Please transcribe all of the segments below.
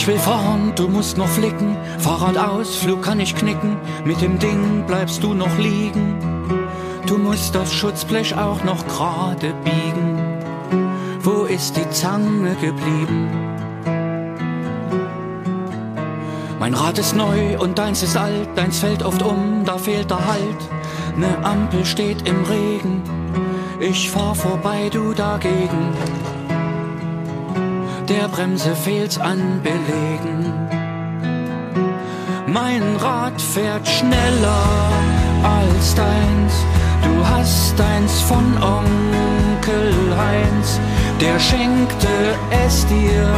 Ich will vorn, du musst noch flicken. Fahrrad aus, Flug kann ich knicken. Mit dem Ding bleibst du noch liegen. Du musst das Schutzblech auch noch gerade biegen. Wo ist die Zange geblieben? Mein Rad ist neu und deins ist alt, deins fällt oft um, da fehlt der Halt. Ne Ampel steht im Regen, ich fahr vorbei, du dagegen. Der Bremse fehlt's an Belegen. Mein Rad fährt schneller als deins. Du hast deins von Onkel Heinz, der schenkte es dir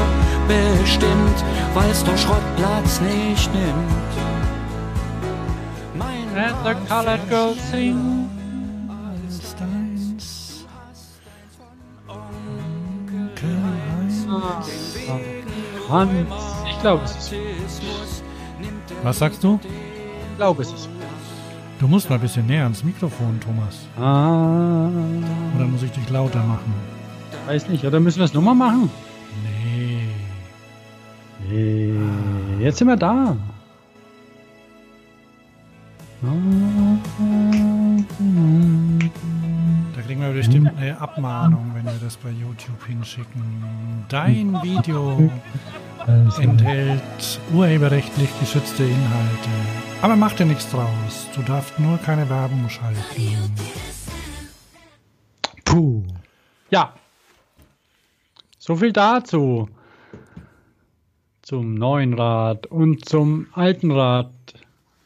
bestimmt, weil's der Schrottplatz nicht nimmt. Mein And the colored girl schneller Hans. Ich glaube, es ist. Was sagst du? Ich glaube, es ist. Du musst mal ein bisschen näher ans Mikrofon, Thomas. Ah. Oder muss ich dich lauter machen? Weiß nicht, oder müssen wir es nochmal machen? Nee. Nee. Jetzt sind wir da. Da kriegen wir bestimmt eine Abmahnung, wenn wir das bei YouTube hinschicken. Dein Video enthält urheberrechtlich geschützte Inhalte. Aber mach dir nichts draus. Du darfst nur keine Werbung schalten. Puh. Ja. So viel dazu. Zum neuen Rad und zum alten Rad.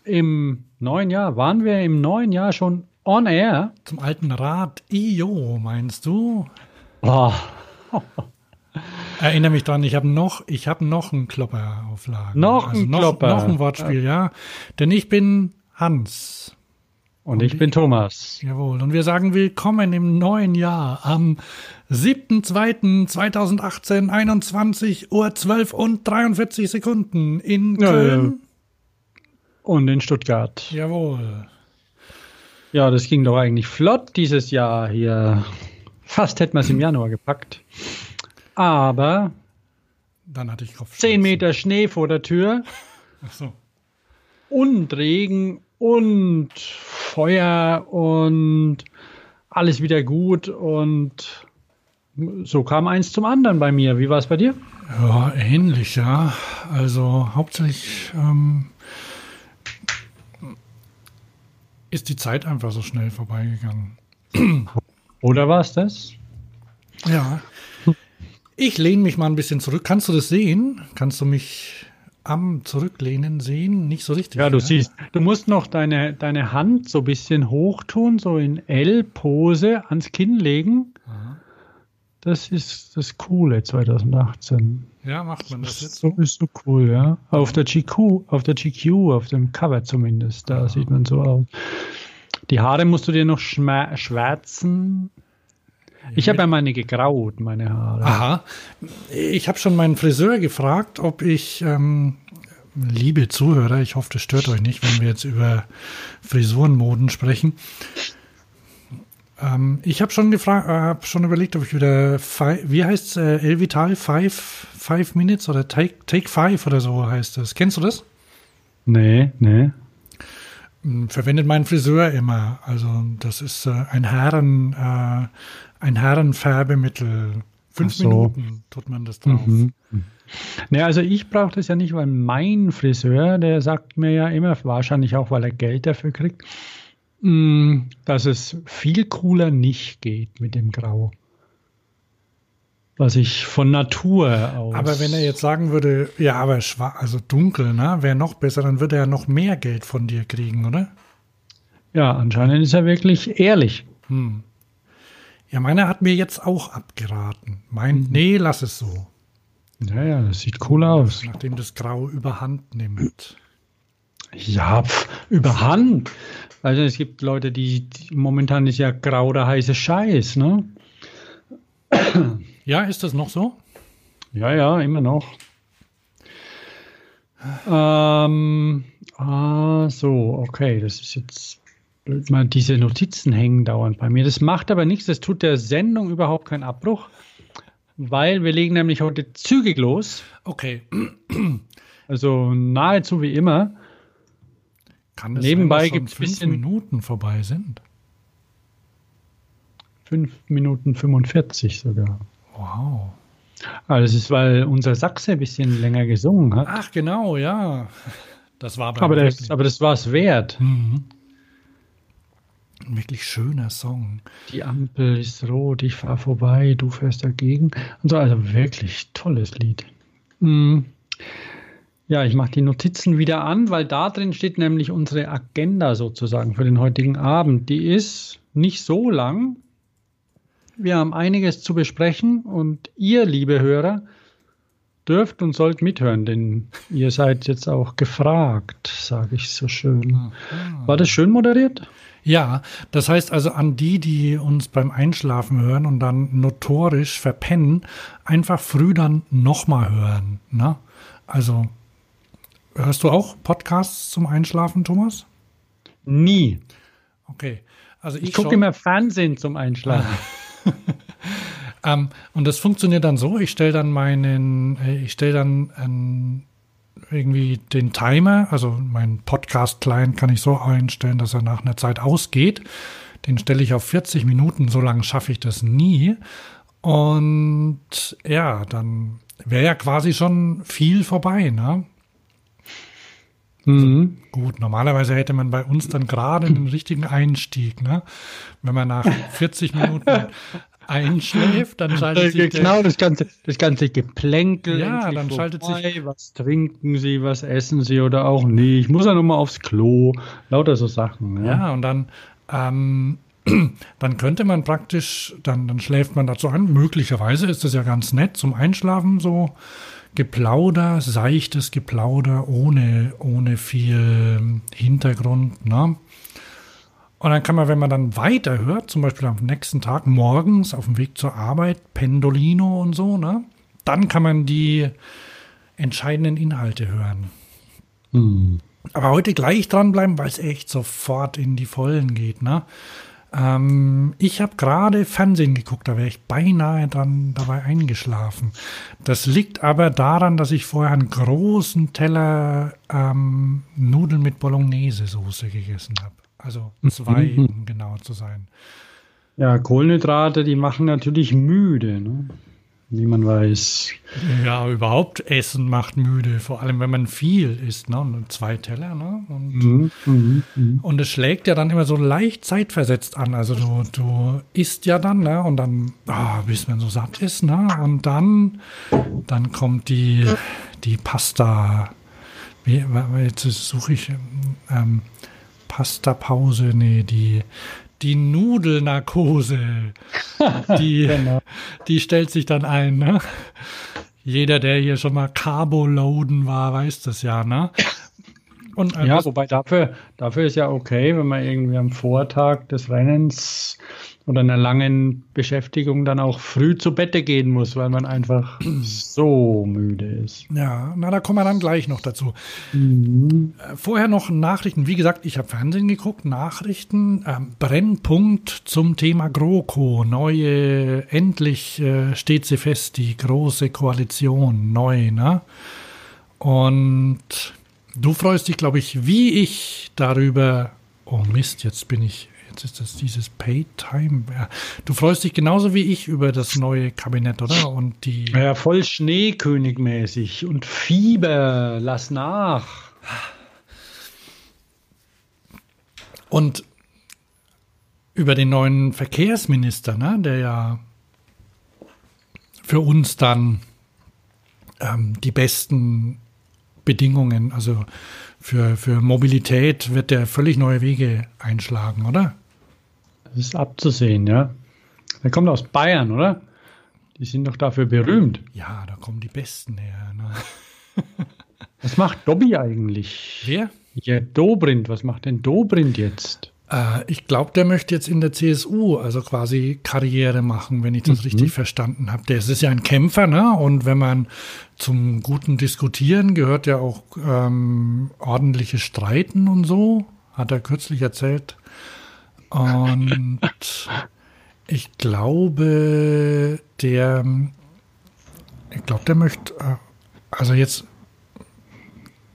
Im neuen Jahr, waren wir im neuen Jahr schon on air? Zum alten Rad IO, meinst du? Oh, Erinnere mich dran, ich habe noch, ich habe noch einen Klopper auf Lager. Noch ein noch, Klopper. Noch ein Wortspiel, ja. Denn ich bin Hans. und ich bin Thomas. Jawohl. Und wir sagen willkommen im neuen Jahr am 7.2.2018, 21 Uhr 12 und 43 Sekunden in Ja, Köln. Und in Stuttgart. Jawohl. Ja, das ging doch eigentlich flott dieses Jahr hier. Fast hätten wir es im Januar gepackt. Aber Dann hatte ich Kopfschmerzen. 10 Meter Schnee vor der Tür Ach so. und Regen und Feuer und alles wieder gut und so kam eins zum anderen bei mir. Wie war es bei dir? Ja, ähnlich, ja. Also hauptsächlich ähm, ist die Zeit einfach so schnell vorbeigegangen. Oder war es das? Ja. Ich lehne mich mal ein bisschen zurück. Kannst du das sehen? Kannst du mich am Zurücklehnen sehen? Nicht so richtig. Ja, du ne? siehst, du musst noch deine, deine Hand so ein bisschen hoch tun, so in L-Pose ans Kinn legen. Das ist das Coole 2018. Ja, macht man das Das jetzt ist so, ist so cool, ja. Auf der GQ, auf der GQ, auf dem Cover zumindest, da sieht man so aus. Die Haare musst du dir noch schwärzen. Ich habe ja meine gegraut, meine Haare. Aha. Ich habe schon meinen Friseur gefragt, ob ich, ähm, liebe Zuhörer, ich hoffe, das stört euch nicht, wenn wir jetzt über Frisurenmoden sprechen. Ähm, ich habe schon gefragt, äh, habe schon überlegt, ob ich wieder, fi- wie heißt äh, El Vital Five, Five Minutes oder Take, Take Five oder so heißt das. Kennst du das? Nee, nee. Ähm, Verwendet mein Friseur immer. Also das ist äh, ein Herren, äh, ein Herrenfärbemittel. Fünf so. Minuten tut man das drauf. Mhm. Nee, also ich brauche das ja nicht, weil mein Friseur, der sagt mir ja immer, wahrscheinlich auch, weil er Geld dafür kriegt, dass es viel cooler nicht geht mit dem Grau. Was ich von Natur aus. Aber wenn er jetzt sagen würde, ja, aber schwarz, also dunkel, ne, wäre noch besser, dann würde er noch mehr Geld von dir kriegen, oder? Ja, anscheinend ist er wirklich ehrlich. Hm. Ja, meiner hat mir jetzt auch abgeraten. Meint, nee, lass es so. Ja, ja, das sieht cool aus. Nachdem das Grau überhand nimmt. Ja, pf, überhand. Also es gibt Leute, die, die momentan ist ja grau der heiße Scheiß, ne? Ja, ist das noch so? Ja, ja, immer noch. Ähm, ah, so, okay, das ist jetzt blöd. Mal diese Notizen hängen dauernd bei mir. Das macht aber nichts, das tut der Sendung überhaupt keinen Abbruch. weil wir legen nämlich heute zügig los. Okay. Also nahezu wie immer. Kann es Nebenbei schon fünf bisschen- Minuten vorbei sind? 5 Minuten 45 sogar. Wow. Also das ist, weil unser Sachse ein bisschen länger gesungen hat. Ach, genau, ja. Das war aber, das, aber das war es wert. Mhm. ein wirklich schöner Song. Die Ampel ist rot, ich fahre vorbei, du fährst dagegen. Und so, also wirklich tolles Lied. Mm. Ja, ich mache die Notizen wieder an, weil da drin steht nämlich unsere Agenda sozusagen für den heutigen Abend. Die ist nicht so lang. Wir haben einiges zu besprechen und ihr, liebe Hörer, dürft und sollt mithören, denn ihr seid jetzt auch gefragt, sage ich so schön. War das schön moderiert? Ja, das heißt also an die, die uns beim Einschlafen hören und dann notorisch verpennen, einfach früh dann nochmal hören. Ne? Also, hörst du auch Podcasts zum Einschlafen, Thomas? Nie. Okay. Also ich, Ich gucke immer Fernsehen zum Einschlafen. Ähm, und das funktioniert dann so, ich stelle dann meinen, äh, ich stelle dann ähm, irgendwie den Timer, also mein Podcast-Client kann ich so einstellen, dass er nach einer Zeit ausgeht. Den stelle ich auf 40 Minuten, so lange schaffe ich das nie. Und ja, dann wäre ja quasi schon viel vorbei, ne? Mhm. Gut, normalerweise hätte man bei uns dann gerade den richtigen Einstieg, ne? Wenn man nach 40 Minuten einschläft, dann schaltet sich der, Genau, das ganze, das ganze Geplänkel. Ja, dann schaltet vorbei. Was trinken Sie, was essen Sie oder auch nicht? Ich muss ja nur mal aufs Klo. Lauter so Sachen. Ja. Ja, und dann, ähm, dann könnte man praktisch, dann, dann schläft man dazu ein. Möglicherweise ist das ja ganz nett zum Einschlafen, so Geplauder, seichtes Geplauder ohne, ohne viel Hintergrund. Ne? Und dann kann man, wenn man dann weiterhört, zum Beispiel am nächsten Tag morgens auf dem Weg zur Arbeit, Pendolino und so, ne? dann kann man die entscheidenden Inhalte hören. Hm. Aber heute gleich dranbleiben, weil es echt sofort in die Vollen geht. Ne? Ähm, ich habe gerade Fernsehen geguckt, da wäre ich beinahe dran dabei eingeschlafen. Das liegt aber daran, dass ich vorher einen großen Teller ähm, Nudeln mit Bolognese-Soße gegessen habe. Also zwei, um genau zu sein. ja, Kohlenhydrate, die machen natürlich müde, ne? Wie man weiß. Ja, überhaupt Essen macht müde, vor allem wenn man viel isst. Ne? Und zwei Teller. Ne? Und Mhm. Mhm. Mhm. Und es schlägt ja dann immer so leicht zeitversetzt an. Also du, du isst ja dann, ne? Und dann, ah, bis man so satt ist, ne? Und dann, dann kommt die, die Pasta. Jetzt suche ich ähm, Pasta-Pause, nee, die, die Nudelnarkose. Die, Genau. die stellt sich dann ein, ne? Jeder, der hier schon mal Carbo-Loaden war, weiß das ja, ne? Und Ja, wobei dafür, dafür ist ja okay, wenn man irgendwie am Vortag des Rennens oder einer langen Beschäftigung dann auch früh zu Bette gehen muss, weil man einfach so müde ist. Ja, na, da kommen wir dann gleich noch dazu. Mhm. Äh, Vorher noch Nachrichten. Wie gesagt, ich habe Fernsehen geguckt, Nachrichten. Ähm, Brennpunkt zum Thema GroKo. Neue, endlich äh, steht sie fest, die große Koalition, neu, ne? Und du freust dich, glaube ich, wie ich darüber. Oh Mist, jetzt bin ich. Jetzt ist das dieses Paid Time. Du freust dich genauso wie ich über das neue Kabinett, oder? Und die. Ja, voll Schneekönigmäßig und Fieber, lass nach. Und über den neuen Verkehrsminister, ne, der ja für uns dann ähm, die besten Bedingungen, also für, für Mobilität wird der völlig neue Wege einschlagen, oder? Das ist abzusehen, ja. Der kommt aus Bayern, oder? Die sind doch dafür berühmt. Ja, da kommen die Besten her. Ne? Was macht Dobby eigentlich? Wer? Ja, Dobrindt, was macht denn Dobrindt jetzt? Äh, ich glaube, der möchte jetzt in der CSU, also quasi Karriere machen, wenn ich das richtig verstanden habe. Der ist ist ja ein Kämpfer, ne? Und wenn man zum guten Diskutieren gehört ja auch ähm, ordentliche Streiten und so, hat er kürzlich erzählt. Und ich glaube, der ich glaube, der möchte, äh, also jetzt,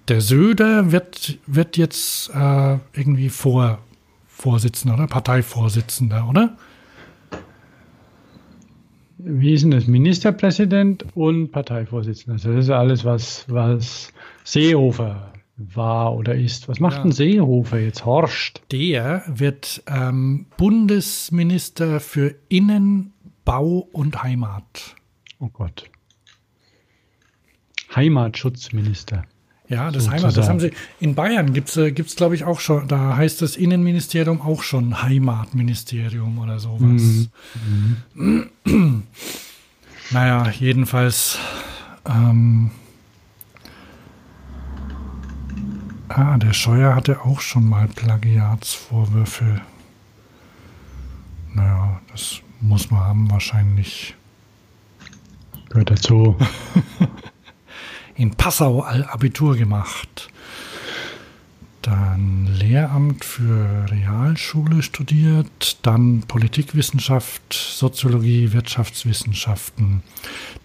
der Söder wird, wird jetzt äh, irgendwie vor, Vorsitzender oder Parteivorsitzender, oder? Wie ist denn das? Ministerpräsident und Parteivorsitzender. Also das ist alles, was, was Seehofer war oder ist. Was macht ja. ein Seehofer jetzt? Horst? Der wird ähm, Bundesminister für Innen, Bau und Heimat. Oh Gott. Heimatschutzminister. Ja, das sozusagen. Heimat, das haben sie in Bayern gibt es, äh, gibt's, glaube ich, auch schon, da heißt das Innenministerium auch schon Heimatministerium oder sowas. Mhm. naja, jedenfalls ähm, Ah, der Scheuer hatte auch schon mal Plagiatsvorwürfe. Naja, das muss man haben wahrscheinlich. Gehört dazu. In Passau Abitur gemacht. Dann Lehramt für Realschule studiert, dann Politikwissenschaft, Soziologie, Wirtschaftswissenschaften.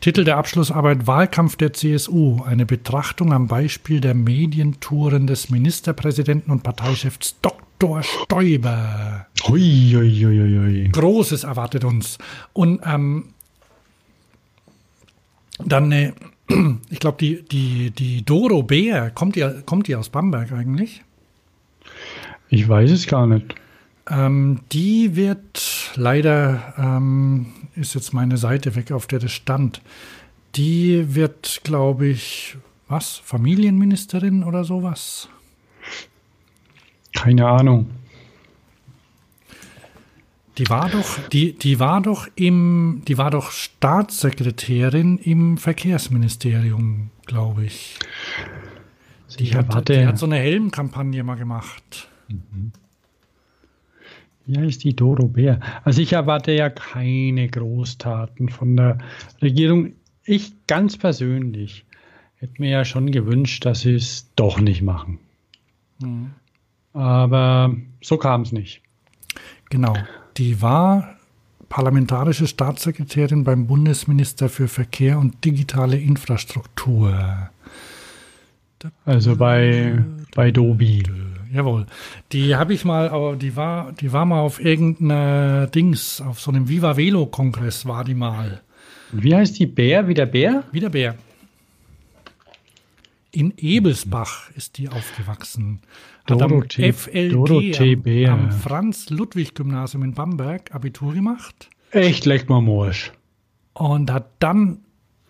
Titel der Abschlussarbeit Wahlkampf der CSU, eine Betrachtung am Beispiel der Medientouren des Ministerpräsidenten und Parteichefs Dr. Stoiber. Hui, hui, hui, hui. Großes erwartet uns. Und ähm, dann äh, ich glaube, die, die, die Doro Bär, kommt die, kommt die aus Bamberg eigentlich? Ich weiß es gar nicht. Ähm, die wird leider, ähm, ist jetzt meine Seite weg, auf der das stand. Die wird, glaube ich, was? Familienministerin oder sowas? Keine Ahnung. Die war doch, die, die war doch im, die war doch Staatssekretärin im Verkehrsministerium, glaube ich. Die hat, die hat so eine Helmkampagne mal gemacht. Mhm. Ja, ist die Doro Bär. Also ich erwarte ja keine Großtaten von der Regierung. Ich ganz persönlich hätte mir ja schon gewünscht, dass sie es doch nicht machen. Mhm. Aber so kam es nicht. Genau. Die war parlamentarische Staatssekretärin beim Bundesminister für Verkehr und digitale Infrastruktur. Also bei, bei Dobi jawohl. Die habe ich mal, die war, die war mal auf irgendeiner Dings, auf so einem Viva Velo Kongress war die mal. Wie heißt die Bär? Wie der Bär? Wie der Bär. In Ebelsbach ist die aufgewachsen. Hat Dorothee, am FLG, Dorothee Bär. am, am Franz-Ludwig-Gymnasium in Bamberg Abitur gemacht. Echt, leck mal Morsch. Und hat dann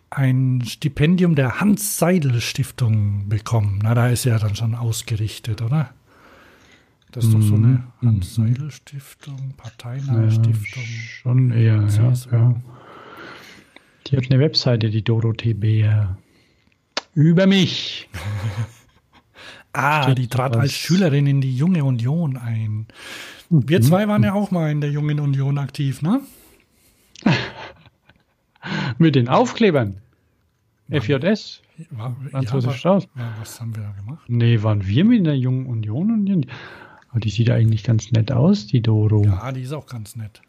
ein Stipendium der Hans-Seidel-Stiftung bekommen. Na, da ist er dann schon ausgerichtet, oder? Das ist doch so eine mhm. Hans-Seidel-Stiftung, parteinahe Stiftung. Schon eher, ja, ja, Die hat eine Webseite, die Dorothee Beer. Über mich. ah, Steht die trat was. als Schülerin in die Junge Union ein. Wir zwei waren ja auch mal in der Jungen Union aktiv, ne? Mit den Aufklebern. FJS. War, ja, aber, ja, was haben wir da gemacht? Nee, waren wir mit der Jungen Union? Und aber die sieht eigentlich ganz nett aus, die Doro. Ja, die ist auch ganz nett.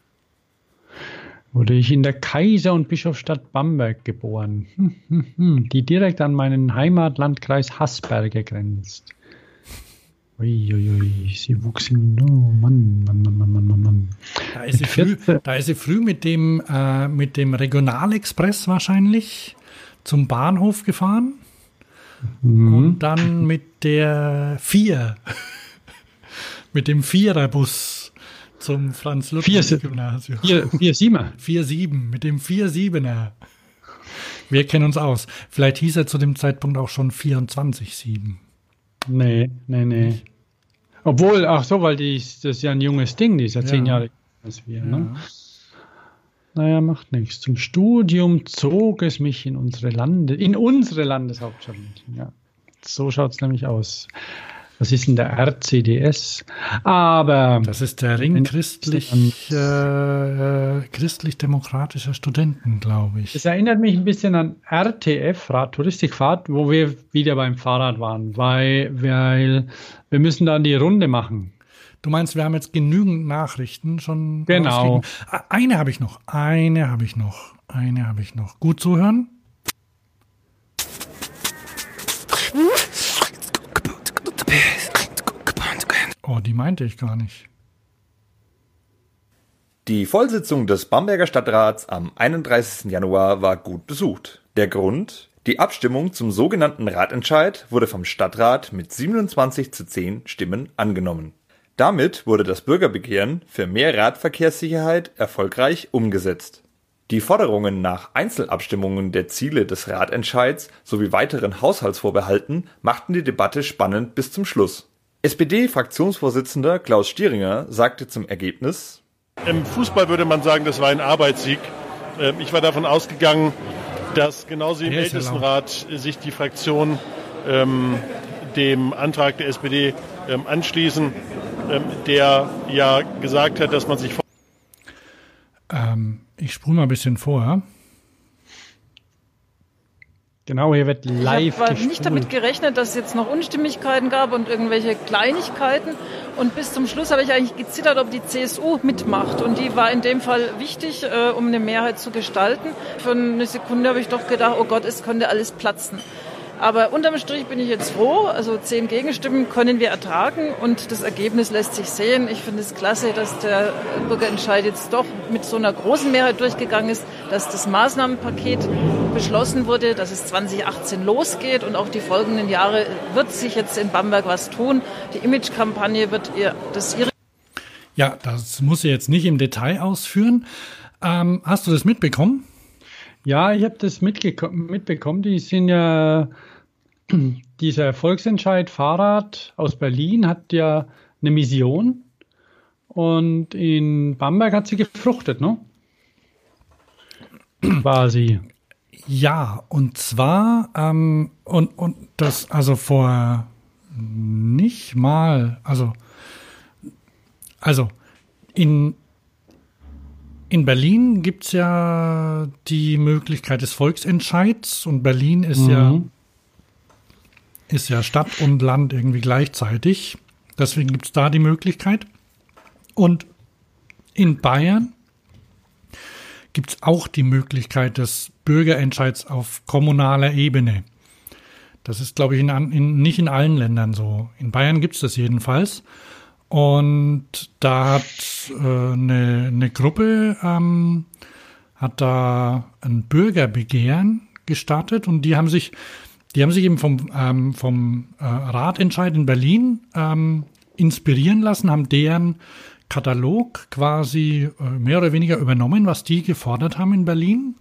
Wurde ich in der Kaiser- und Bischofsstadt Bamberg geboren, hm, hm, hm, die direkt an meinen Heimatlandkreis Haßberge grenzt. Uiuiui, ui, sie wuchs in. Oh Mann, Mann, Mann, Mann, Mann, Mann. Da ist, sie früh, da ist sie früh mit dem, äh, mit dem Regionalexpress wahrscheinlich zum Bahnhof gefahren. Mhm. Und dann mit der Vier mit dem Viererbus zum Franz-Ludwig-Gymnasium. Vier, vier Siebener. Vier Sieben, mit dem Vier Siebener. Wir kennen uns aus. Vielleicht hieß er zu dem Zeitpunkt auch schon 24-7. Nee, nee, nee. Obwohl, ach so, weil die, das ist ja ein junges Ding, die ist ja, ja. zehn Jahre als wir. Ne? Ja. Ne? Naja, macht nichts. Zum Studium zog es mich in unsere Lande, in unsere Landeshauptstadt. Ja. So schaut es nämlich aus. Was ist denn der RCDS? Aber. Das ist der Ring christlich, äh, christlich-demokratischer Studenten, glaube ich. Es erinnert mich ein bisschen an RTF, Radtouristikfahrt, wo wir wieder beim Fahrrad waren, weil, weil wir müssen dann die Runde machen. Du meinst, wir haben jetzt genügend Nachrichten schon. Genau. Eine habe ich noch. Eine habe ich noch. Eine habe ich noch. Gut zuhören. Meinte ich gar nicht. Die Vollsitzung des Bamberger Stadtrats am 31. Januar war gut besucht. Der Grund? Die Abstimmung zum sogenannten Ratentscheid wurde vom Stadtrat mit 27 zu 10 Stimmen angenommen. Damit wurde das Bürgerbegehren für mehr Radverkehrssicherheit erfolgreich umgesetzt. Die Forderungen nach Einzelabstimmungen der Ziele des Ratentscheids sowie weiteren Haushaltsvorbehalten machten die Debatte spannend bis zum Schluss. SPD-Fraktionsvorsitzender Klaus Stieringer sagte zum Ergebnis Im Fußball würde man sagen, das war ein Arbeitssieg. Ähm, ich war davon ausgegangen, dass genauso im Ältestenrat sich die Fraktion ähm, dem Antrag der SPD ähm, anschließen, ähm, der ja gesagt hat, dass man sich. Ähm, ich spule mal ein bisschen vor. Genau, hier wird live. Ich habe nicht damit gerechnet, dass es jetzt noch Unstimmigkeiten gab und irgendwelche Kleinigkeiten. Und bis zum Schluss habe ich eigentlich gezittert, ob die CSU mitmacht. Und die war in dem Fall wichtig, äh, um eine Mehrheit zu gestalten. Für eine Sekunde habe ich doch gedacht, oh Gott, es könnte alles platzen. Aber unterm Strich bin ich jetzt froh. Also zehn Gegenstimmen können wir ertragen und das Ergebnis lässt sich sehen. Ich finde es klasse, dass der Bürgerentscheid jetzt doch mit so einer großen Mehrheit durchgegangen ist, dass das Maßnahmenpaket beschlossen wurde, dass es 2018 losgeht und auch die folgenden Jahre wird sich jetzt in Bamberg was tun. Die Imagekampagne wird ihr das ihre ja, das muss ich jetzt nicht im Detail ausführen. Ähm, hast du das mitbekommen? Ja, ich habe das mitbekommen. Die sind ja, dieser Volksentscheid Fahrrad aus Berlin hat ja eine Mission und in Bamberg hat sie gefruchtet, ne? Quasi. Ja, und zwar, ähm, und, und das, also vor nicht mal, also, also in in Berlin gibt es ja die Möglichkeit des Volksentscheids und Berlin ist mhm. ja ist ja Stadt und Land irgendwie gleichzeitig. Deswegen gibt es da die Möglichkeit. Und in Bayern gibt es auch die Möglichkeit des Bürgerentscheids auf kommunaler Ebene. Das ist, glaube ich, in, in, nicht in allen Ländern so. In Bayern gibt es das jedenfalls. Und da hat äh, eine, eine Gruppe ähm, hat da ein Bürgerbegehren gestartet und die haben sich, die haben sich eben vom, ähm, vom äh, Ratentscheid in Berlin ähm, inspirieren lassen, haben deren Katalog quasi äh, mehr oder weniger übernommen, was die gefordert haben in Berlin.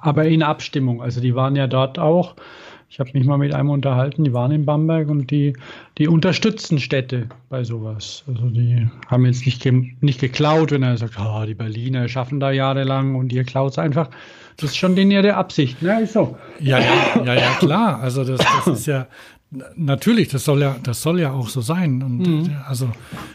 Aber in Abstimmung, also die waren ja dort auch ich habe mich mal mit einem unterhalten, die waren in Bamberg und die, die unterstützen Städte bei sowas. Also die haben jetzt nicht, ge nicht geklaut, wenn er sagt, oh, die Berliner schaffen da jahrelang und ihr klaut es einfach. Das ist schon denen ihre Absicht, ne? Ist so. Ja, ja, ja, ja, klar. Also das, das ist ja, Natürlich, das soll ja, das soll ja auch so sein. Und mhm. also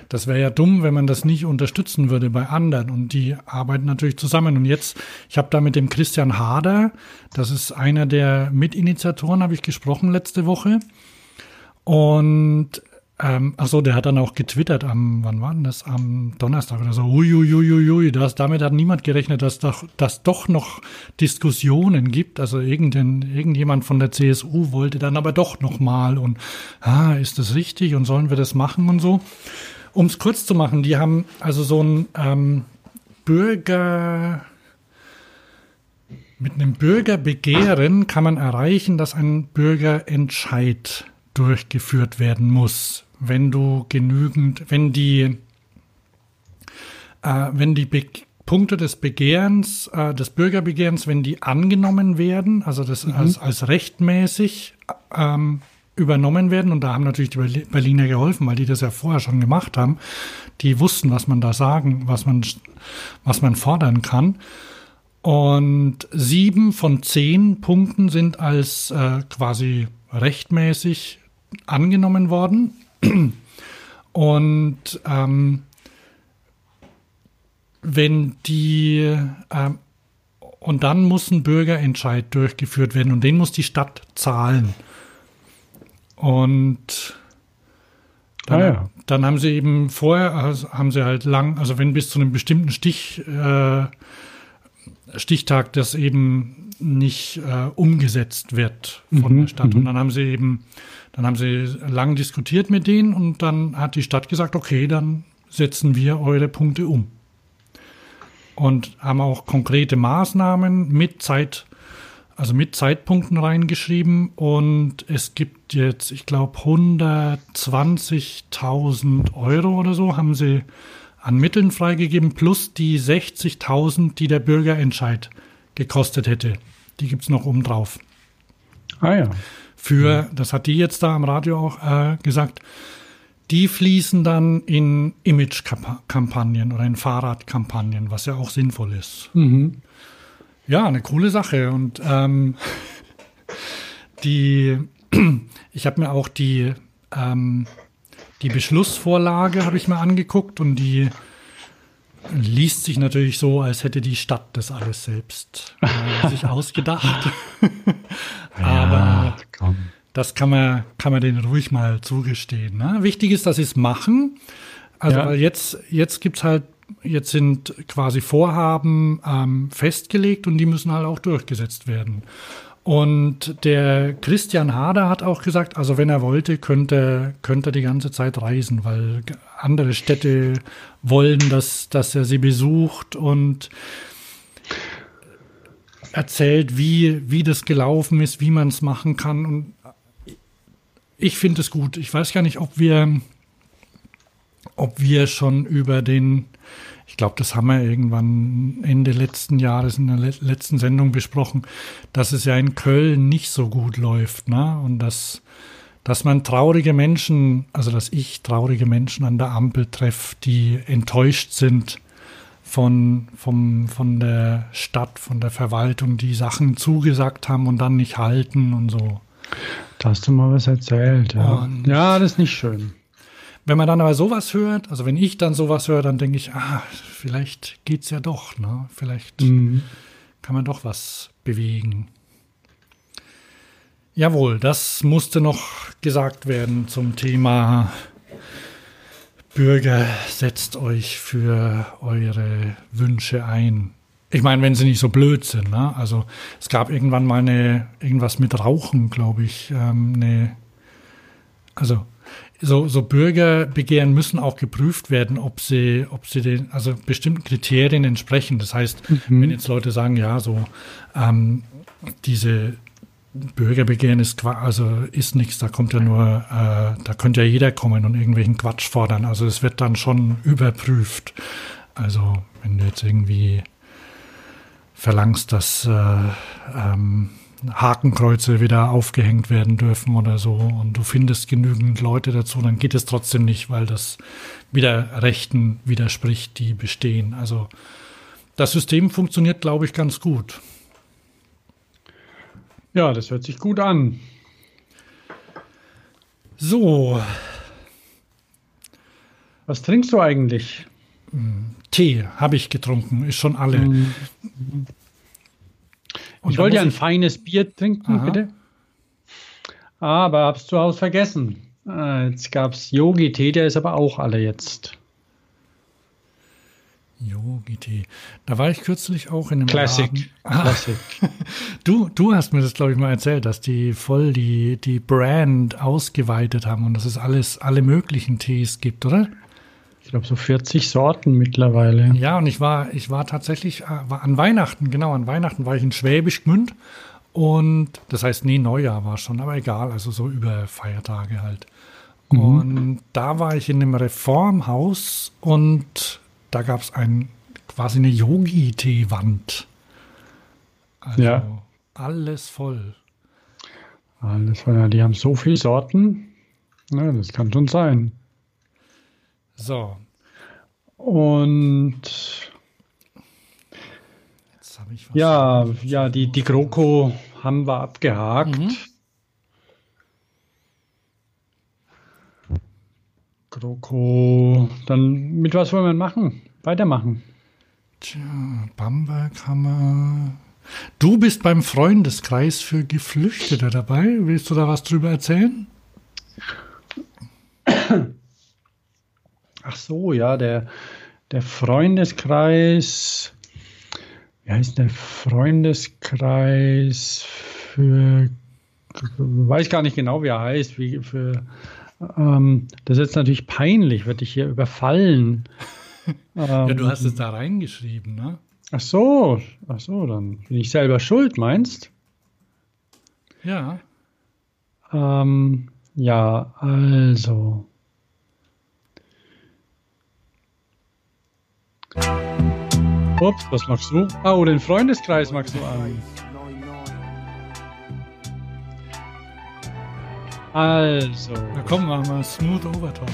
das wäre ja dumm, wenn man das nicht unterstützen würde bei anderen. Und die arbeiten natürlich zusammen. Und jetzt, ich habe da mit dem Christian Hader, das ist einer der Mitinitiatoren, habe ich gesprochen letzte Woche. Und ähm, achso, der hat dann auch getwittert am, wann war denn das? Am Donnerstag oder so. Uiuiuiui, das, damit hat niemand gerechnet, dass doch, dass doch noch Diskussionen gibt. Also irgendein, irgendjemand von der CSU wollte dann aber doch nochmal und, ah, ist das richtig und sollen wir das machen und so. Um es kurz zu machen, die haben also so ein ähm, Bürger, mit einem Bürgerbegehren kann man erreichen, dass ein Bürgerentscheid durchgeführt werden muss wenn du genügend, wenn die, äh, wenn die Be Punkte des Begehrens, äh, des Bürgerbegehrens, wenn die angenommen werden, also das mhm. als, als rechtmäßig ähm, übernommen werden, und da haben natürlich die Berliner geholfen, weil die das ja vorher schon gemacht haben, die wussten, was man da sagen, was man, was man fordern kann. Und sieben von zehn Punkten sind als äh, quasi rechtmäßig angenommen worden. Und ähm, wenn die ähm, und dann muss ein Bürgerentscheid durchgeführt werden und den muss die Stadt zahlen. Und dann, ah, ja. dann haben sie eben vorher, also haben sie halt lang, also wenn bis zu einem bestimmten Stich, äh, Stichtag das eben nicht äh, umgesetzt wird von mhm, der Stadt. Und mhm. dann haben sie eben, dann haben sie lang diskutiert mit denen und dann hat die Stadt gesagt, okay, dann setzen wir eure Punkte um. Und haben auch konkrete Maßnahmen mit Zeit, also mit Zeitpunkten reingeschrieben. Und es gibt jetzt, ich glaube, 120.000 Euro oder so haben sie an Mitteln freigegeben, plus die 60.000, die der Bürgerentscheid gekostet hätte. Die gibt es noch oben drauf. Ah ja. Für, das hat die jetzt da am Radio auch äh, gesagt, die fließen dann in Image-Kampagnen oder in Fahrradkampagnen, was ja auch sinnvoll ist. Mhm. Ja, eine coole Sache. Und ähm, die, ich habe mir auch die ähm, die Beschlussvorlage habe ich mir angeguckt und die liest sich natürlich so, als hätte die Stadt das alles selbst äh, sich ausgedacht. Aber ja, das kann man, kann man denen ruhig mal zugestehen. Ne? Wichtig ist, dass sie es machen. Also ja. weil jetzt, jetzt gibt es halt, jetzt sind quasi Vorhaben ähm, festgelegt und die müssen halt auch durchgesetzt werden. Und der Christian Hader hat auch gesagt, also wenn er wollte, könnte, könnte er die ganze Zeit reisen, weil andere Städte wollen, dass, dass er sie besucht und erzählt, wie, wie das gelaufen ist, wie man es machen kann. Und ich finde es gut. Ich weiß gar nicht, ob wir, ob wir schon über den ich glaube, das haben wir irgendwann Ende letzten Jahres in der letzten Sendung besprochen, dass es ja in Köln nicht so gut läuft, ne? Und dass, dass man traurige Menschen, also dass ich traurige Menschen an der Ampel treffe, die enttäuscht sind von, vom, von der Stadt, von der Verwaltung, die Sachen zugesagt haben und dann nicht halten und so. Da hast du mal was erzählt, ja. ja, das ist nicht schön. Wenn man dann aber sowas hört, also wenn ich dann sowas höre, dann denke ich, ah, vielleicht geht's ja doch, ne? Vielleicht mhm. kann man doch was bewegen. Jawohl, das musste noch gesagt werden zum Thema Bürger, setzt euch für eure Wünsche ein. Ich meine, wenn sie nicht so blöd sind. Ne? Also es gab irgendwann mal eine, irgendwas mit Rauchen, glaube ich. Ähm, eine, also so, so Bürgerbegehren müssen auch geprüft werden, ob sie, ob sie den, also bestimmten Kriterien entsprechen. Das heißt, mhm. wenn jetzt Leute sagen, ja, so ähm, diese Bürgerbegehren ist also ist nichts, da kommt ja nur, äh, da könnte ja jeder kommen und irgendwelchen Quatsch fordern. Also es wird dann schon überprüft. Also wenn du jetzt irgendwie verlangst, dass äh, ähm, Hakenkreuze wieder aufgehängt werden dürfen oder so und du findest genügend Leute dazu, dann geht es trotzdem nicht, weil das wieder Rechten widerspricht, die bestehen. Also das System funktioniert, glaube ich, ganz gut. Ja, das hört sich gut an. So. Was trinkst du eigentlich? Tee habe ich getrunken, ist schon alle. Mhm. Und ich wollte ja ein feines Bier trinken, Aha. bitte. Aber hab's zu Hause vergessen. Äh, jetzt gab's Yogi-Tee, der ist aber auch alle jetzt. Yogi-Tee. Da war ich kürzlich auch in einem Classic. Laden. Ah. Classic. Du, du hast mir das, glaube ich, mal erzählt, dass die voll die, die Brand ausgeweitet haben und dass es alles, alle möglichen Tees gibt, oder? Ich glaube, so 40 Sorten mittlerweile. Ja, und ich war, ich war tatsächlich äh, war an Weihnachten, genau, an Weihnachten war ich in Schwäbisch Gmünd. Und das heißt, nee, Neujahr war schon, aber egal, also so über Feiertage halt. Mhm. Und da war ich in einem Reformhaus und da gab es ein, quasi eine Yogi-Tee-Wand. Also ja. alles voll. Alles voll, ja, die haben so viele Sorten. Ja, das kann schon sein. So. Und ja, ja, die, die GroKo haben wir abgehakt. Mhm. GroKo, dann mit was wollen wir machen? Weitermachen. Tja, Bamberg haben wir. Du bist beim Freundeskreis für Geflüchtete dabei. Willst du da was drüber erzählen? Ach so, ja, der, der Freundeskreis wie heißt der Freundeskreis für, weiß gar nicht genau, wie er heißt, wie für, ähm, das ist jetzt natürlich peinlich, wird ich hier überfallen. ja, du hast es da reingeschrieben, ne? Ach so, ach so, dann bin ich selber schuld, meinst? Ja. Ähm, ja, also. Ups, was machst du? Oh, den Freundeskreis magst du an. Also. Na komm, machen wir Smooth Overtalk.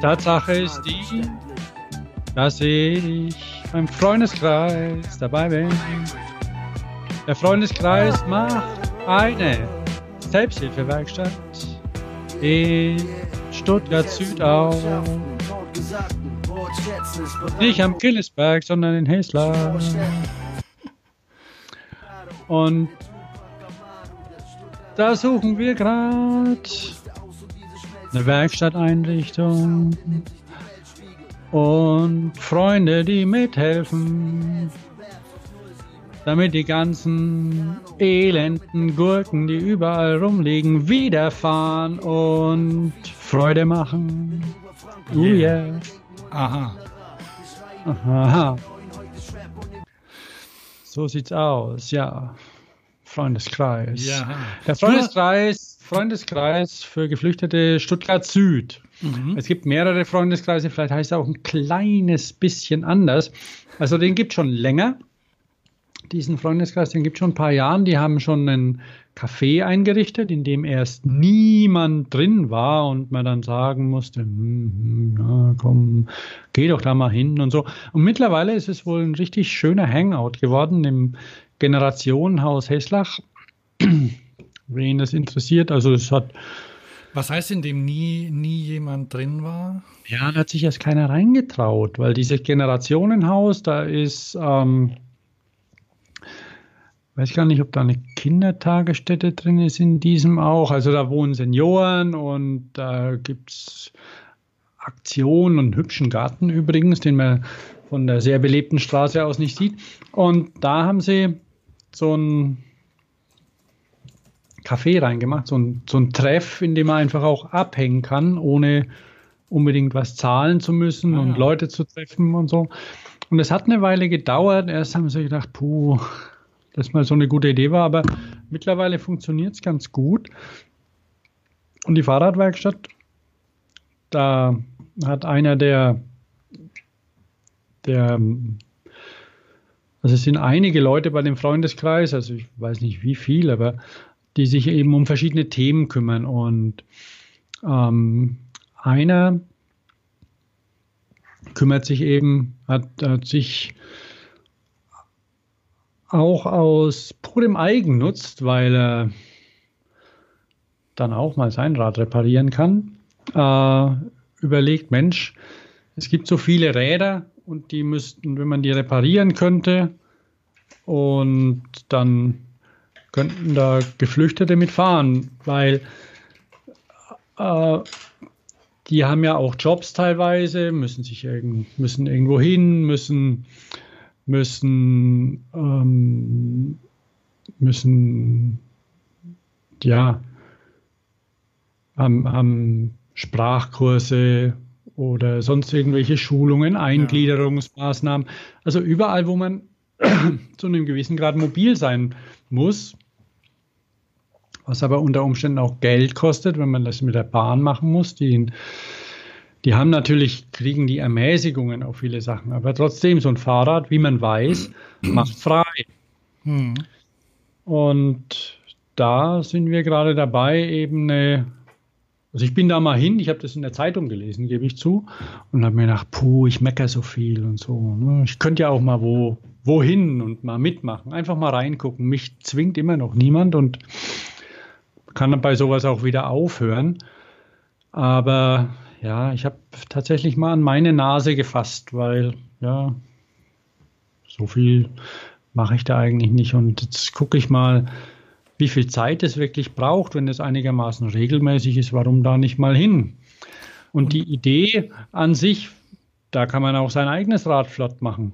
Tatsache ist die, dass ich beim Freundeskreis dabei bin. Der Freundeskreis macht eine Selbsthilfewerkstatt in Stuttgart Süd auf. Nicht am Killesberg, sondern in Heslar. Und da suchen wir gerade eine Werkstatteinrichtung und Freunde, die mithelfen, damit die ganzen elenden Gurken, die überall rumliegen, wiederfahren und Freude machen. Oh yeah. Aha. Aha. So sieht's aus, ja. Freundeskreis. Ja. Der Freundeskreis, Freundeskreis für Geflüchtete Stuttgart Süd. Mhm. Es gibt mehrere Freundeskreise, vielleicht heißt er auch ein kleines bisschen anders. Also den gibt schon länger. Diesen Freundeskreis, den gibt schon ein paar Jahren. Die haben schon einen Café eingerichtet, in dem erst niemand drin war und man dann sagen musste, hm, hm, na, komm, geh doch da mal hin und so. Und mittlerweile ist es wohl ein richtig schöner Hangout geworden im Generationenhaus Heslach. Wen das interessiert, also es hat was heißt, in dem nie, nie jemand drin war? Ja, da hat sich erst keiner reingetraut, weil dieses Generationenhaus, da ist, ähm, weiß gar nicht, ob da eine Kindertagesstätte drin ist in diesem auch. Also da wohnen Senioren und da gibt es Aktionen und einen hübschen Garten übrigens, den man von der sehr belebten Straße aus nicht sieht. Und da haben sie so ein Café reingemacht, so ein, so ein Treff, in dem man einfach auch abhängen kann, ohne unbedingt was zahlen zu müssen ah, und ja. Leute zu treffen und so. Und es hat eine Weile gedauert. Erst haben sie gedacht, puh, das mal so eine gute Idee war, aber mittlerweile funktioniert es ganz gut. Und die Fahrradwerkstatt, da hat einer der, der, also es sind einige Leute bei dem Freundeskreis, also ich weiß nicht wie viel, aber die sich eben um verschiedene Themen kümmern. Und ähm, einer kümmert sich eben, hat, hat sich auch aus purem Eigennutz, weil er dann auch mal sein Rad reparieren kann, äh, überlegt, Mensch, es gibt so viele Räder und die müssten, wenn man die reparieren könnte und dann könnten da Geflüchtete mitfahren, weil äh, die haben ja auch Jobs teilweise, müssen sich irgend, müssen irgendwo hin, müssen müssen ähm, müssen ja haben, haben Sprachkurse oder sonst irgendwelche Schulungen, Eingliederungsmaßnahmen. Also überall, wo man zu einem gewissen Grad mobil sein muss, was aber unter Umständen auch Geld kostet, wenn man das mit der Bahn machen muss. Die, die haben natürlich, kriegen die Ermäßigungen auf viele Sachen, aber trotzdem, so ein Fahrrad, wie man weiß, macht frei. Mhm. Und da sind wir gerade dabei, eben eine, also ich bin da mal hin, ich habe das in der Zeitung gelesen, gebe ich zu, und habe mir gedacht, puh, ich mecker so viel und so. Ne? Ich könnte ja auch mal wo, wohin und mal mitmachen, einfach mal reingucken. Mich zwingt immer noch niemand und kann bei sowas auch wieder aufhören. Aber ja, ich habe tatsächlich mal an meine Nase gefasst, weil ja, so viel mache ich da eigentlich nicht. Und jetzt gucke ich mal, wie viel Zeit es wirklich braucht, wenn es einigermaßen regelmäßig ist, warum da nicht mal hin? Und die Idee an sich, da kann man auch sein eigenes Rad flott machen.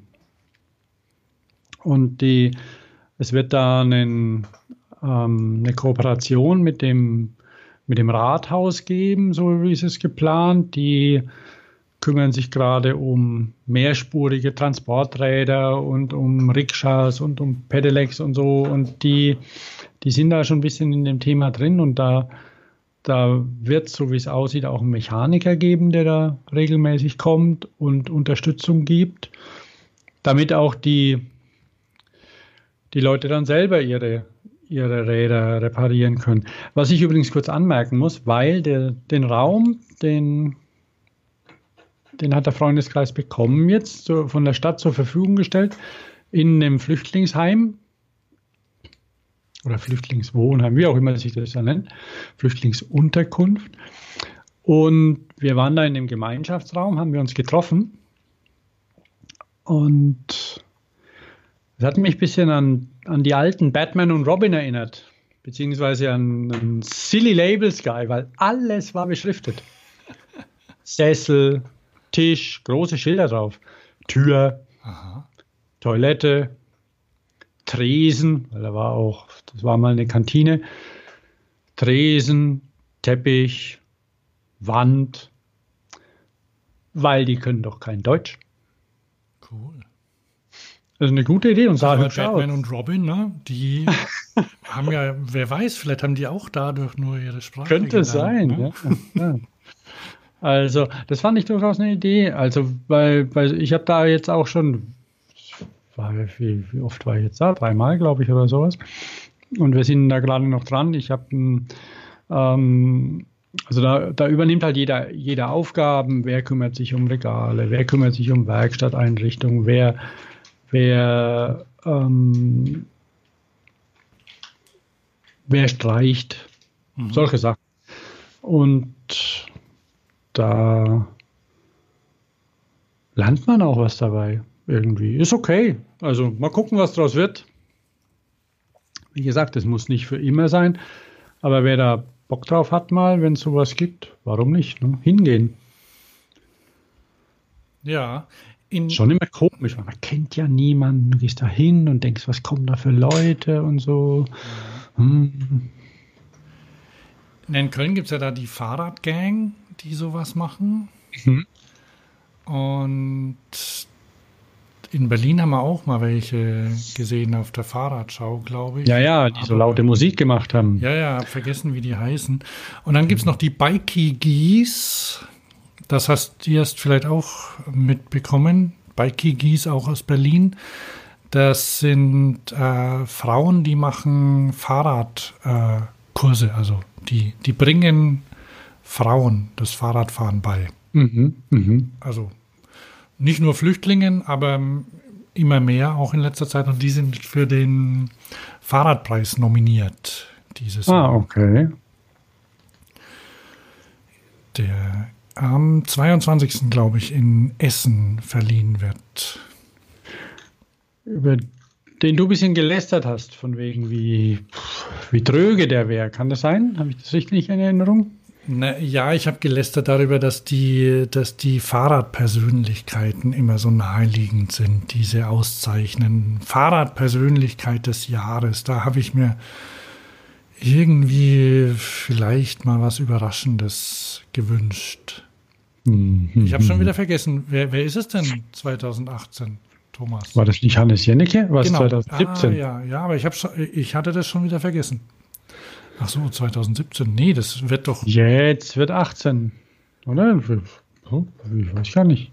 Und die, es wird da einen, ähm, eine Kooperation mit dem, mit dem Rathaus geben, so wie es ist geplant. Die kümmern sich gerade um mehrspurige Transporträder und um Rikschas und um Pedelecs und so. Und die, die sind da schon ein bisschen in dem Thema drin und da, da wird, so wie es aussieht, auch einen Mechaniker geben, der da regelmäßig kommt und Unterstützung gibt, damit auch die die Leute dann selber ihre, ihre Räder reparieren können. Was ich übrigens kurz anmerken muss, weil der, den Raum, den, den hat der Freundeskreis bekommen jetzt so, von der Stadt zur Verfügung gestellt in einem Flüchtlingsheim oder Flüchtlingswohnheim, wie auch immer sich das ja nennt, Flüchtlingsunterkunft. Und wir waren da in dem Gemeinschaftsraum, haben wir uns getroffen und das hat mich ein bisschen an, an die alten Batman und Robin erinnert, beziehungsweise an, an Silly Labels Guy, weil alles war beschriftet. Sessel, Tisch, große Schilder drauf, Tür, Aha. Toilette, Tresen, weil da war auch, das war mal eine Kantine, Tresen, Teppich, Wand, weil die können doch kein Deutsch. Cool. Das ist eine gute Idee und sah hübsch Batman aus. und Robin, ne? Die haben ja, wer weiß, vielleicht haben die auch dadurch nur ihre Sprache. Könnte gelernt, sein, ne? ja. ja. Also, das fand ich durchaus eine Idee. Also, weil, weil ich habe da jetzt auch schon, wie, wie, oft war ich jetzt da? Dreimal, glaube ich, oder sowas. Und wir sind da gerade noch dran. Ich habe ähm, also da, da, übernimmt halt jeder, jeder Aufgaben, wer kümmert sich um Regale, wer kümmert sich um Werkstatteinrichtungen, wer wer, ähm, wer streicht, mhm. solche Sachen. Und da lernt man auch was dabei irgendwie. Ist okay. Also mal gucken, was daraus wird. Wie gesagt, es muss nicht für immer sein, aber wer da Bock drauf hat mal, wenn es sowas gibt, warum nicht? Ne? Hingehen. Ja, in Schon immer komisch, man kennt ja niemanden. Du gehst da hin und denkst, was kommen da für Leute und so. Hm. In Köln gibt es ja da die Fahrradgang, die sowas machen. Mhm. Und in Berlin haben wir auch mal welche gesehen auf der Fahrradschau, glaube ich. Ja, ja, die Aber, so laute Musik gemacht haben. Ja, ja, vergessen, wie die heißen. Und dann gibt es noch die Bikey Geese. Das hast du erst vielleicht auch mitbekommen, bei Kigis auch aus Berlin. Das sind äh, Frauen, die machen Fahrradkurse, äh, also die, die bringen Frauen das Fahrradfahren bei. Mhm, mh. Also nicht nur Flüchtlingen, aber immer mehr, auch in letzter Zeit. Und die sind für den Fahrradpreis nominiert dieses Ah, okay. Der am 22. glaube ich in Essen verliehen wird. Über den du ein bisschen gelästert hast, von wegen wie, wie tröge der wäre. Kann das sein? Habe ich das richtig in Erinnerung? Na, ja, ich habe gelästert darüber, dass die, dass die Fahrradpersönlichkeiten immer so naheliegend sind, diese auszeichnen. Fahrradpersönlichkeit des Jahres, da habe ich mir irgendwie vielleicht mal was Überraschendes gewünscht. Mhm. Ich habe schon wieder vergessen, wer, wer ist es denn 2018? Thomas. War das nicht Hannes Jennecke? Was genau. 2017? Ah, ja, ja, aber ich, hab schon, ich hatte das schon wieder vergessen. Ach so, 2017. Nee, das wird doch. Jetzt wird 18. Oder? Ich weiß gar nicht.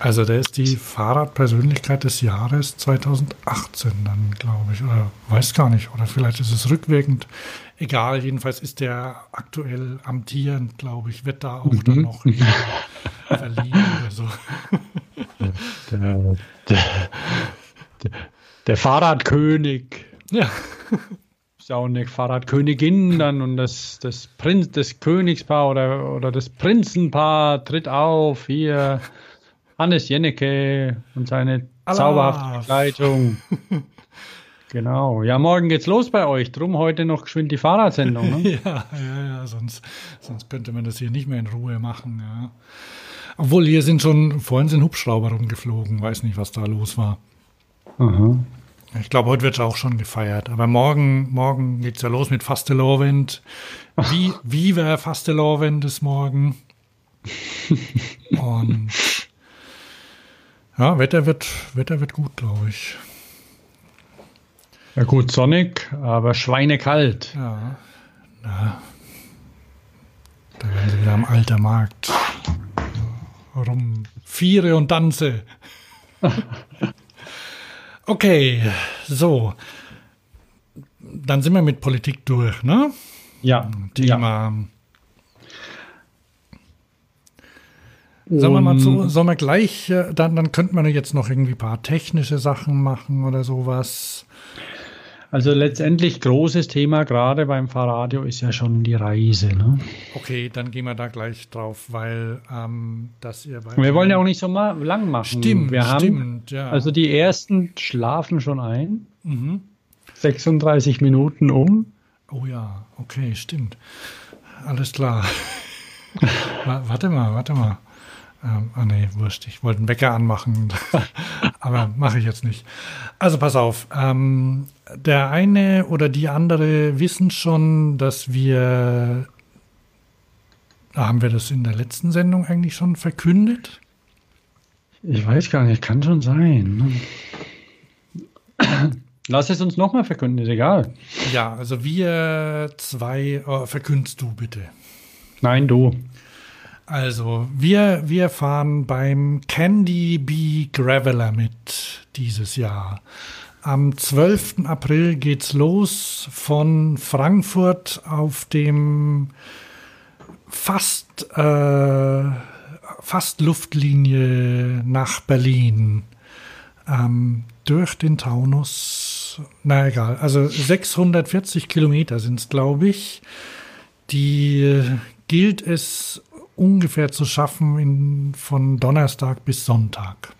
Also der ist die Fahrradpersönlichkeit des Jahres 2018 dann, glaube ich. Oder weiß gar nicht. Oder vielleicht ist es rückwirkend. Egal, jedenfalls ist der aktuell amtierend, glaube ich, wird da auch mhm. dann noch verliehen oder so. Der, der, der, der Fahrradkönig. Ja. Ist auch eine Fahrradkönigin dann und das, das Prinz, das Königspaar oder, oder das Prinzenpaar tritt auf hier. Hannes Jennecke und seine Allah. zauberhafte Begleitung. genau. Ja, morgen geht's los bei euch. Drum heute noch geschwind die Fahrradsendung. Ne? ja, ja, ja. Sonst, sonst könnte man das hier nicht mehr in Ruhe machen. Ja. Obwohl hier sind schon, vorhin sind Hubschrauber rumgeflogen. Weiß nicht, was da los war. Aha. Ich glaube, heute wird es auch schon gefeiert. Aber morgen, morgen geht es ja los mit Fastelovend. Wie, wie wäre Fastelovend ist morgen? Und ja, Wetter wird, Wetter wird gut, glaube ich. Ja gut, sonnig, aber schweinekalt. Ja. Na, da werden sie wieder am alter Markt rum viere und tanze. okay, so. Dann sind wir mit Politik durch, ne? Ja. Thema. Ja. Sagen wir mal so, sollen wir gleich, äh, dann, dann könnte man jetzt noch irgendwie ein paar technische Sachen machen oder sowas. Also letztendlich großes Thema gerade beim Fahrradio ist ja schon die Reise. Ne? Okay, dann gehen wir da gleich drauf, weil ähm, das ihr Wir wollen ja auch nicht so mal lang machen. Stimmt, wir haben, stimmt, ja. Also die ersten schlafen schon ein. Mhm. 36 Minuten um. Oh ja, okay, stimmt. Alles klar. warte mal, warte mal. Ähm, ah nee, wurscht. Ich wollte einen Wecker anmachen, aber mache ich jetzt nicht. Also pass auf. Ähm, der eine oder die andere wissen schon, dass wir. Haben wir das in der letzten Sendung eigentlich schon verkündet? Ich weiß gar nicht, kann schon sein. Lass es uns nochmal verkünden, ist egal. Ja, also wir zwei, oh, verkündest du bitte. Nein, du. Also, wir, wir fahren beim Candy Bee Graveler mit dieses Jahr. Am 12. April geht's los von Frankfurt auf dem fast, äh, fast Luftlinie nach Berlin. Ähm, durch den Taunus. Na egal, also 640 Kilometer sind es, glaube ich. Die gilt es ungefähr zu schaffen in, von Donnerstag bis Sonntag.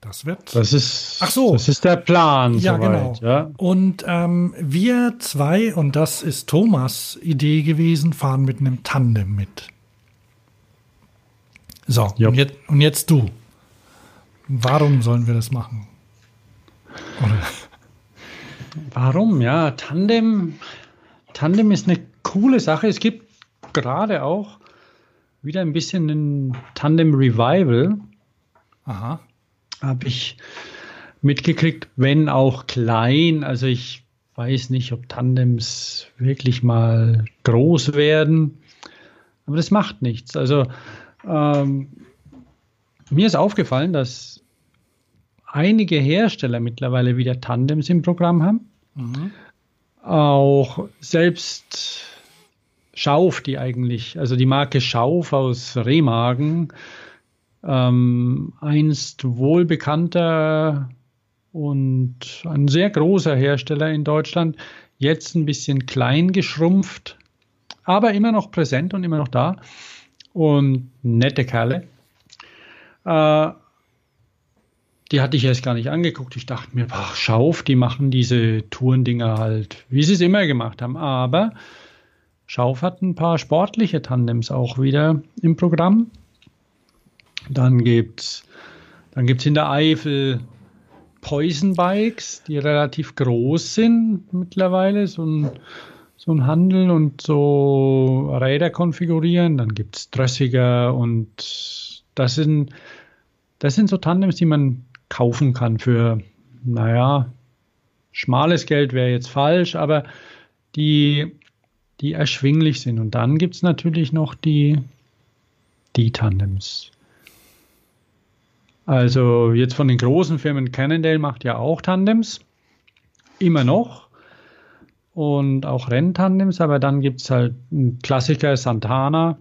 Das wird. Das ist, Ach so. Das ist der Plan. Ja, soweit, genau. Ja. Und ähm, wir zwei, und das ist Thomas' Idee gewesen, fahren mit einem Tandem mit. So, und jetzt, und jetzt, du. Warum sollen wir das machen? Oder? Warum? Ja, Tandem. Tandem ist eine coole Sache. Es gibt gerade auch wieder ein bisschen ein Tandem Revival. Aha. Habe ich mitgekriegt, wenn auch klein. Also ich weiß nicht, ob Tandems wirklich mal groß werden. Aber das macht nichts. Also ähm, mir ist aufgefallen, dass einige Hersteller mittlerweile wieder Tandems im Programm haben. Mhm. Auch selbst Schauf, die eigentlich, also die Marke Schauf aus Remagen, ähm, einst wohlbekannter und ein sehr großer Hersteller in Deutschland, jetzt ein bisschen klein geschrumpft, aber immer noch präsent und immer noch da und nette Kerle. Äh, die hatte ich erst gar nicht angeguckt. Ich dachte mir, ach, Schauf, die machen diese Tourendinger halt, wie sie es immer gemacht haben. Aber Schauf hat ein paar sportliche Tandems auch wieder im Programm. Dann gibt es dann gibt's in der Eifel Poison Bikes, die relativ groß sind mittlerweile, so ein, so ein Handel und so Räder konfigurieren. Dann gibt es Drössiger und das sind, das sind so Tandems, die man kaufen kann für, naja, schmales Geld wäre jetzt falsch, aber die die erschwinglich sind. Und dann gibt es natürlich noch die, die Tandems. Also jetzt von den großen Firmen, Cannondale macht ja auch Tandems, immer noch. Und auch Renntandems, aber dann gibt es halt einen Klassiker Santana,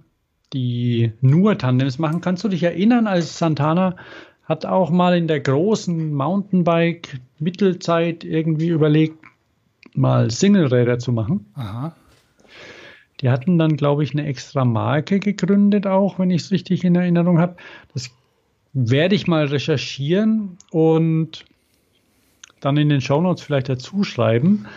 die nur Tandems machen. Kannst du dich erinnern, als Santana hat auch mal in der großen Mountainbike-Mittelzeit irgendwie überlegt, mal Singleräder zu machen. Aha. Die hatten dann, glaube ich, eine extra Marke gegründet, auch wenn ich es richtig in Erinnerung habe. Das werde ich mal recherchieren und dann in den Shownotes vielleicht dazu schreiben.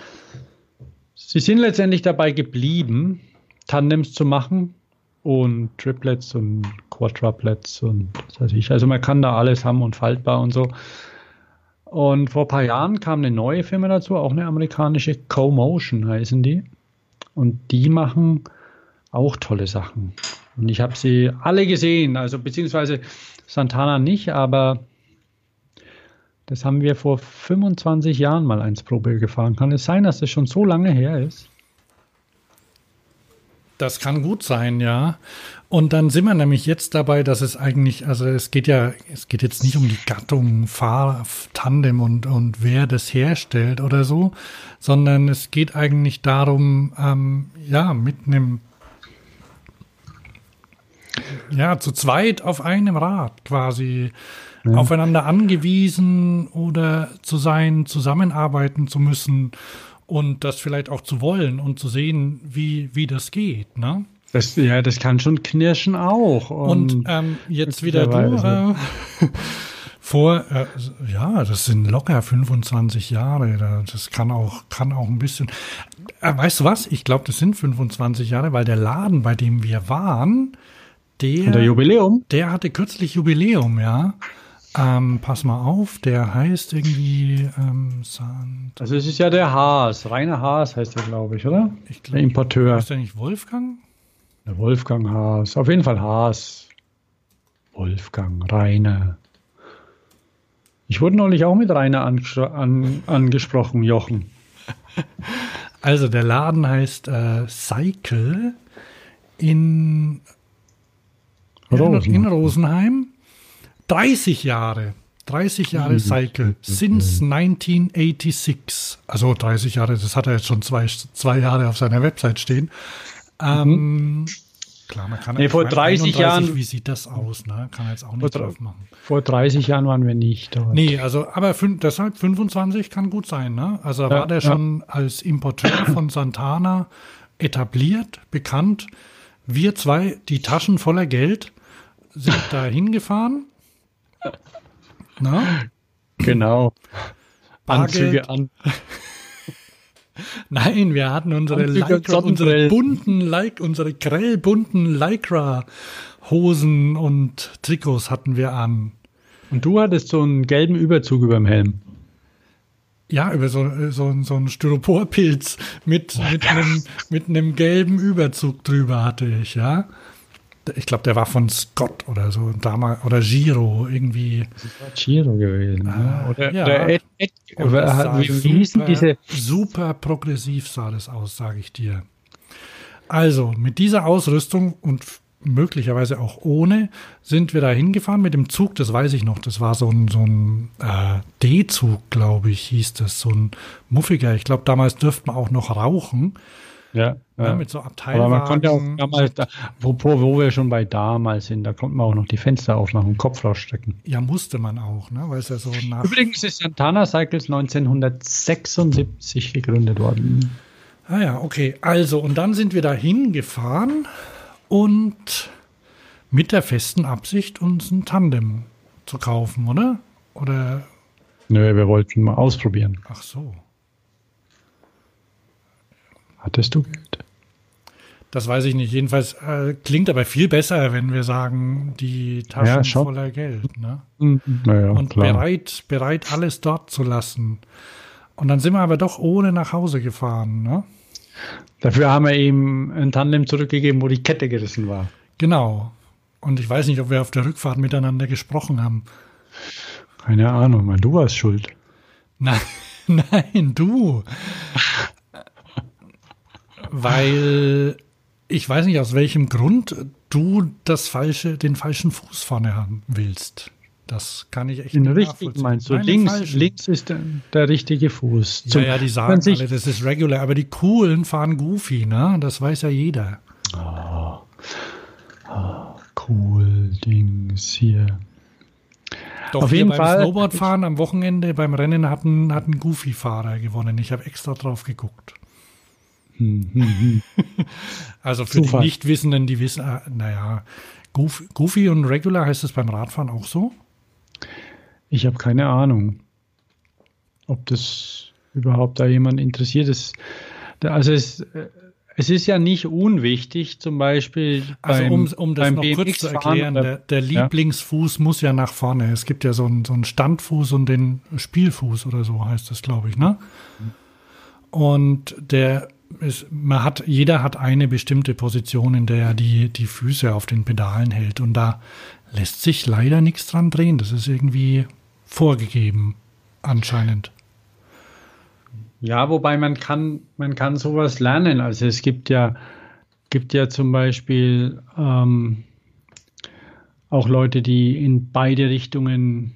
Sie sind letztendlich dabei geblieben, Tandems zu machen und Triplets und Quadruplets und was weiß ich. Also man kann da alles haben und faltbar und so. Und vor ein paar Jahren kam eine neue Firma dazu, auch eine amerikanische, Co-Motion heißen die. Und die machen auch tolle Sachen. Und ich habe sie alle gesehen, also beziehungsweise Santana nicht, aber das haben wir vor 25 Jahren mal eins Probe gefahren. Kann es sein, dass das schon so lange her ist? Das kann gut sein, ja. Und dann sind wir nämlich jetzt dabei, dass es eigentlich, also es geht ja, es geht jetzt nicht um die Gattung Fahr Tandem und, und wer das herstellt oder so, sondern es geht eigentlich darum, ähm, ja, mit einem, ja, zu zweit auf einem Rad quasi ja. aufeinander angewiesen oder zu sein, zusammenarbeiten zu müssen und das vielleicht auch zu wollen und zu sehen, wie, wie das geht. Ne? Das, ja, das kann schon knirschen auch. Und, und ähm, jetzt wieder du. Äh, vor, äh, ja, das sind locker 25 Jahre. Das kann auch, kann auch ein bisschen. Äh, weißt du was? Ich glaube, das sind 25 Jahre, weil der Laden, bei dem wir waren, der, der Jubiläum, der hatte kürzlich Jubiläum, ja. Ähm, pass mal auf, der heißt irgendwie ähm, Sand. Also es ist ja der Haas, Rainer Haas heißt der, glaube ich, oder? Ich glaub, der Importeur. Ist der nicht Wolfgang? Der Wolfgang Haas, auf jeden Fall Haas. Wolfgang, Rainer. Ich wurde neulich auch mit Rainer an, angesprochen, Jochen. Also der Laden heißt äh, Cycle in, Rosen. in Rosenheim. 30 Jahre. 30 Jahre mhm. Cycle. Since 1986. Also 30 Jahre, das hat er jetzt schon zwei, zwei Jahre auf seiner Website stehen. Ähm, klar, man kann nee, vor 30 Jahren. Wie sieht das aus? Ne? Kann er jetzt auch nicht vor, drauf machen. Vor 30 Jahren waren wir nicht dort. Nee, also, aber fün, deshalb 25 kann gut sein. Ne? Also ja, war der ja. schon als Importeur von Santana etabliert, bekannt. Wir zwei, die Taschen voller Geld, sind da hingefahren na? Genau. Anzüge an. Nein, wir hatten unsere, Lycra, unsere bunten, like, unsere grellbunten Lycra-Hosen und Trikots hatten wir an. Und du hattest so einen gelben Überzug über dem Helm. Ja, über so, so, so einen Styroporpilz mit, mit, einem, mit einem gelben Überzug drüber hatte ich, ja ich glaube, der war von Scott oder so damals oder Giro irgendwie. Das war Giro gewesen. Ah, oder, ja. oder Ed, Ed, wie, wie hießen diese? Super progressiv sah das aus, sage ich dir. Also mit dieser Ausrüstung und möglicherweise auch ohne sind wir da hingefahren mit dem Zug. Das weiß ich noch. Das war so ein so ein äh, D-Zug, glaube ich, hieß das. So ein muffiger. Ich glaube, damals dürfte man auch noch rauchen. Ja, ja, ja. mit so Abteilwagen. Aber man konnte auch damals, da, wo, wo wir schon bei damals sind, da konnte man auch noch die Fenster aufmachen Kopf rausstecken. Ja, musste man auch, ne? weil es ja so nach. Übrigens ist Santana Cycles 1976 gegründet worden. Ah ja, okay. Also, und dann sind wir da hingefahren und mit der festen Absicht, uns ein Tandem zu kaufen, oder? Oder? Nö, wir wollten mal ausprobieren. Ach so. Hattest du Geld? Das weiß ich nicht. Jedenfalls äh, klingt aber viel besser, wenn wir sagen, die Taschen ja, voller Geld. Ne? Mhm. Naja, und klar. bereit, bereit, alles dort zu lassen. Und dann sind wir aber doch ohne nach Hause gefahren. Ne? Dafür haben wir ihm ein Tandem zurückgegeben, wo die Kette gerissen war. Genau. Und ich weiß nicht, ob wir auf der Rückfahrt miteinander gesprochen haben. Keine Ahnung, du warst schuld. Nein, nein, du weil ich weiß nicht, aus welchem Grund du das falsche, den falschen Fuß vorne haben willst. Das kann ich echt den nicht richtigen meinst du? links, links ist der, der, richtige Fuß. ja, ja, die sagen alle, das ist regular, aber die coolen fahren Goofy, ne? Das weiß ja jeder. Oh, oh, cool Dings hier. Doch Auf jeden beim Fall. Snowboardfahren am Wochenende beim Rennen hat ein, hat ein Goofy-Fahrer gewonnen. Ich habe extra drauf geguckt. also für Zufall. die Nichtwissenden, die wissen, äh, naja, Goofy, und Regular heißt es beim Radfahren auch so? Ich habe keine Ahnung, ob das überhaupt da jemand interessiert ist. Also es, es ist ja nicht unwichtig, zum Beispiel. Also beim, um, um das noch kurz zu erklären, der, der Lieblingsfuß ja. muss ja nach vorne. Es gibt ja so einen, so einen Standfuß und den Spielfuß oder so heißt das, glaube ich, ne? Und der ist, man hat, jeder hat eine bestimmte Position, in der er die, die Füße auf den Pedalen hält. Und da lässt sich leider nichts dran drehen. Das ist irgendwie vorgegeben, anscheinend. Ja, wobei man kann, man kann sowas lernen. Also es gibt ja, gibt ja zum Beispiel ähm, auch Leute, die in beide Richtungen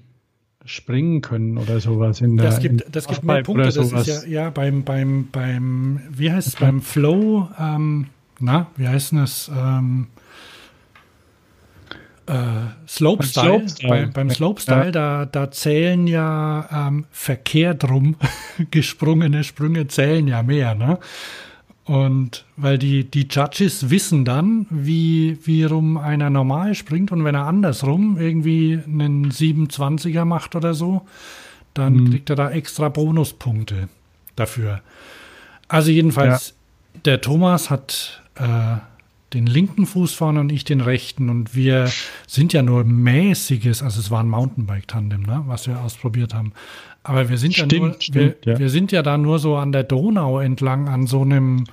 springen können oder sowas in der. Das gibt, das gibt mehr Punkte. Das ist ja, ja beim, beim, beim, wie heißt es, beim Flow, ähm, na, wie heißt es, ähm, äh, Slopestyle, beim Slopestyle, bei, beim Slopestyle ja. da, da zählen ja ähm, verkehrt rum gesprungene Sprünge zählen ja mehr, ne? Und weil die, die Judges wissen dann, wie, wie rum einer normal springt und wenn er andersrum irgendwie einen 27er macht oder so, dann mhm. kriegt er da extra Bonuspunkte dafür. Also jedenfalls, ja. der Thomas hat äh, den linken Fuß vorne und ich den rechten. Und wir sind ja nur mäßiges, also es war ein Mountainbike-Tandem, ne, was wir ausprobiert haben. Aber wir sind stimmt, ja nur, stimmt, wir, ja. wir, sind ja da nur so an der Donau entlang an so einem,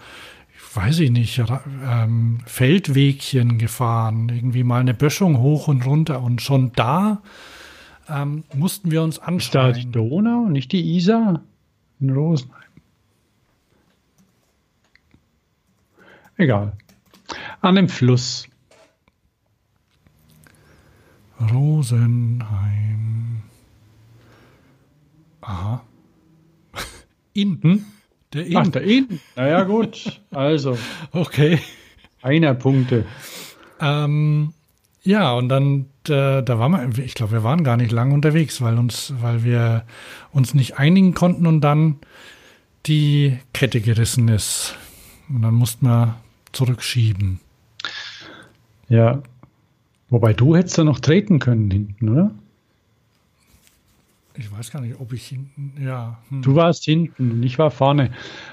weiß ich nicht, ähm, Feldwegchen gefahren, irgendwie mal eine Böschung hoch und runter. Und schon da ähm, mussten wir uns anschauen. Ist da die Donau, nicht die Isar in Rosenheim? Egal. An dem Fluss. Rosenheim. Aha. In. Hm? Der In. Ach, der In. Naja, gut. Also. okay. Einer Punkte. Ähm, ja, und dann, äh, da waren wir, ich glaube, wir waren gar nicht lang unterwegs, weil uns, weil wir uns nicht einigen konnten und dann die Kette gerissen ist. Und dann mussten wir zurückschieben. Ja. Wobei du hättest da noch treten können hinten, oder? Ich weiß gar nicht, ob ich hinten, ja. Hm. Du warst hinten und ich war vorne.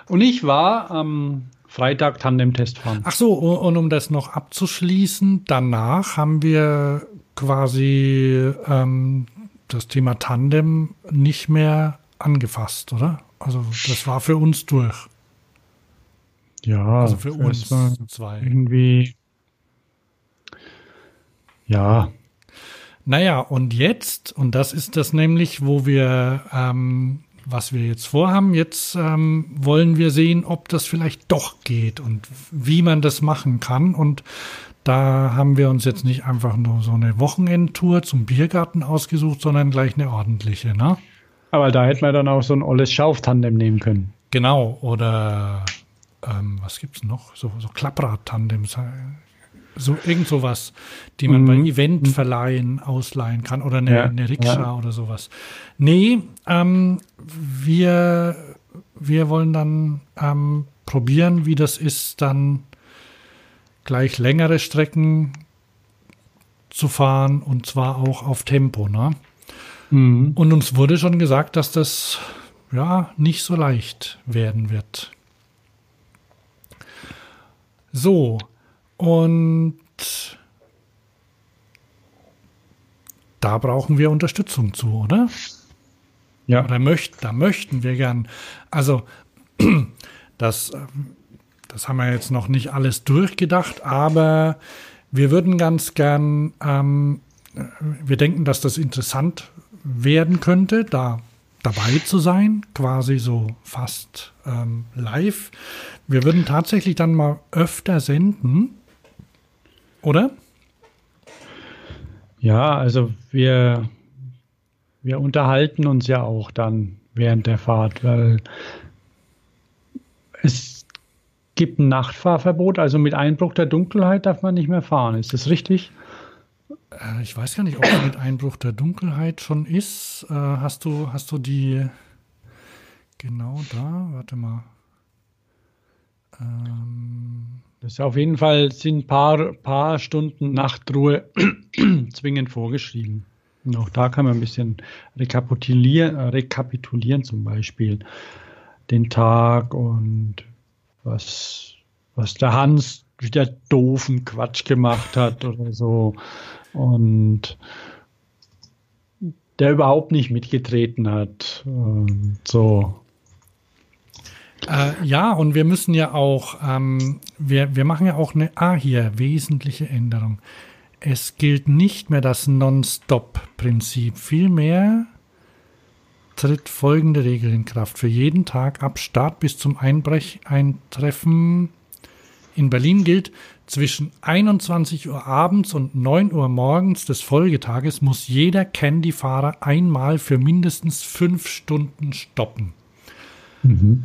Und ich war am Freitag Tandem-Test fahren. Ach so, und um das noch abzuschließen, danach haben wir quasi ähm, das Thema Tandem nicht mehr angefasst, oder? Also das war für uns durch. Ja, also für uns zwei. Irgendwie ja. Naja, und jetzt, und das ist das nämlich, wo wir, ähm, was wir jetzt vorhaben, jetzt ähm, wollen wir sehen, ob das vielleicht doch geht und wie man das machen kann. Und da haben wir uns jetzt nicht einfach nur so eine Wochenendtour zum Biergarten ausgesucht, sondern gleich eine ordentliche, ne? Aber da hätten wir dann auch so ein olles Schauftandem nehmen können. Genau, oder ähm, was gibt's noch? So, so Klapprad-Tandems so irgend sowas, die man mhm. bei Eventverleihen ausleihen kann oder eine, ja. eine Rikscha ja. oder sowas. Nee, ähm, wir, wir wollen dann ähm, probieren, wie das ist, dann gleich längere Strecken zu fahren und zwar auch auf Tempo. Ne? Mhm. Und uns wurde schon gesagt, dass das ja nicht so leicht werden wird. So, und da brauchen wir Unterstützung zu, oder? Ja. Oder möcht, da möchten wir gern. Also, das, das haben wir jetzt noch nicht alles durchgedacht, aber wir würden ganz gern, ähm, wir denken, dass das interessant werden könnte, da dabei zu sein, quasi so fast ähm, live. Wir würden tatsächlich dann mal öfter senden oder? Ja, also wir, wir unterhalten uns ja auch dann während der Fahrt, weil es gibt ein Nachtfahrverbot, also mit Einbruch der Dunkelheit darf man nicht mehr fahren. Ist das richtig? Äh, ich weiß gar nicht, ob es mit Einbruch der Dunkelheit schon ist. Äh, hast du, hast du die genau da? Warte mal. Ähm das ist auf jeden Fall sind ein paar, paar Stunden Nachtruhe zwingend vorgeschrieben. Und auch da kann man ein bisschen rekapitulieren, äh, rekapitulieren zum Beispiel den Tag und was, was der Hans wieder doofen Quatsch gemacht hat oder so. Und der überhaupt nicht mitgetreten hat. Und so. Äh, ja, und wir müssen ja auch, ähm, wir, wir machen ja auch eine, ah, hier, wesentliche Änderung. Es gilt nicht mehr das Non-Stop-Prinzip. Vielmehr tritt folgende Regel in Kraft. Für jeden Tag ab Start bis zum Einbrecheintreffen in Berlin gilt, zwischen 21 Uhr abends und 9 Uhr morgens des Folgetages muss jeder Candy-Fahrer einmal für mindestens fünf Stunden stoppen. Mhm.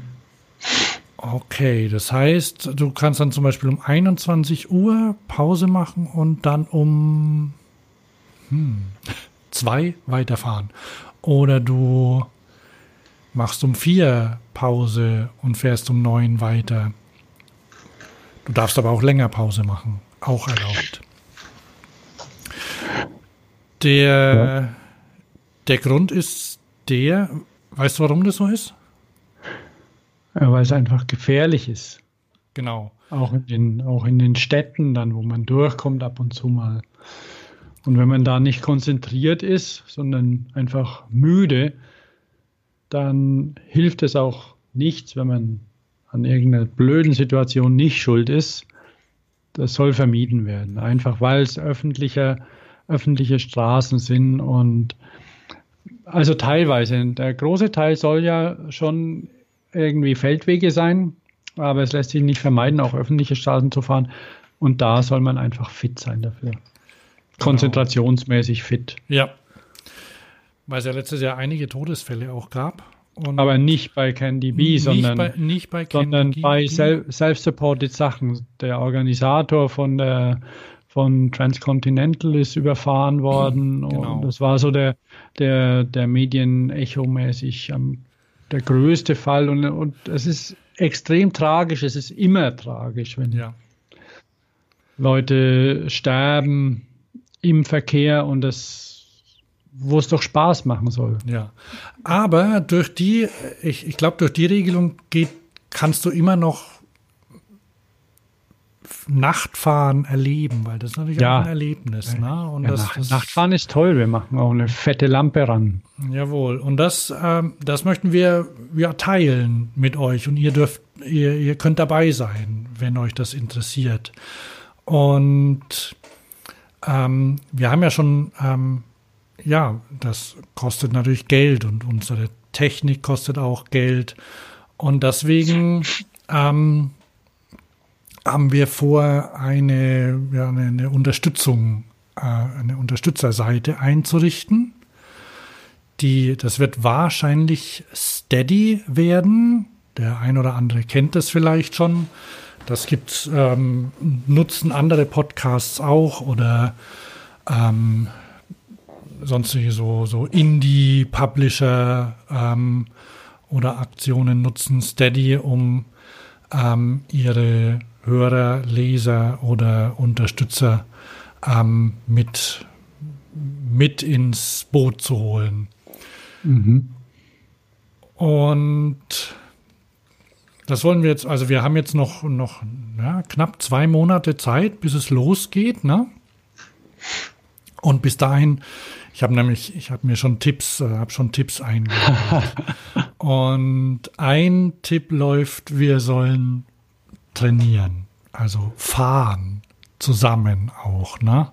Okay, das heißt, du kannst dann zum Beispiel um 21 Uhr Pause machen und dann um hm, zwei weiterfahren. Oder du machst um vier Pause und fährst um neun weiter. Du darfst aber auch länger Pause machen. Auch erlaubt. Der, ja. der Grund ist der, weißt du, warum das so ist? Ja, weil es einfach gefährlich ist. Genau. Auch in, den, auch in den Städten dann, wo man durchkommt ab und zu mal. Und wenn man da nicht konzentriert ist, sondern einfach müde, dann hilft es auch nichts, wenn man an irgendeiner blöden Situation nicht schuld ist. Das soll vermieden werden, einfach weil es öffentliche, öffentliche Straßen sind und also teilweise. Der große Teil soll ja schon irgendwie Feldwege sein, aber es lässt sich nicht vermeiden, auch öffentliche Straßen zu fahren. Und da soll man einfach fit sein dafür. Genau. Konzentrationsmäßig fit. Ja. Weil es ja letztes Jahr einige Todesfälle auch gab. Und aber nicht bei Candy B, sondern, bei, nicht bei, sondern bei self-supported Sachen. Der Organisator von der von Transcontinental ist überfahren worden genau. und das war so der der der Medienecho-mäßig am der größte Fall und, und es ist extrem tragisch, es ist immer tragisch, wenn ja. Leute sterben im Verkehr und das wo es doch Spaß machen soll. Ja. Aber durch die, ich, ich glaube, durch die Regelung geht, kannst du immer noch Nachtfahren erleben, weil das ist natürlich ja. auch ein Erlebnis. Ne? Und ja, das, das, Nachtfahren ist toll, wir machen auch eine fette Lampe ran. Jawohl, und das, ähm, das möchten wir ja teilen mit euch und ihr dürft, ihr, ihr könnt dabei sein, wenn euch das interessiert. Und ähm, wir haben ja schon, ähm, ja, das kostet natürlich Geld und unsere Technik kostet auch Geld. Und deswegen ähm, haben wir vor, eine, ja, eine, Unterstützung, äh, eine Unterstützerseite einzurichten. Die, das wird wahrscheinlich Steady werden. Der ein oder andere kennt das vielleicht schon. Das gibt ähm, nutzen andere Podcasts auch oder ähm, sonstige so, so Indie-Publisher ähm, oder Aktionen nutzen Steady, um ähm, ihre Hörer, Leser oder Unterstützer ähm, mit, mit ins Boot zu holen. Mhm. Und das wollen wir jetzt, also wir haben jetzt noch, noch ja, knapp zwei Monate Zeit, bis es losgeht. Ne? Und bis dahin, ich habe nämlich, ich habe mir schon Tipps, äh, habe schon Tipps eingebaut. Und ein Tipp läuft, wir sollen trainieren, also fahren zusammen auch, ne?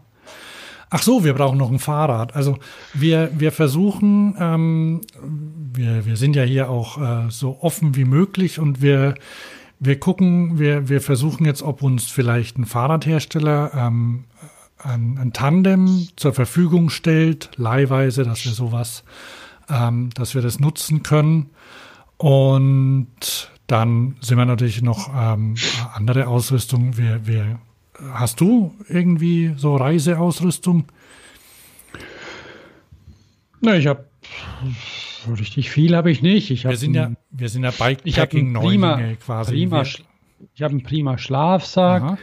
Ach so, wir brauchen noch ein Fahrrad. Also wir, wir versuchen, ähm, wir, wir sind ja hier auch äh, so offen wie möglich und wir, wir gucken, wir, wir versuchen jetzt, ob uns vielleicht ein Fahrradhersteller ähm, ein, ein Tandem zur Verfügung stellt, leihweise, dass wir sowas, ähm, dass wir das nutzen können. Und dann sind wir natürlich noch ähm, andere Ausrüstung. Wir, wir, hast du irgendwie so Reiseausrüstung? Na, ich habe richtig viel habe ich nicht. Ich wir sind ja, wir sind ja Bikepacking Neulinge quasi. Prima, ich habe einen prima Schlafsack. Aha.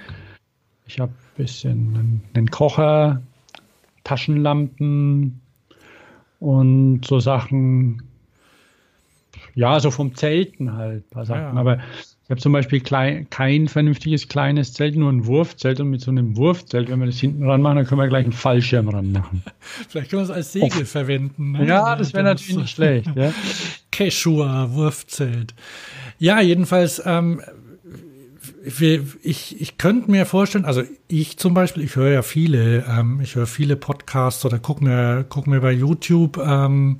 Ich habe ein bisschen einen Kocher, Taschenlampen und so Sachen, ja, so vom Zelten halt, paar Sachen. Ja. Aber Ich habe zum Beispiel klein, kein vernünftiges kleines Zelt, nur ein Wurfzelt und mit so einem Wurfzelt, wenn wir das hinten ran machen, dann können wir gleich einen Fallschirm ran machen. Vielleicht können wir es als Segel oh. verwenden. Ne? Ja, das wäre natürlich nicht schlecht. Ja. Quechua, Wurfzelt. Ja, jedenfalls, ähm, ich, ich könnte mir vorstellen, also ich zum Beispiel, ich höre ja viele, ähm, ich höre viele Podcasts oder gucke mir, guck mir bei YouTube ähm,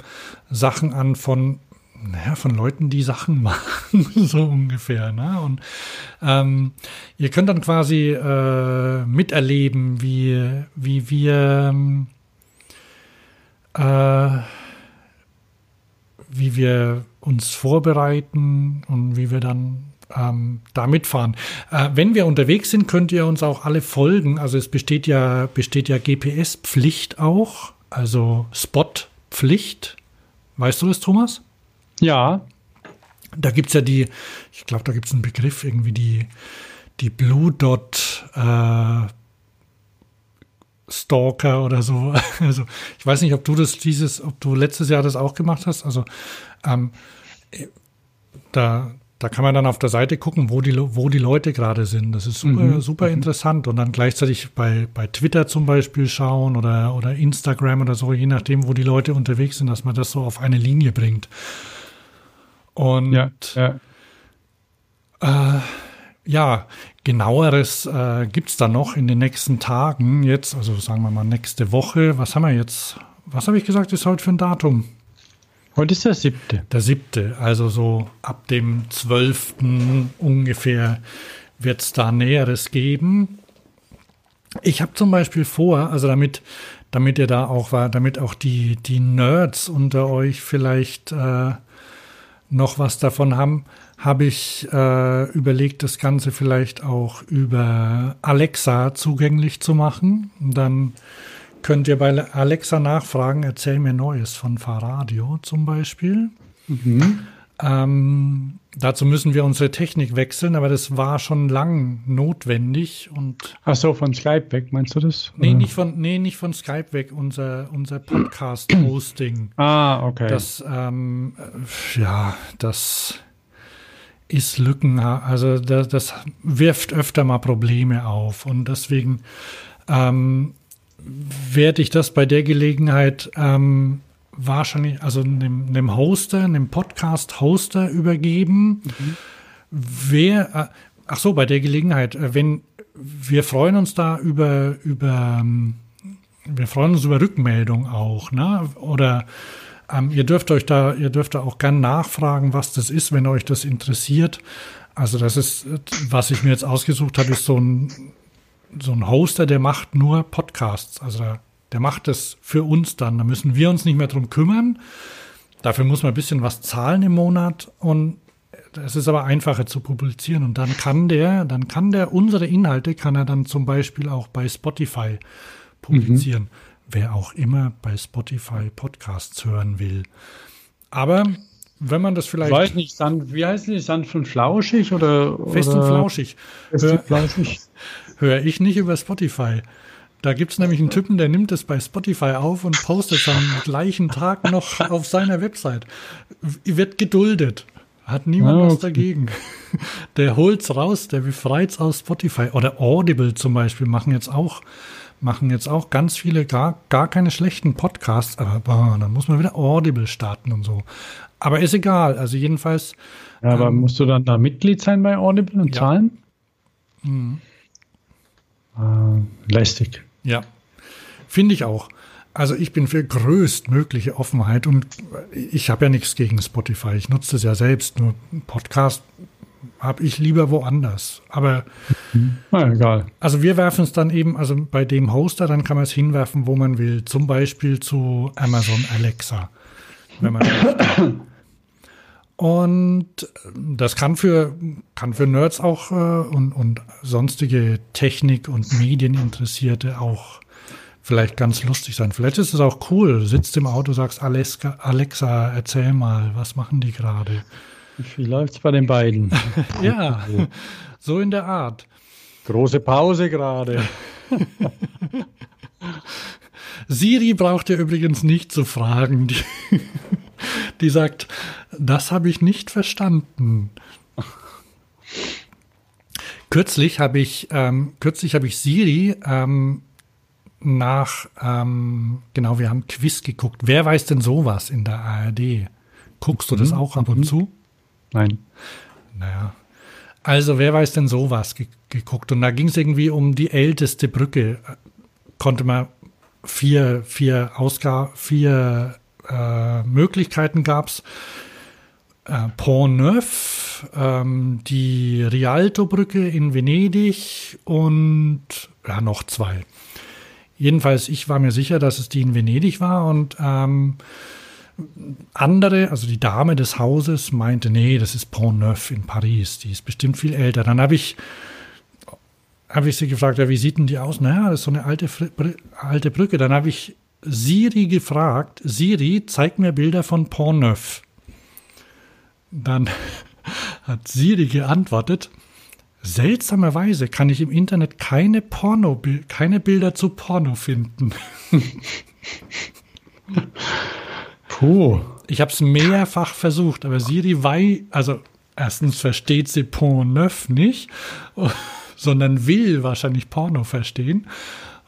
Sachen an von, naja, von Leuten, die Sachen machen, so ungefähr. Ne? Und ähm, ihr könnt dann quasi äh, miterleben, wie, wie wir ähm, äh, wie wir uns vorbereiten und wie wir dann ähm, da mitfahren. Äh, wenn wir unterwegs sind, könnt ihr uns auch alle folgen. Also es besteht ja, besteht ja GPS-Pflicht auch, also Spot-Pflicht. Weißt du das, Thomas? Ja. Da gibt es ja die, ich glaube, da gibt es einen Begriff, irgendwie die, die Blue Dot äh, Stalker oder so. Also ich weiß nicht, ob du das dieses, ob du letztes Jahr das auch gemacht hast. Also ähm, da, da kann man dann auf der Seite gucken, wo die, wo die Leute gerade sind. Das ist super, mhm. super mhm. interessant. Und dann gleichzeitig bei, bei Twitter zum Beispiel schauen oder, oder Instagram oder so, je nachdem, wo die Leute unterwegs sind, dass man das so auf eine Linie bringt. Und ja, ja. Äh, ja genaueres äh, gibt es da noch in den nächsten Tagen jetzt, also sagen wir mal nächste Woche. Was haben wir jetzt? Was habe ich gesagt, ist heute für ein Datum? Heute ist der siebte. Der siebte, also so ab dem zwölften ungefähr wird es da Näheres geben. Ich habe zum Beispiel vor, also damit, damit ihr da auch war, damit auch die, die Nerds unter euch vielleicht äh, noch was davon haben, habe ich äh, überlegt, das Ganze vielleicht auch über Alexa zugänglich zu machen. Dann könnt ihr bei Alexa nachfragen, erzähl mir Neues von Fahrradio zum Beispiel. Mhm. Ähm, dazu müssen wir unsere Technik wechseln, aber das war schon lang notwendig und. Ach so, von Skype weg, meinst du das? Nee, nicht von, nee, nicht von Skype weg, unser, unser Podcast-Hosting. ah, okay. Das, ähm, ja, das ist Lücken, also das, das wirft öfter mal Probleme auf und deswegen ähm, werde ich das bei der Gelegenheit ähm, wahrscheinlich, also einem, Hoster, einem Podcast-Hoster übergeben. Mhm. Wer, äh, ach so, bei der Gelegenheit, äh, wenn wir freuen uns da über, über, ähm, wir freuen uns über Rückmeldung auch, ne? Oder ähm, ihr dürft euch da, ihr dürft da auch gern nachfragen, was das ist, wenn euch das interessiert. Also das ist, was ich mir jetzt ausgesucht habe, ist so ein so ein Hoster, der macht nur Podcasts. Also der, der macht das für uns dann. Da müssen wir uns nicht mehr drum kümmern. Dafür muss man ein bisschen was zahlen im Monat und es ist aber einfacher zu publizieren. Und dann kann der, dann kann der unsere Inhalte kann er dann zum Beispiel auch bei Spotify publizieren. Mhm. Wer auch immer bei Spotify Podcasts hören will. Aber wenn man das vielleicht. Ich weiß nicht, Sand, wie heißen die? Sanft und flauschig oder? Fest und flauschig. Fest und flauschig höre ich nicht über Spotify. Da gibt es nämlich einen Typen, der nimmt es bei Spotify auf und postet es am gleichen Tag noch auf seiner Website. Wird geduldet. Hat niemand ah, okay. was dagegen. Der holt's raus, der befreit's aus Spotify. Oder Audible zum Beispiel machen jetzt auch, machen jetzt auch ganz viele gar, gar keine schlechten Podcasts, aber boah, dann muss man wieder Audible starten und so. Aber ist egal. Also jedenfalls. Ja, aber ähm, musst du dann da Mitglied sein bei Audible und ja. zahlen? Mhm äh, lästig. Ja, finde ich auch. Also ich bin für größtmögliche Offenheit und ich habe ja nichts gegen Spotify. Ich nutze das ja selbst. Nur Podcast habe ich lieber woanders. Aber Na, egal. Also wir werfen es dann eben, also bei dem Hoster, dann kann man es hinwerfen, wo man will. Zum Beispiel zu Amazon Alexa, wenn man Und das kann für, kann für Nerds auch äh, und, und sonstige Technik- und Medieninteressierte auch vielleicht ganz lustig sein. Vielleicht ist es auch cool. Du sitzt im Auto, sagst Alexa, Alexa, erzähl mal, was machen die gerade? Wie läuft's bei den beiden? ja, so in der Art. Große Pause gerade. Siri braucht ihr übrigens nicht zu fragen. Die, sagt, das habe ich nicht verstanden. Kürzlich habe ich, ähm, kürzlich habe ich Siri ähm, nach, ähm, genau, wir haben Quiz geguckt. Wer weiß denn sowas in der ARD? Guckst du das mhm. auch ab und mhm. zu? Nein. Naja. Also, wer weiß denn sowas ge geguckt? Und da ging es irgendwie um die älteste Brücke. Konnte man vier, vier Ausgaben, vier äh, Möglichkeiten gab's. Äh, Pont Neuf, ähm, die Rialto-Brücke in Venedig und ja, noch zwei. Jedenfalls, ich war mir sicher, dass es die in Venedig war und ähm, andere, also die Dame des Hauses, meinte, nee, das ist Pont Neuf in Paris, die ist bestimmt viel älter. Dann habe ich, hab ich sie gefragt, ja, wie sieht denn die aus? Naja, das ist so eine alte, alte Brücke. Dann habe ich Siri gefragt, Siri, zeig mir Bilder von Pont Neuf. Dann hat Siri geantwortet, seltsamerweise kann ich im Internet keine Porno, keine Bilder zu Porno finden. Puh. Ich habe es mehrfach versucht, aber Siri wei, also erstens versteht sie Pont Neuf nicht, sondern will wahrscheinlich Porno verstehen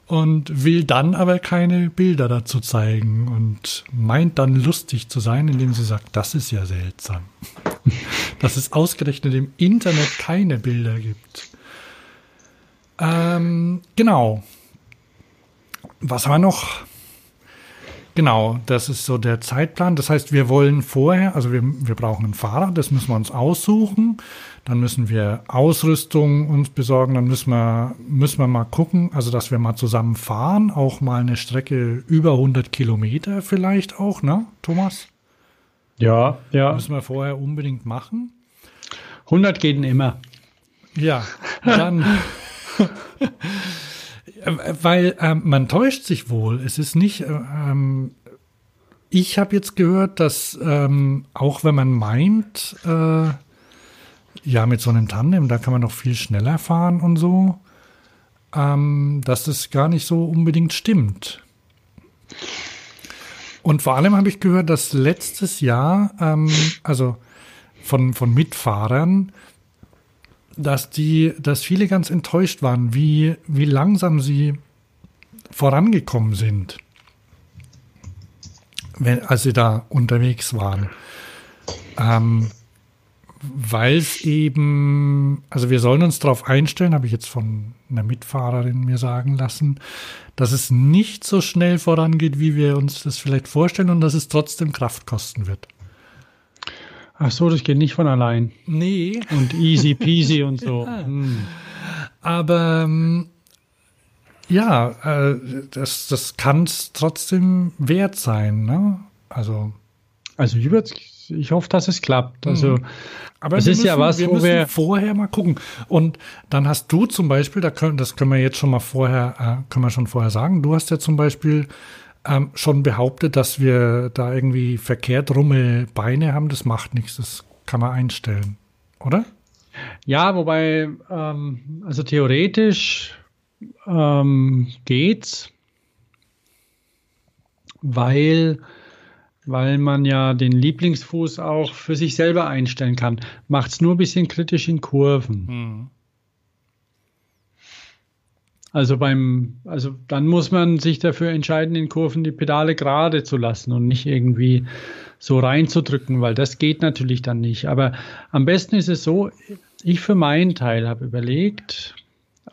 und will dann aber keine Bilder dazu zeigen und meint dann lustig zu sein, indem sie sagt, das ist ja seltsam, dass es ausgerechnet im Internet keine Bilder gibt. Ähm, genau. Was haben wir noch? Genau, das ist so der Zeitplan. Das heißt, wir wollen vorher, also wir, wir brauchen ein Fahrrad, das müssen wir uns aussuchen. Dann müssen wir Ausrüstung uns besorgen, dann müssen wir, müssen wir mal gucken, also dass wir mal zusammen fahren, auch mal eine Strecke über 100 Kilometer vielleicht auch, ne, Thomas? Ja, ja. Müssen wir vorher unbedingt machen. 100 geht immer. Ja, dann. Weil ähm, man täuscht sich wohl. Es ist nicht. Ähm, ich habe jetzt gehört, dass ähm, auch wenn man meint, äh, ja, mit so einem Tandem, da kann man noch viel schneller fahren und so, ähm, dass das gar nicht so unbedingt stimmt. Und vor allem habe ich gehört, dass letztes Jahr, ähm, also von, von Mitfahrern, dass die, dass viele ganz enttäuscht waren, wie, wie langsam sie vorangekommen sind, wenn, als sie da unterwegs waren. Ähm, weil es eben, also wir sollen uns darauf einstellen, habe ich jetzt von einer Mitfahrerin mir sagen lassen, dass es nicht so schnell vorangeht, wie wir uns das vielleicht vorstellen und dass es trotzdem Kraft kosten wird. Ach so, das geht nicht von allein. Nee. Und easy peasy und so. Ja. Hm. Aber ähm, ja, äh, das, das kann es trotzdem wert sein. Ne? Also, also ich, würd, ich hoffe, dass es klappt. Also, mhm. aber es ist müssen, ja was, wir wo wir vorher mal gucken. Und dann hast du zum Beispiel, da können, das können wir jetzt schon mal vorher, äh, können wir schon vorher sagen. Du hast ja zum Beispiel ähm, schon behauptet, dass wir da irgendwie verkehrt rumme Beine haben. Das macht nichts, das kann man einstellen, oder? Ja, wobei, ähm, also theoretisch ähm, geht's, weil, weil man ja den Lieblingsfuß auch für sich selber einstellen kann. Macht es nur ein bisschen kritisch in Kurven. Hm. Also beim, also dann muss man sich dafür entscheiden, in Kurven die Pedale gerade zu lassen und nicht irgendwie so reinzudrücken, weil das geht natürlich dann nicht. Aber am besten ist es so, ich für meinen Teil habe überlegt,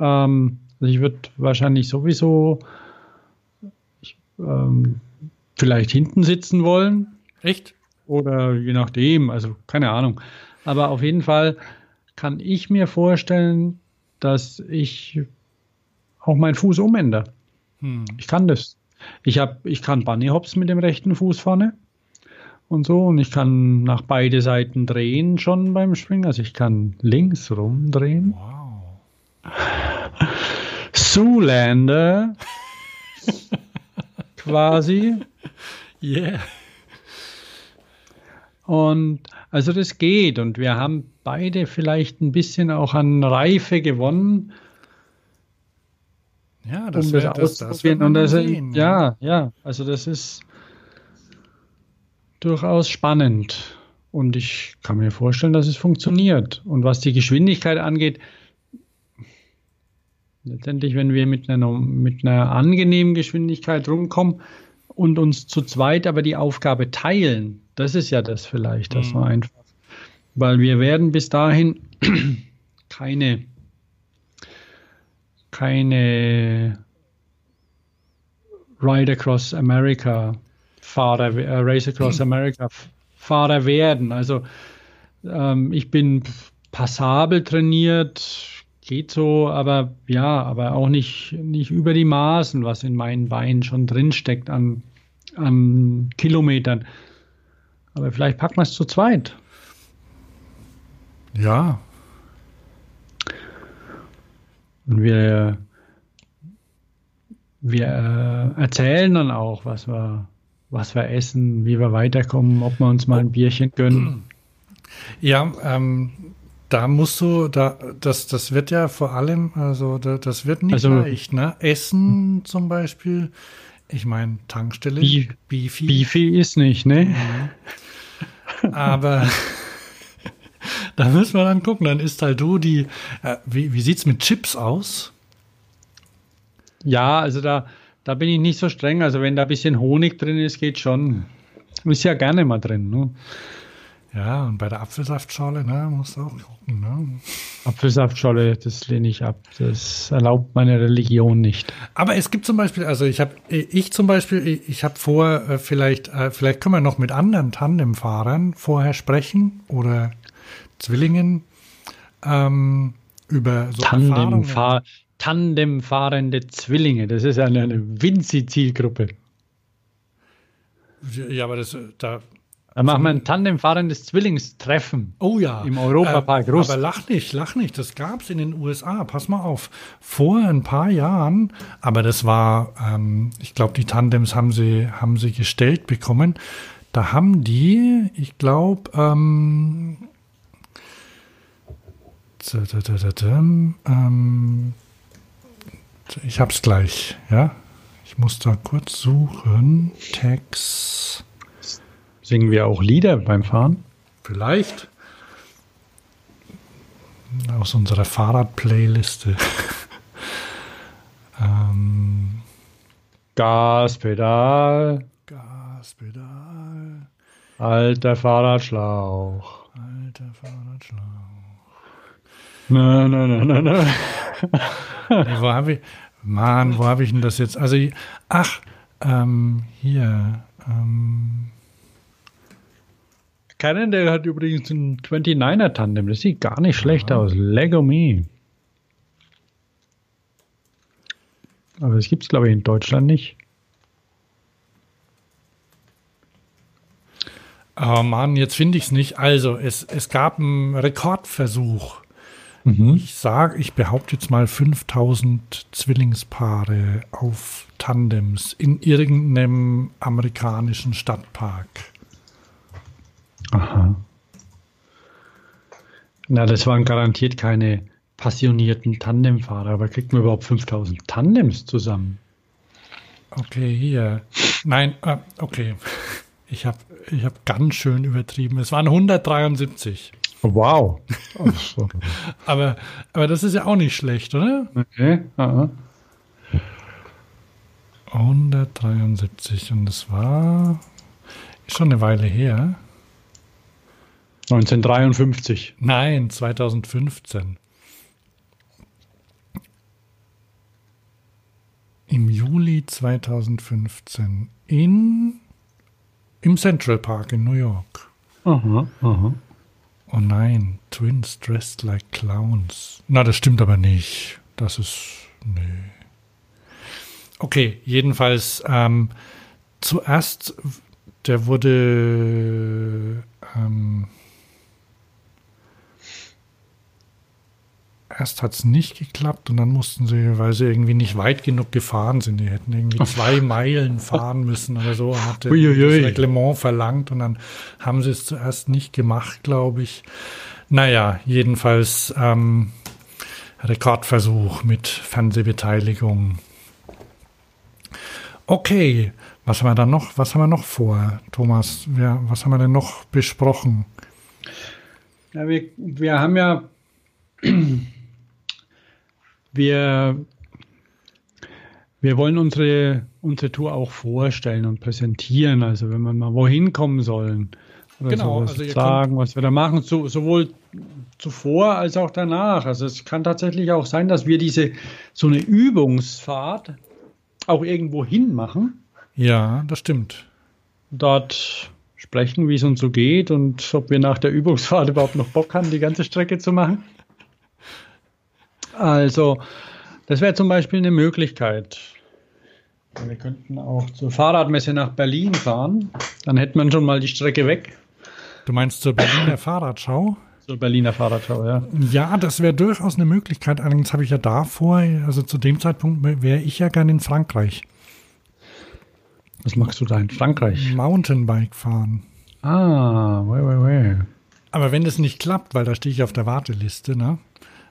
ähm, also ich würde wahrscheinlich sowieso ähm, vielleicht hinten sitzen wollen. Echt? Oder je nachdem, also keine Ahnung. Aber auf jeden Fall kann ich mir vorstellen, dass ich auch meinen Fuß umändere. Hm. Ich kann das. Ich, hab, ich kann Bunny Hops mit dem rechten Fuß vorne und so. Und ich kann nach beide Seiten drehen schon beim Springen. Also ich kann links rumdrehen. Wow. Zoolander. quasi. Yeah. Und also das geht. Und wir haben beide vielleicht ein bisschen auch an Reife gewonnen ja, das, um wär, das, das, das und das, sehen, ja, ja, also das ist durchaus spannend. Und ich kann mir vorstellen, dass es funktioniert. Und was die Geschwindigkeit angeht, Letztendlich, wenn wir mit einer, mit einer angenehmen Geschwindigkeit rumkommen und uns zu zweit aber die Aufgabe teilen, das ist ja das vielleicht, das war mhm. einfach. Weil wir werden bis dahin keine, keine Ride Across America Fahrer, äh, Race Across America Fahrer werden. Also ähm, ich bin passabel trainiert, geht so, aber ja, aber auch nicht, nicht über die Maßen, was in meinen Beinen schon drinsteckt an, an Kilometern. Aber vielleicht packen wir es zu zweit. Ja. Und wir, wir äh, erzählen dann auch, was wir, was wir essen, wie wir weiterkommen, ob wir uns mal ein Bierchen gönnen. Ja, ähm, da musst du, da, das, das wird ja vor allem, also da, das wird nicht also, leicht, ne? Essen zum Beispiel, ich meine, Tankstelle, Beef, Beefy. Beefy ist nicht, ne? Mhm. Aber da müssen wir dann gucken, dann ist halt du die, äh, wie, wie sieht's mit Chips aus? Ja, also da, da bin ich nicht so streng. Also wenn da ein bisschen Honig drin ist, geht schon. Ist ja gerne mal drin. Ne? Ja, und bei der Apfelsaftschorle, ne, musst du auch gucken, ne? Apfelsaftschorle, das lehne ich ab. Das erlaubt meine Religion nicht. Aber es gibt zum Beispiel, also ich habe, ich zum Beispiel, ich habe vor, äh, vielleicht, äh, vielleicht können wir noch mit anderen Tandemfahrern vorher sprechen oder Zwillingen ähm, über so Tandemfahr Tandemfahrende Zwillinge, das ist eine, eine Winzi-Zielgruppe. Ja, aber das, da, dann machen wir ein tandemfahrendes Zwillingstreffen. Oh ja. Im Europapark äh, Rust. Aber lach nicht, lach nicht. Das gab es in den USA. Pass mal auf. Vor ein paar Jahren, aber das war, ähm, ich glaube, die Tandems haben sie, haben sie gestellt bekommen. Da haben die, ich glaube, ähm, ähm, ich hab's gleich, ja. Ich muss da kurz suchen. Text. Singen wir auch Lieder beim Fahren? Vielleicht. Aus unserer Fahrrad-Playliste. ähm, Gaspedal. Gaspedal. Alter Fahrradschlauch. Alter Fahrradschlauch. Na, na, na, na. nee, wo habe ich. Mann, wo habe ich denn das jetzt? Also, ach, ähm, hier. Ähm, Cannondale hat übrigens ein 29er Tandem. Das sieht gar nicht schlecht aus. Lego Me. Aber das gibt es, glaube ich, in Deutschland nicht. Oh Mann, jetzt finde ich es nicht. Also, es, es gab einen Rekordversuch. Mhm. Ich sage, ich behaupte jetzt mal 5000 Zwillingspaare auf Tandems in irgendeinem amerikanischen Stadtpark. Aha. Na, das waren garantiert keine passionierten Tandemfahrer, aber kriegt man überhaupt 5000 Tandems zusammen? Okay, hier. Nein, äh, okay. Ich habe ich hab ganz schön übertrieben. Es waren 173. wow. aber, aber das ist ja auch nicht schlecht, oder? Okay. Aha. 173 und das war schon eine Weile her. 1953. Nein, 2015. Im Juli 2015 in im Central Park in New York. Aha, aha. Oh nein, Twins dressed like clowns. Na, das stimmt aber nicht. Das ist. Nee. Okay, jedenfalls ähm, zuerst, der wurde ähm, erst hat es nicht geklappt und dann mussten sie, weil sie irgendwie nicht weit genug gefahren sind, die hätten irgendwie zwei Meilen fahren müssen oder so, hatte Uiuiui. das Reglement verlangt und dann haben sie es zuerst nicht gemacht, glaube ich. Naja, jedenfalls ähm, Rekordversuch mit Fernsehbeteiligung. Okay, was haben wir dann noch? Was haben wir noch vor, Thomas? Wir, was haben wir denn noch besprochen? Ja, wir, wir haben ja wir wir wollen unsere, unsere Tour auch vorstellen und präsentieren. Also wenn wir mal wohin kommen sollen. Oder genau, also sagen, was wir da machen, so, sowohl zuvor als auch danach. Also es kann tatsächlich auch sein, dass wir diese so eine Übungsfahrt auch irgendwo hin machen. Ja, das stimmt. Dort sprechen, wie es uns so geht und ob wir nach der Übungsfahrt überhaupt noch Bock haben, die ganze Strecke zu machen. Also, das wäre zum Beispiel eine Möglichkeit. Wir könnten auch zur Fahrradmesse nach Berlin fahren. Dann hätte man schon mal die Strecke weg. Du meinst zur Berliner Fahrradschau? Zur Berliner Fahrradschau, ja. Ja, das wäre durchaus eine Möglichkeit. Allerdings habe ich ja davor, also zu dem Zeitpunkt wäre ich ja gern in Frankreich. Was machst du da in Frankreich? Mountainbike fahren. Ah, wei, wei, wei. Aber wenn das nicht klappt, weil da stehe ich auf der Warteliste, ne?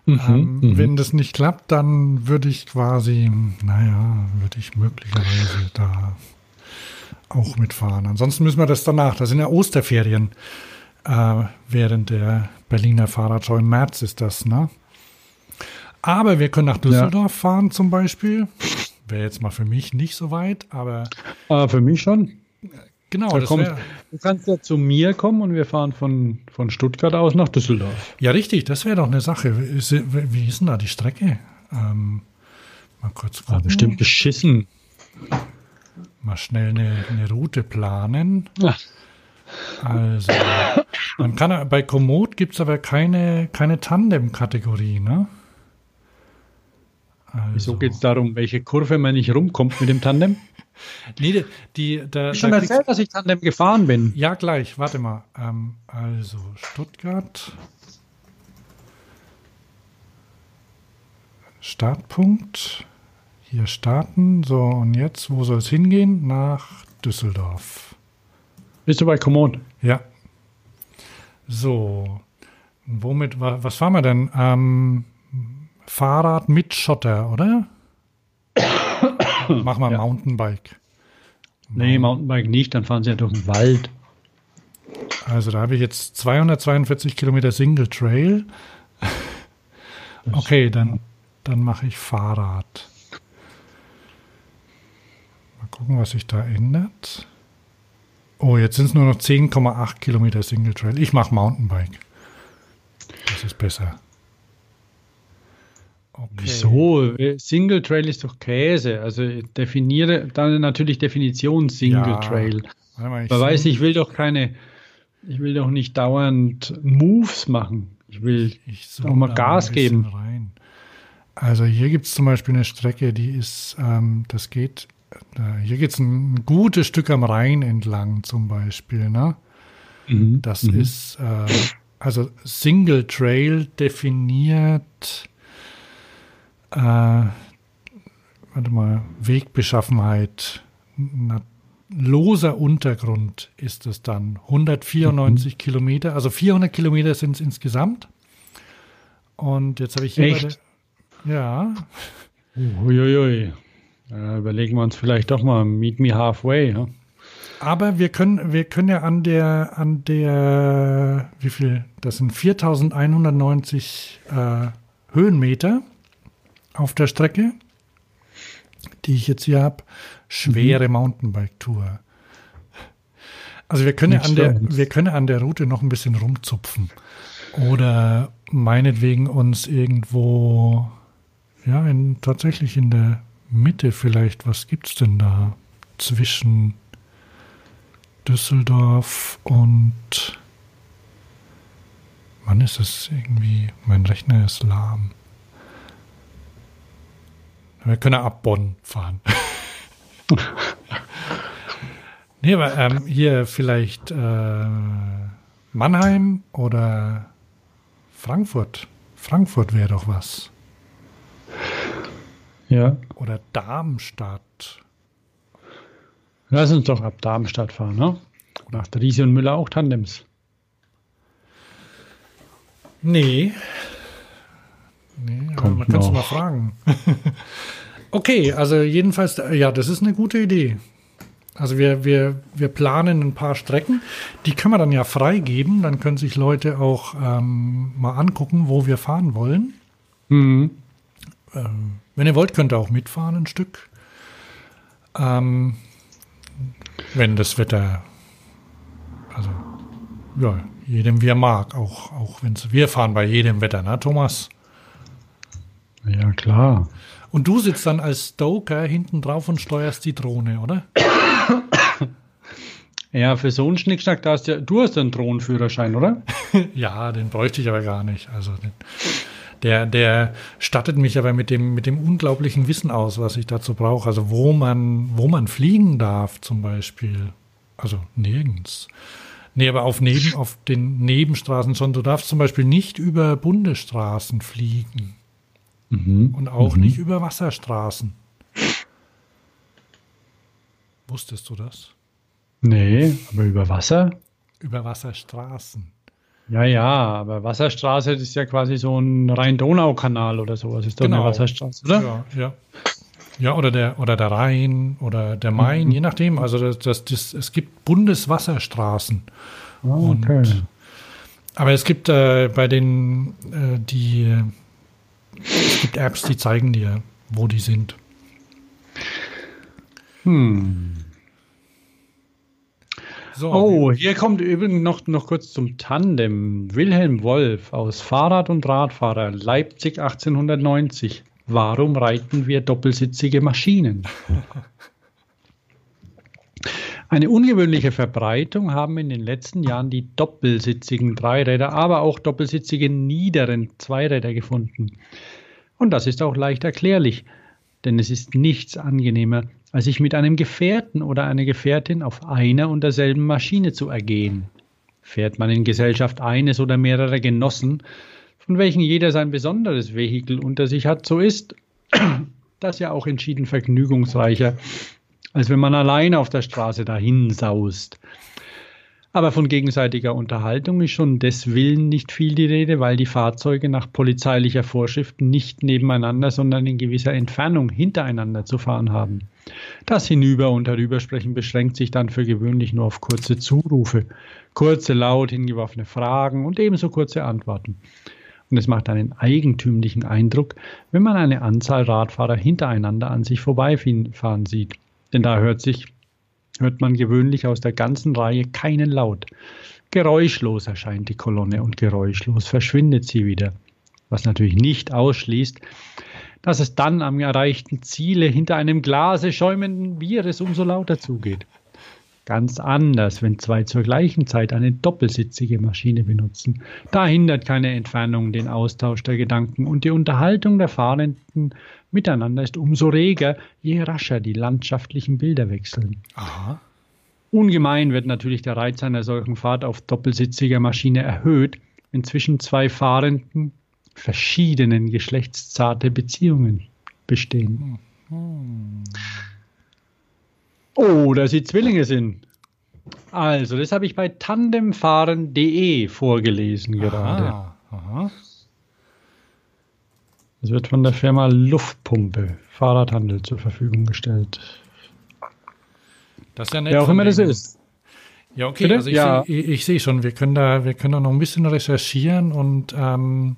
Mhm, ähm, mhm. Wenn das nicht klappt, dann würde ich quasi, naja, würde ich möglicherweise da auch mitfahren. Ansonsten müssen wir das danach. Da sind ja Osterferien äh, während der Berliner Fahrradschau. Im März ist das, ne? Aber wir können nach Düsseldorf ja. fahren zum Beispiel. Wäre jetzt mal für mich nicht so weit, aber. Aber für mich schon. Genau, da kommt, du kannst ja zu mir kommen und wir fahren von, von Stuttgart aus nach Düsseldorf. Ja, richtig, das wäre doch eine Sache. Wie ist denn da die Strecke? Ähm, mal kurz gucken. Ah, bestimmt beschissen. Mal schnell eine, eine Route planen. Ja. Also, man kann bei Komoot gibt es aber keine, keine Tandem-Kategorie, ne? Also. Wieso geht es darum, welche Kurve man nicht rumkommt mit dem Tandem? nee, die, da, ich schon da erzählt, dass ich Tandem gefahren bin. Ja, gleich. Warte mal. Ähm, also, Stuttgart. Startpunkt. Hier starten. So, und jetzt, wo soll es hingehen? Nach Düsseldorf. Bist du bei Komoot? Ja. So. Womit, was fahren wir denn? Ähm, Fahrrad mit Schotter, oder? Mach mal ja. Mountainbike. Nee, Mountainbike nicht, dann fahren sie ja durch den Wald. Also da habe ich jetzt 242 Kilometer Single Trail. Okay, dann, dann mache ich Fahrrad. Mal gucken, was sich da ändert. Oh, jetzt sind es nur noch 10,8 Kilometer Single Trail. Ich mache Mountainbike. Das ist besser. Okay. Wieso? Single Trail ist doch Käse. Also definiere dann natürlich Definition Single ja, Trail. Man weiß, ich will doch keine, ich will doch nicht dauernd Moves machen. Ich will ich auch mal Gas geben. Rein. Also hier gibt es zum Beispiel eine Strecke, die ist, ähm, das geht, äh, hier geht es ein gutes Stück am Rhein entlang zum Beispiel. Ne? Mhm. Das mhm. ist, äh, also Single Trail definiert äh, warte mal, Wegbeschaffenheit, na, loser Untergrund ist es dann. 194 mhm. Kilometer, also 400 Kilometer sind es insgesamt. Und jetzt habe ich hier Echt? Der, ja. Uiuiui. Äh, überlegen wir uns vielleicht doch mal, meet me halfway. Ja? Aber wir können, wir können ja an der, an der, wie viel? Das sind 4190 äh, Höhenmeter auf der Strecke, die ich jetzt hier habe, schwere mhm. Mountainbike-Tour. Also wir können, an der, wir können an der Route noch ein bisschen rumzupfen. Oder meinetwegen uns irgendwo, ja, in, tatsächlich in der Mitte vielleicht, was gibt es denn da zwischen Düsseldorf und wann ist es irgendwie, mein Rechner ist lahm. Wir können ab Bonn fahren. nee, aber ähm, hier vielleicht äh, Mannheim oder Frankfurt. Frankfurt wäre doch was. Ja. Oder Darmstadt. Lass uns doch ab Darmstadt fahren, ne? Nach Riese und Müller auch Tandems. Nee, Nee, Kommt man kann es mal fragen. okay, also jedenfalls, ja, das ist eine gute Idee. Also wir, wir, wir planen ein paar Strecken, die können wir dann ja freigeben, dann können sich Leute auch ähm, mal angucken, wo wir fahren wollen. Mhm. Ähm, wenn ihr wollt, könnt ihr auch mitfahren ein Stück. Ähm, wenn das Wetter, also ja, jedem wie er mag, auch, auch wenn wir fahren bei jedem Wetter, ne, Thomas? Ja, klar. Und du sitzt dann als Stoker hinten drauf und steuerst die Drohne, oder? Ja, für so einen Schnickschnack, da hast ja, du hast einen Drohnenführerschein, oder? ja, den bräuchte ich aber gar nicht. Also den, der, der stattet mich aber mit dem, mit dem unglaublichen Wissen aus, was ich dazu brauche. Also wo man, wo man fliegen darf, zum Beispiel. Also nirgends. Nee, aber auf, neben, auf den Nebenstraßen schon. Du darfst zum Beispiel nicht über Bundesstraßen fliegen. Mhm. Und auch mhm. nicht über Wasserstraßen. Wusstest du das? Nee, aber über Wasser? Über Wasserstraßen. Ja, ja, aber Wasserstraße ist ja quasi so ein Rhein-Donau-Kanal oder sowas. Ist doch genau. eine Wasserstraße, oder? Ja, ja. Ja, oder der, oder der Rhein oder der Main, mhm. je nachdem. Also das, das, das, es gibt Bundeswasserstraßen. Oh, okay. Und, aber es gibt äh, bei den, äh, die, es gibt Apps, die zeigen dir, wo die sind. Hm. So, oh, hier kommt übrigens noch, noch kurz zum Tandem. Wilhelm Wolf aus Fahrrad und Radfahrer, Leipzig 1890. Warum reiten wir doppelsitzige Maschinen? Eine ungewöhnliche Verbreitung haben in den letzten Jahren die doppelsitzigen Dreiräder, aber auch doppelsitzigen niederen Zweiräder gefunden. Und das ist auch leicht erklärlich, denn es ist nichts angenehmer, als sich mit einem Gefährten oder einer Gefährtin auf einer und derselben Maschine zu ergehen. Fährt man in Gesellschaft eines oder mehrerer Genossen, von welchen jeder sein besonderes Vehikel unter sich hat, so ist das ja auch entschieden vergnügungsreicher, als wenn man allein auf der Straße dahin saust. Aber von gegenseitiger Unterhaltung ist schon deswillen nicht viel die Rede, weil die Fahrzeuge nach polizeilicher Vorschrift nicht nebeneinander, sondern in gewisser Entfernung hintereinander zu fahren haben. Das Hinüber- und Herübersprechen beschränkt sich dann für gewöhnlich nur auf kurze Zurufe, kurze, laut hingeworfene Fragen und ebenso kurze Antworten. Und es macht einen eigentümlichen Eindruck, wenn man eine Anzahl Radfahrer hintereinander an sich vorbeifahren sieht. Denn da hört sich hört man gewöhnlich aus der ganzen Reihe keinen Laut. Geräuschlos erscheint die Kolonne und geräuschlos verschwindet sie wieder, was natürlich nicht ausschließt, dass es dann am erreichten Ziele hinter einem Glase schäumenden Bieres umso lauter zugeht. Ganz anders, wenn zwei zur gleichen Zeit eine doppelsitzige Maschine benutzen. Da hindert keine Entfernung den Austausch der Gedanken und die Unterhaltung der Fahrenden miteinander ist umso reger, je rascher die landschaftlichen Bilder wechseln. Aha. Ungemein wird natürlich der Reiz einer solchen Fahrt auf doppelsitziger Maschine erhöht, wenn zwischen zwei Fahrenden verschiedenen geschlechtszarte Beziehungen bestehen. Hm. Oder sie Zwillinge sind. Also, das habe ich bei tandemfahren.de vorgelesen gerade. Aha, aha. Es wird von der Firma Luftpumpe Fahrradhandel zur Verfügung gestellt. Das ist ja nett. Wer auch immer das ist. Ja, okay. Bitte? Also ich, ja. sehe, ich schon, wir können da, wir können da noch ein bisschen recherchieren und ähm,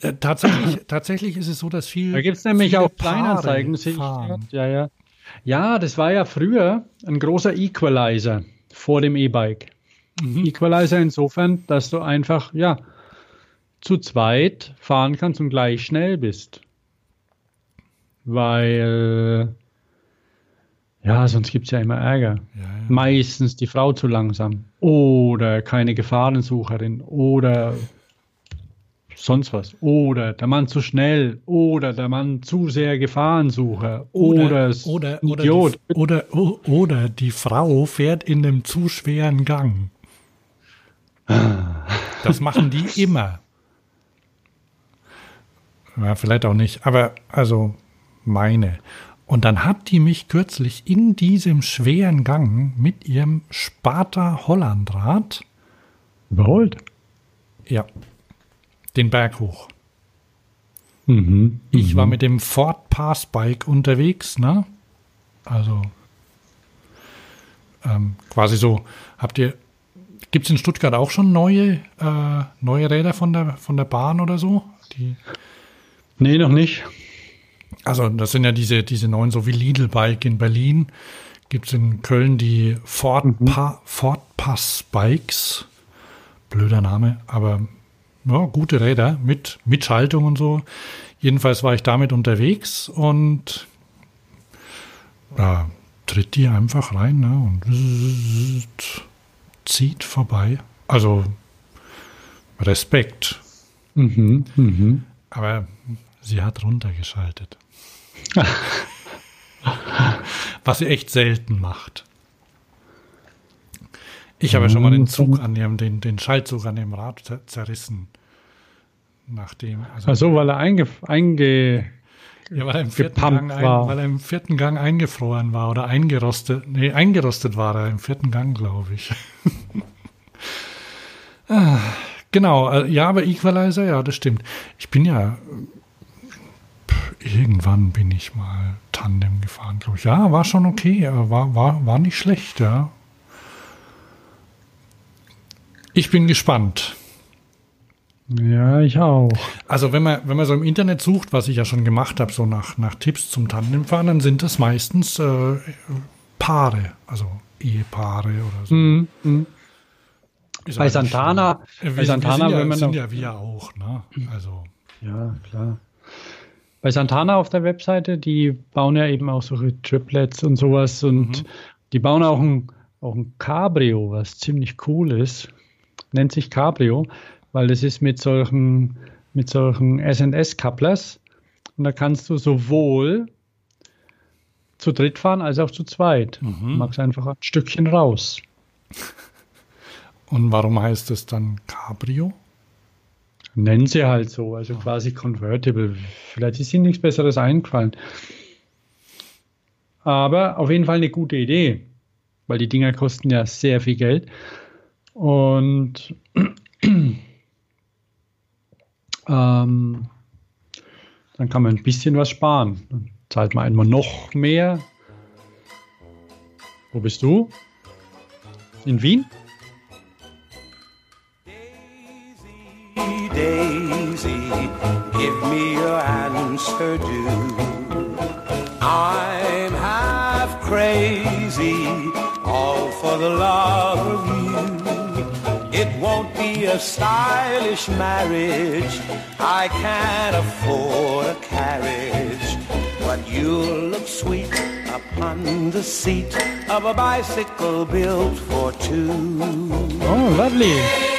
äh, tatsächlich, tatsächlich ist es so, dass viel. Da gibt es nämlich auch Kleinanzeigen, sehe ich. Ja, ja. Ja, das war ja früher ein großer Equalizer vor dem E-Bike. Mhm. Equalizer insofern, dass du einfach, ja, zu zweit fahren kannst und gleich schnell bist. Weil, ja, sonst gibt es ja immer Ärger. Ja, ja. Meistens die Frau zu langsam oder keine Gefahrensucherin oder sonst was. Oder der Mann zu schnell oder der Mann zu sehr Gefahrensucher oder, oder, oder, Idiot. Die, oder, oder die Frau fährt in einem zu schweren Gang. Das machen die immer. Ja, vielleicht auch nicht, aber also meine. Und dann hat die mich kürzlich in diesem schweren Gang mit ihrem Sparta Hollandrad überholt. Ja, den Berg hoch. Mhm, ich war mhm. mit dem Ford Passbike unterwegs, ne? Also ähm, quasi so, habt ihr, gibt es in Stuttgart auch schon neue, äh, neue Räder von der, von der Bahn oder so? Die Nee, noch nicht. Also das sind ja diese, diese neuen, so wie Lidl-Bike in Berlin. Gibt es in Köln die Ford, mhm. Ford Pass Bikes. Blöder Name, aber ja, gute Räder mit, mit Schaltung und so. Jedenfalls war ich damit unterwegs und ja, tritt die einfach rein ne, und zieht vorbei. Also Respekt. Mhm, mh. Aber sie hat runtergeschaltet. Was sie echt selten macht. Ich habe schon mal den Zug an dem, den, den Schaltzug an dem Rad zerrissen. Nachdem. Also, also weil er einge, einge ja, weil er, im vierten Gang ein, weil er im vierten Gang eingefroren war oder eingerostet. Nee, eingerostet war er im vierten Gang, glaube ich. ah, genau, äh, ja, aber Equalizer, ja, das stimmt. Ich bin ja irgendwann bin ich mal Tandem gefahren, glaube ich. Ja, war schon okay, war, war, war nicht schlecht, ja. Ich bin gespannt. Ja, ich auch. Also wenn man, wenn man so im Internet sucht, was ich ja schon gemacht habe, so nach, nach Tipps zum Tandemfahren, dann sind das meistens äh, Paare, also Ehepaare oder so. Mm, mm. Bei Santana, bei Santana, ja, wenn man sind ja wir auch, ne? Also. Ja, klar. Bei Santana auf der Webseite, die bauen ja eben auch solche Triplets und sowas und mhm. die bauen auch ein, auch ein Cabrio, was ziemlich cool ist. Nennt sich Cabrio weil das ist mit solchen, mit solchen SNS-Couplers und da kannst du sowohl zu dritt fahren als auch zu zweit. Mhm. Du magst einfach ein Stückchen raus. Und warum heißt es dann Cabrio? Nennen sie halt so, also quasi Convertible. Vielleicht ist ihnen nichts Besseres eingefallen. Aber auf jeden Fall eine gute Idee, weil die Dinger kosten ja sehr viel Geld. Und ähm, dann kann man ein bisschen was sparen. Dann zahlt man einmal noch mehr. Wo bist du? In Wien? Daisy, give me your answer due. I'm half crazy, all for the love of you. It won't be a stylish marriage. I can't afford a carriage. But you'll look sweet upon the seat of a bicycle built for two. Oh, lovely.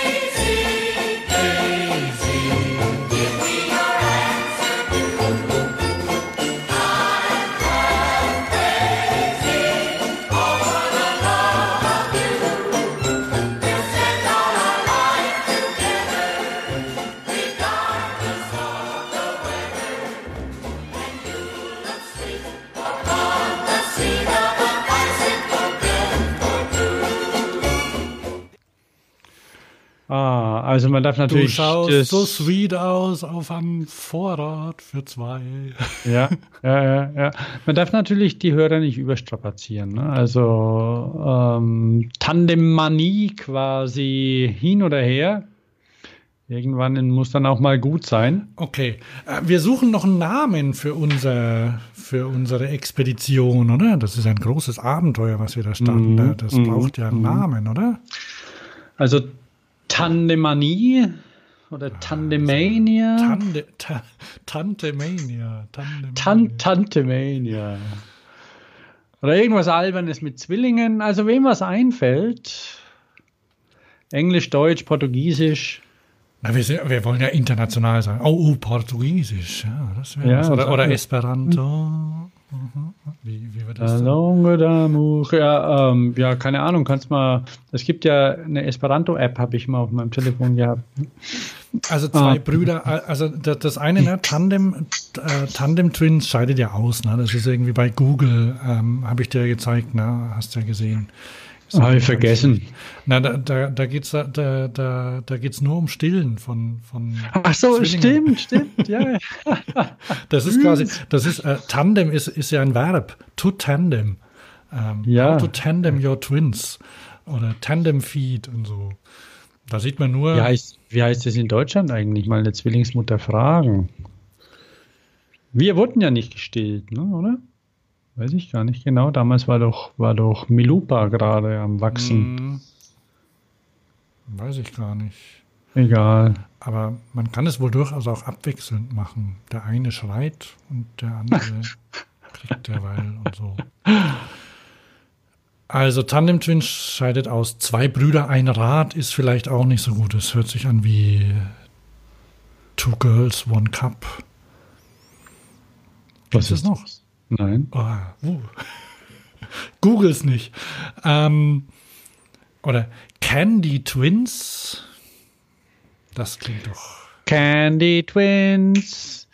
Also man darf natürlich. Du schaust so sweet aus auf einem Vorrat für zwei. Ja, ja, ja, ja. Man darf natürlich die Hörer nicht überstrapazieren. Ne? Also ähm, Tandemmanie quasi hin oder her. Irgendwann muss dann auch mal gut sein. Okay. Äh, wir suchen noch einen Namen für, unser, für unsere Expedition, oder? Das ist ein großes Abenteuer, was wir da starten. Mm, das mm, braucht ja einen mm. Namen, oder? Also Tandemanie oder Tandemania? Tande, ta, Tantemania. Tan, Tantemania. Oder irgendwas Albernes mit Zwillingen. Also wem was einfällt. Englisch, Deutsch, Portugiesisch. Na, wir, sind, wir, wollen ja international sein. Oh, oh Portugiesisch. Ja, das wäre ja, oder, oder Esperanto. Wie, wie wird das? Ja, ähm, ja, keine Ahnung, kannst mal. Es gibt ja eine Esperanto-App, habe ich mal auf meinem Telefon gehabt. Also zwei ah. Brüder, also das eine, ne, Tandem, äh, Tandem Twins scheidet ja aus, ne? Das ist irgendwie bei Google, ähm, habe ich dir gezeigt, ne? Hast du ja gesehen. Habe ich vergessen. Na, da, da, da geht es da, da, da geht's nur um Stillen von. von Ach so, Zwillingen. stimmt, stimmt, ja. das ist quasi, das ist, äh, Tandem ist, ist ja ein Verb. To tandem. Ähm, ja. to tandem your twins. Oder Tandem Feed und so. Da sieht man nur. Wie heißt, wie heißt das in Deutschland eigentlich? Mal eine Zwillingsmutter fragen. Wir wurden ja nicht gestillt, ne, oder? Weiß ich gar nicht genau. Damals war doch, war doch Milupa gerade am Wachsen. Hm. Weiß ich gar nicht. Egal. Aber man kann es wohl durchaus auch abwechselnd machen. Der eine schreit und der andere kriegt derweil und so. Also Tandem Twins scheidet aus. Zwei Brüder, ein Rad ist vielleicht auch nicht so gut. Es hört sich an wie Two Girls, One Cup. Was ist noch? Nein. Oh, uh. Google's nicht. Ähm, oder Candy Twins. Das klingt doch. Candy Twins.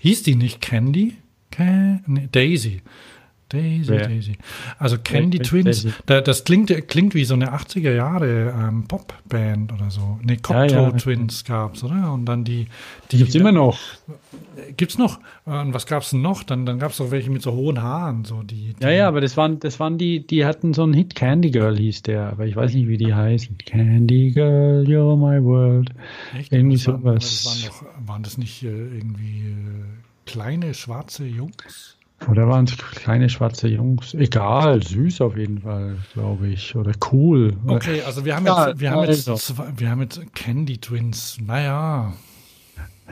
Hieß die nicht Candy? Can Daisy. Daisy, Wer? Daisy. Also Candy Twins, da, das klingt, klingt wie so eine 80er Jahre ähm, Popband oder so. Ne, Cocteau ja, ja. Twins gab's, oder? Und dann die. Die, gibt's immer noch. Gibt's noch? Und was gab's denn noch? Dann, dann gab's doch welche mit so hohen Haaren, so die. die ja, ja, aber das waren, das waren die, die hatten so einen Hit, Candy Girl hieß der, aber ich weiß nicht, wie die heißen. Candy Girl, you're my world. Echt? Irgendwie sowas. Waren, waren das nicht äh, irgendwie äh, kleine schwarze Jungs? Oder waren es kleine schwarze Jungs? Egal, süß auf jeden Fall, glaube ich. Oder cool. Okay, also wir haben ja, jetzt, wir haben jetzt, also. zwei, wir haben jetzt Candy Twins. Naja.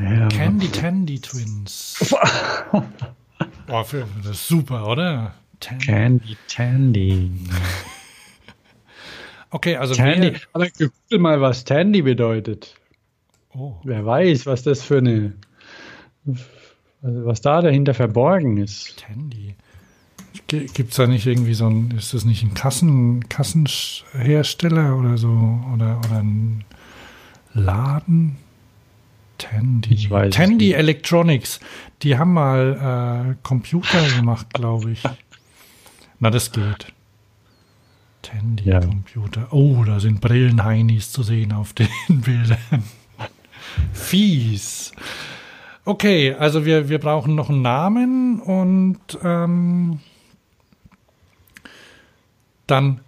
Ja, Candy Tandy Twins. Boah, das ist super, oder? Tandy. Candy Tandy. okay, also Tandy. Aber google mal, was Tandy bedeutet. Oh. Wer weiß, was das für eine also was da dahinter verborgen ist. Tandy. Gibt es da nicht irgendwie so ein, ist das nicht ein Kassen, Kassenhersteller oder so? Oder, oder ein Laden? Tandy. Ich weiß Tandy Electronics. Die haben mal äh, Computer gemacht, glaube ich. Na, das geht. Tandy ja. Computer. Oh, da sind Brillenheinis zu sehen auf den Bildern. Fies. Okay, also wir, wir brauchen noch einen Namen und ähm, dann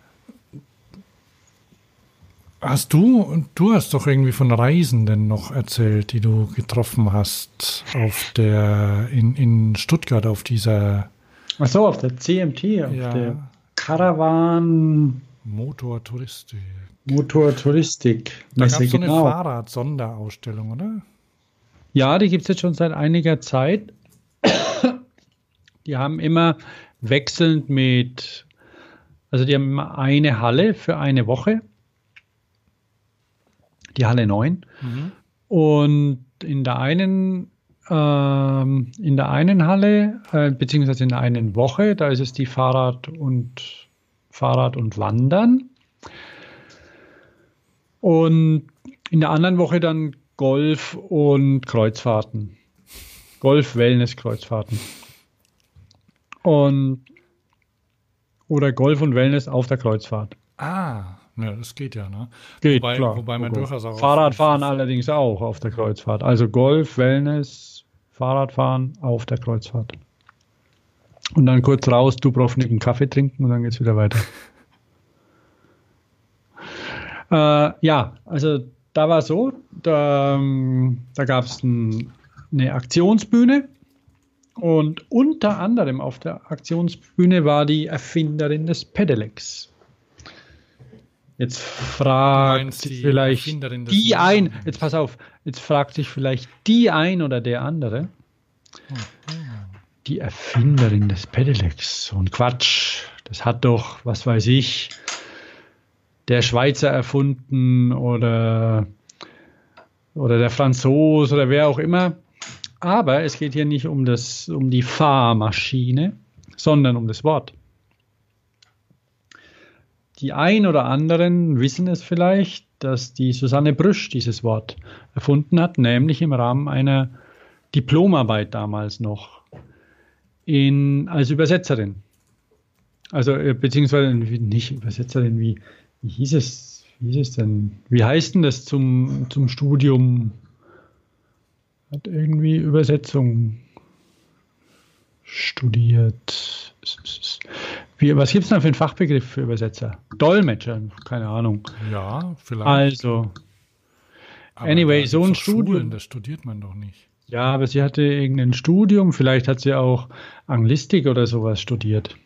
hast du, du hast doch irgendwie von Reisenden noch erzählt, die du getroffen hast auf der, in, in Stuttgart auf dieser. Ach so, auf der CMT, auf ja. der Caravan. Motortouristik. Motortouristik. Da gab es so eine genau. Fahrrad-Sonderausstellung, oder? Ja, die gibt es jetzt schon seit einiger Zeit. Die haben immer wechselnd mit, also die haben immer eine Halle für eine Woche. Die Halle 9. Mhm. Und in der einen ähm, in der einen Halle, äh, beziehungsweise in der einen Woche, da ist es die Fahrrad und Fahrrad und Wandern. Und in der anderen Woche dann Golf und Kreuzfahrten. Golf, Wellness, Kreuzfahrten. Und oder Golf und Wellness auf der Kreuzfahrt. Ah, ja, das geht ja, ne? Geht, wobei, klar. Wobei man okay. durchaus auch Fahrradfahren allerdings auch auf der Kreuzfahrt. Also Golf, Wellness, Fahrradfahren auf der Kreuzfahrt. Und dann kurz raus, Dubrovnik einen Kaffee trinken und dann geht's wieder weiter. äh, ja, also da war so, da, ähm, da gab es ein, eine Aktionsbühne und unter anderem auf der Aktionsbühne war die Erfinderin des Pedelecs. Jetzt fragt sich vielleicht die ein, jetzt pass auf, jetzt fragt sich vielleicht die ein oder der andere. Die Erfinderin des Pedelecs. Und Quatsch, das hat doch, was weiß ich, der Schweizer erfunden oder, oder der Franzose oder wer auch immer. Aber es geht hier nicht um, das, um die Fahrmaschine, sondern um das Wort. Die ein oder anderen wissen es vielleicht, dass die Susanne Brüsch dieses Wort erfunden hat, nämlich im Rahmen einer Diplomarbeit damals noch in, als Übersetzerin. Also äh, beziehungsweise nicht Übersetzerin wie wie hieß es, wie hieß es denn? Wie heißt denn das zum, zum Studium? Hat irgendwie Übersetzung studiert. Wie, was gibt es denn für einen Fachbegriff für Übersetzer? Dolmetscher, keine Ahnung. Ja, vielleicht. Also, Aber anyway, so ein Studium. Schulen, das studiert man doch nicht. Ja, aber sie hatte irgendein Studium, vielleicht hat sie auch Anglistik oder sowas studiert.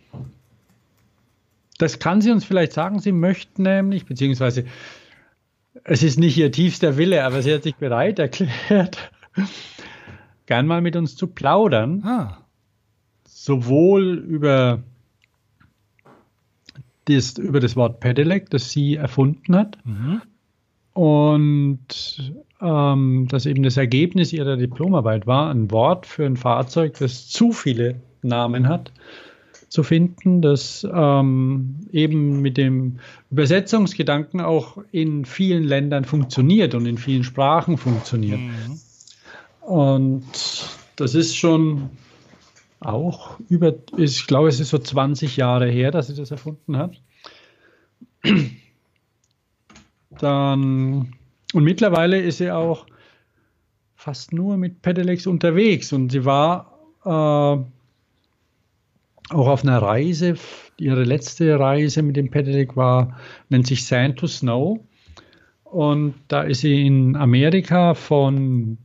Das kann sie uns vielleicht sagen, sie möchte nämlich, beziehungsweise es ist nicht ihr tiefster Wille, aber sie hat sich bereit erklärt, gern mal mit uns zu plaudern. Ah. Sowohl über das, über das Wort Pedelec, das sie erfunden hat. Mhm. Und ähm, dass eben das Ergebnis ihrer Diplomarbeit war, ein Wort für ein Fahrzeug, das zu viele Namen hat, zu finden, das ähm, eben mit dem Übersetzungsgedanken auch in vielen Ländern funktioniert und in vielen Sprachen funktioniert. Mhm. Und das ist schon auch über, ich glaube, es ist so 20 Jahre her, dass sie das erfunden hat. Dann, und mittlerweile ist sie auch fast nur mit Pedelecs unterwegs und sie war äh, auch auf einer Reise. Ihre letzte Reise mit dem Pedelec war, nennt sich Sand to Snow. Und da ist sie in Amerika von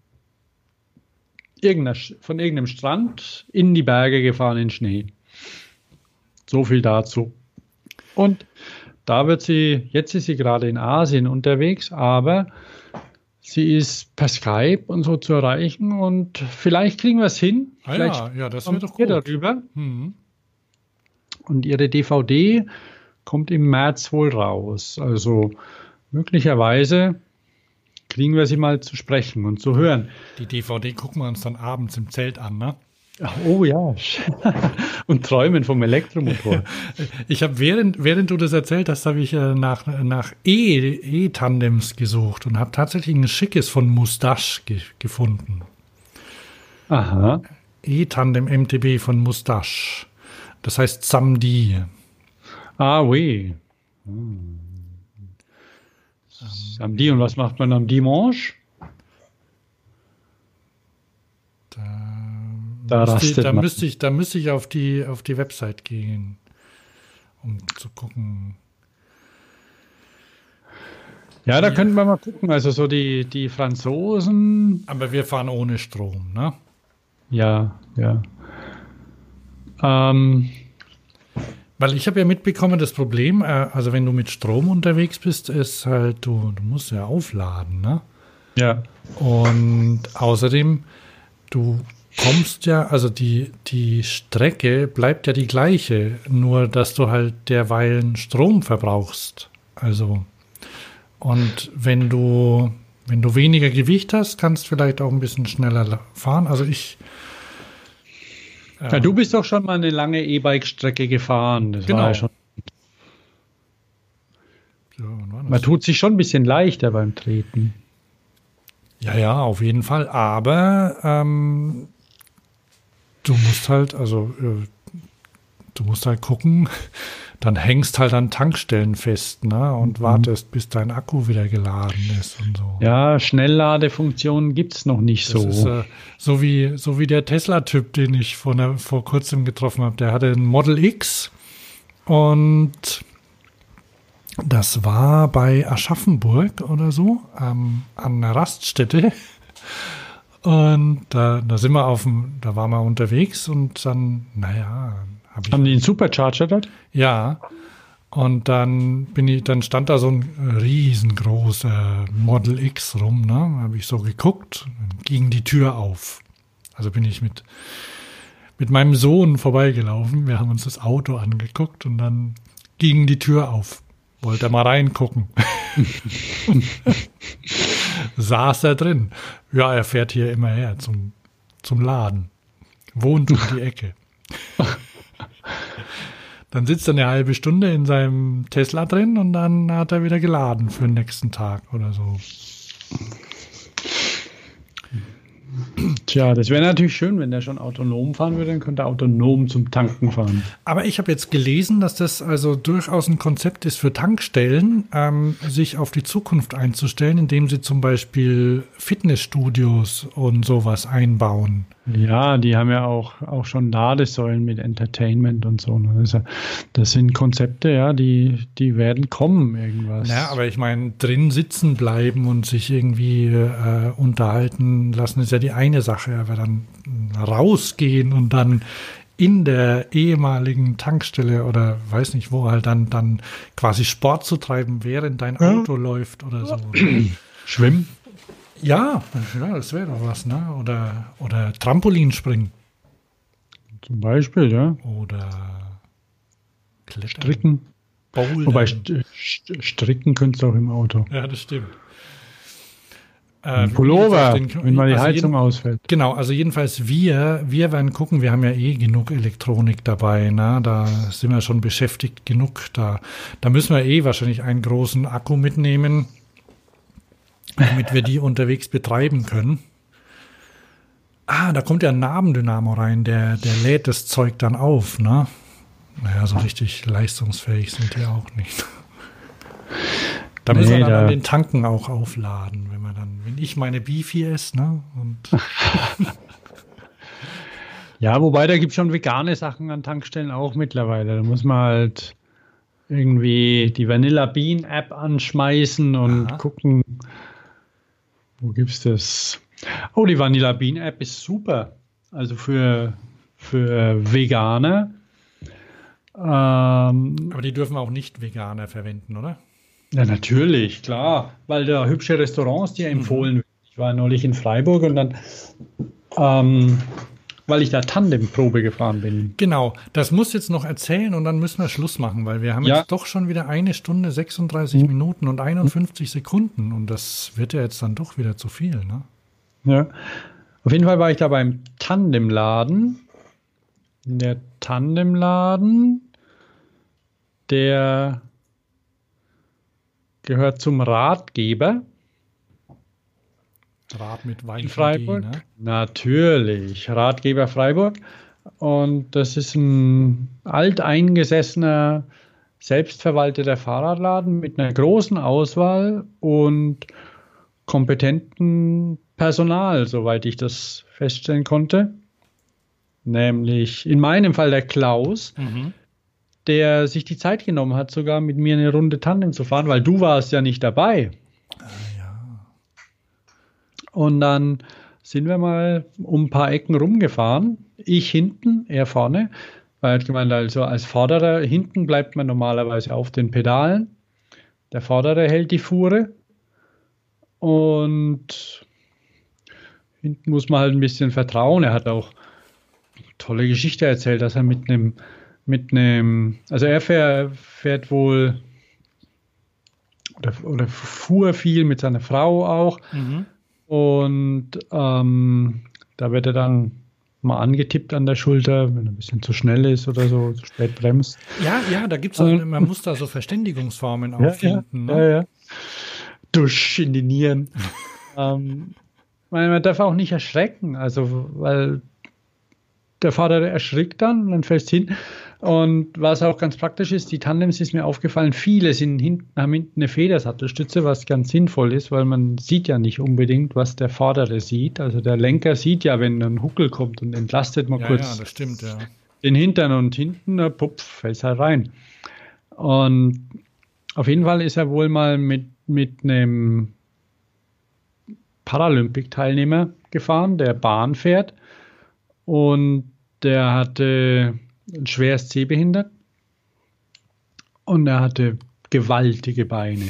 von irgendeinem Strand in die Berge gefahren in Schnee. So viel dazu. Und da wird sie, jetzt ist sie gerade in Asien unterwegs, aber sie ist per Skype und so zu erreichen und vielleicht kriegen wir es hin. Ah ja, ja, das wird doch gut. darüber. Mhm. Und ihre DVD kommt im März wohl raus. Also möglicherweise kriegen wir sie mal zu sprechen und zu hören. Die DVD gucken wir uns dann abends im Zelt an, ne? Oh ja, und träumen vom Elektromotor. Ich habe während, während du das erzählt hast, habe ich äh, nach, nach E-Tandems e gesucht und habe tatsächlich ein schickes von Mustache ge gefunden. Aha. E-Tandem MTB von Mustache. Das heißt Samdi. Ah, oui. Hm. Samedi und was macht man am Dimanche? Da, da, müsste, da müsste, ich, da müsste ich auf die, auf die Website gehen, um zu gucken. Ja, da ja. könnten wir mal gucken. Also so die, die Franzosen. Aber wir fahren ohne Strom, ne? Ja, ja. Ähm, weil ich habe ja mitbekommen, das Problem, äh, also wenn du mit Strom unterwegs bist, ist halt, du, du musst ja aufladen, ne? Ja. Und außerdem, du kommst ja, also die, die Strecke bleibt ja die gleiche, nur dass du halt derweilen Strom verbrauchst. Also, und wenn du, wenn du weniger Gewicht hast, kannst du vielleicht auch ein bisschen schneller fahren. Also ich, ja, du bist doch schon mal eine lange E-Bike-Strecke gefahren. Das genau. war ja schon. Ja, Man tut sich schon ein bisschen leichter beim Treten. Ja, ja, auf jeden Fall. Aber ähm, du musst halt, also äh, du musst halt gucken, dann hängst halt an Tankstellen fest ne, und mhm. wartest, bis dein Akku wieder geladen ist und so. Ja, Schnellladefunktionen gibt es noch nicht das so. Ist, äh, so wie, so wie der Tesla-Typ, den ich vor, ne, vor kurzem getroffen habe. Der hatte ein Model X und das war bei Aschaffenburg oder so, ähm, an einer Raststätte. Und da, da sind wir auf dem, da waren wir unterwegs und dann, naja, hab Haben die einen Supercharger dort? Ja. Und dann bin ich, dann stand da so ein riesengroßer Model X rum, ne? Habe ich so geguckt, ging die Tür auf. Also bin ich mit, mit meinem Sohn vorbeigelaufen. Wir haben uns das Auto angeguckt und dann ging die Tür auf. Wollte er mal reingucken. Saß er drin. Ja, er fährt hier immer her zum, zum Laden. Wohnt um die Ecke. Dann sitzt er eine halbe Stunde in seinem Tesla drin und dann hat er wieder geladen für den nächsten Tag oder so. Tja, das wäre natürlich schön, wenn der schon autonom fahren würde, dann könnte er autonom zum Tanken fahren. Aber ich habe jetzt gelesen, dass das also durchaus ein Konzept ist für Tankstellen, ähm, sich auf die Zukunft einzustellen, indem sie zum Beispiel Fitnessstudios und sowas einbauen. Ja, die haben ja auch, auch schon Ladesäulen mit Entertainment und so. Ne? Das, das sind Konzepte, ja, die, die werden kommen, irgendwas. Ja, aber ich meine, drin sitzen bleiben und sich irgendwie äh, unterhalten lassen, ist ja die eine Sache. Aber dann rausgehen und dann in der ehemaligen Tankstelle oder weiß nicht wo halt dann, dann quasi Sport zu treiben, während dein Auto ja. läuft oder so. Schwimmen. Ja, ja das wäre doch was, ne? Oder, oder Trampolinspringen. Zum Beispiel, ja. Oder Klettern. Stricken. Bowlen. Wobei St St Stricken könntest du auch im Auto. Ja, das stimmt. Äh, Pullover, den, wenn mal die also Heizung jeden, ausfällt. Genau, also jedenfalls wir, wir werden gucken, wir haben ja eh genug Elektronik dabei, ne? da sind wir schon beschäftigt genug. Da, da müssen wir eh wahrscheinlich einen großen Akku mitnehmen, damit wir die unterwegs betreiben können. Ah, da kommt ja ein Nabendynamo rein, der, der lädt das Zeug dann auf, ne? Naja, so richtig leistungsfähig sind die auch nicht. Da müssen nee, wir dann da. an den Tanken auch aufladen, wenn man dann, wenn ich meine Beefy esse, ne? Und ja, wobei da gibt es schon vegane Sachen an Tankstellen auch mittlerweile. Da muss man halt irgendwie die Vanilla Bean App anschmeißen und Aha. gucken, wo gibt's das? Oh, die Vanilla Bean App ist super. Also für, für Veganer. Ähm, Aber die dürfen auch nicht Veganer verwenden, oder? Ja, natürlich, klar. Weil da hübsche Restaurants dir empfohlen mhm. Ich war neulich in Freiburg und dann ähm, weil ich da Tandemprobe gefahren bin. Genau, das muss jetzt noch erzählen und dann müssen wir Schluss machen, weil wir haben ja. jetzt doch schon wieder eine Stunde 36 mhm. Minuten und 51 Sekunden und das wird ja jetzt dann doch wieder zu viel, ne? Ja. Auf jeden Fall war ich da beim Tandemladen. Der Tandemladen, der gehört zum Ratgeber. Rat mit Wein Freiburg. D, ne? Natürlich, Ratgeber Freiburg. Und das ist ein alteingesessener, selbstverwalteter Fahrradladen mit einer großen Auswahl und kompetenten Personal, soweit ich das feststellen konnte. Nämlich in meinem Fall der Klaus, mhm. der sich die Zeit genommen hat, sogar mit mir eine Runde Tandem zu fahren, weil du warst ja nicht dabei. Und dann sind wir mal um ein paar Ecken rumgefahren. Ich hinten, er vorne. Weil hat gemeint, also als Vorderer, hinten bleibt man normalerweise auf den Pedalen. Der Vordere hält die Fuhre. Und hinten muss man halt ein bisschen vertrauen. Er hat auch tolle Geschichte erzählt, dass er mit einem, mit einem, also er fährt, fährt wohl oder, oder fuhr viel mit seiner Frau auch. Mhm. Und ähm, da wird er dann mal angetippt an der Schulter, wenn er ein bisschen zu schnell ist oder so, zu spät bremst. Ja, ja, da gibt es, ähm, man muss da so Verständigungsformen ja, auffinden. Ja, ne? ja, ja. Dusch in die Nieren. ähm, man darf auch nicht erschrecken, also weil der Vater erschrickt dann, dann fällt hin. Und was auch ganz praktisch ist, die Tandems ist mir aufgefallen, viele sind hinten, haben hinten eine Federsattelstütze, was ganz sinnvoll ist, weil man sieht ja nicht unbedingt, was der Vordere sieht. Also der Lenker sieht ja, wenn ein Huckel kommt und entlastet mal ja, kurz ja, stimmt, ja. den Hintern und hinten, na, pupf, fällt halt rein. Und auf jeden Fall ist er wohl mal mit, mit einem Paralympic-Teilnehmer gefahren, der Bahn fährt. Und der hatte ein schweres Sehbehindert und er hatte gewaltige Beine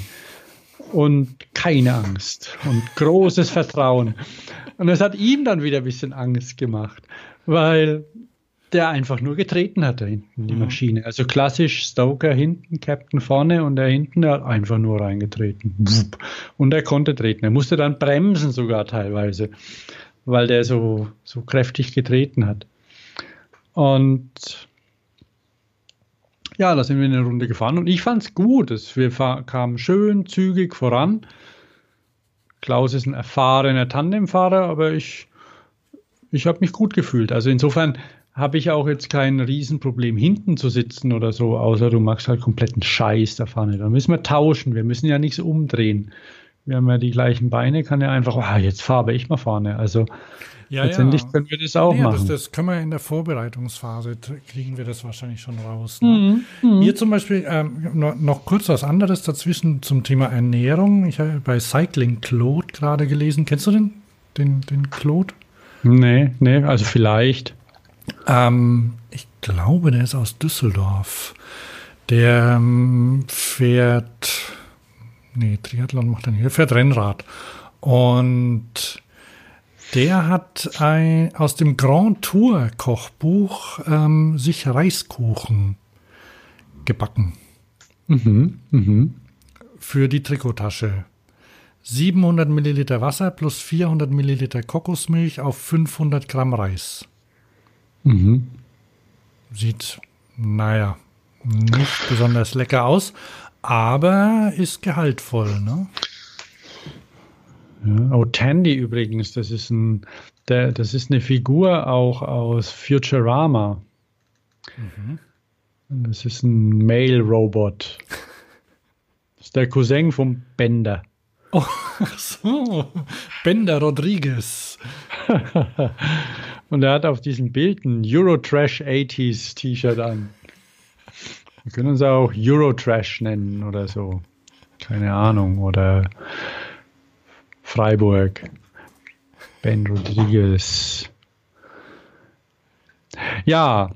und keine Angst und großes Vertrauen. Und es hat ihm dann wieder ein bisschen Angst gemacht, weil der einfach nur getreten hatte hinten, die mhm. Maschine. Also klassisch Stoker hinten, Captain vorne und er hinten der hat einfach nur reingetreten. Und er konnte treten. Er musste dann bremsen sogar teilweise, weil der so, so kräftig getreten hat. Und ja, da sind wir eine Runde gefahren und ich fand es gut. Wir kamen schön zügig voran. Klaus ist ein erfahrener Tandemfahrer, aber ich, ich habe mich gut gefühlt. Also insofern habe ich auch jetzt kein Riesenproblem, hinten zu sitzen oder so, außer du machst halt kompletten Scheiß da vorne. Da müssen wir tauschen. Wir müssen ja nichts umdrehen. Wir haben ja die gleichen Beine, kann ja einfach, ah, jetzt fahre ich mal vorne. Also Ja, Letztendlich ja. können wir das auch ja, machen. Das, das, können wir in der Vorbereitungsphase, kriegen wir das wahrscheinlich schon raus. Ne? Mhm. mhm. Hier zum Beispiel, ähm, noch, noch, kurz was anderes dazwischen zum Thema Ernährung. Ich habe bei Cycling Claude gerade gelesen. Kennst du den, den, den Claude? Nee, nee, also vielleicht. Ähm, ich glaube, der ist aus Düsseldorf. Der ähm, fährt, nee, Triathlon macht er nicht, der fährt Rennrad. Und der hat ein, aus dem Grand Tour Kochbuch ähm, sich Reiskuchen gebacken. Mhm, mhm. Für die Trikottasche. 700 Milliliter Wasser plus 400 Milliliter Kokosmilch auf 500 Gramm Reis. Mhm. Sieht, naja, nicht besonders lecker aus, aber ist gehaltvoll, ne? Ja, oh, Tandy übrigens, das ist, ein, der, das ist eine Figur auch aus Futurama. Mhm. Das ist ein Male-Robot. Das ist der Cousin vom Bender. Oh, so. Bender Rodriguez. Und er hat auf diesem Bild ein Eurotrash 80s T-Shirt an. Wir können uns auch Eurotrash nennen oder so. Keine Ahnung. Oder Freiburg. Ben Rodriguez. Ja.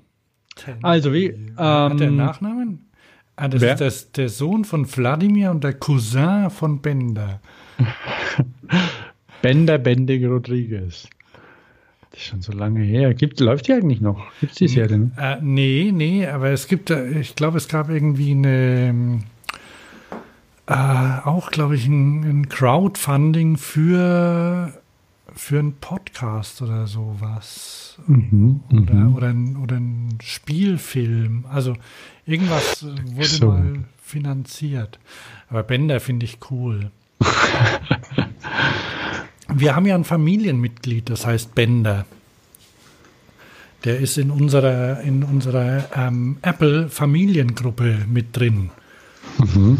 Also wie. Ähm, Hat der Nachnamen? Ah, das wer? ist das, der Sohn von Wladimir und der Cousin von Bender. Bender Bendig Rodriguez. Das ist schon so lange her. Gibt, läuft die eigentlich noch? Gibt es die Serie? Äh, nee, nee, aber es gibt, ich glaube, es gab irgendwie eine äh, auch, glaube ich, ein, ein, Crowdfunding für, für einen Podcast oder sowas. Mhm, oder, mhm. oder, ein, oder ein Spielfilm. Also irgendwas wurde so. mal finanziert. Aber Bender finde ich cool. Wir haben ja ein Familienmitglied, das heißt Bender. Der ist in unserer, in unserer ähm, Apple-Familiengruppe mit drin. Mhm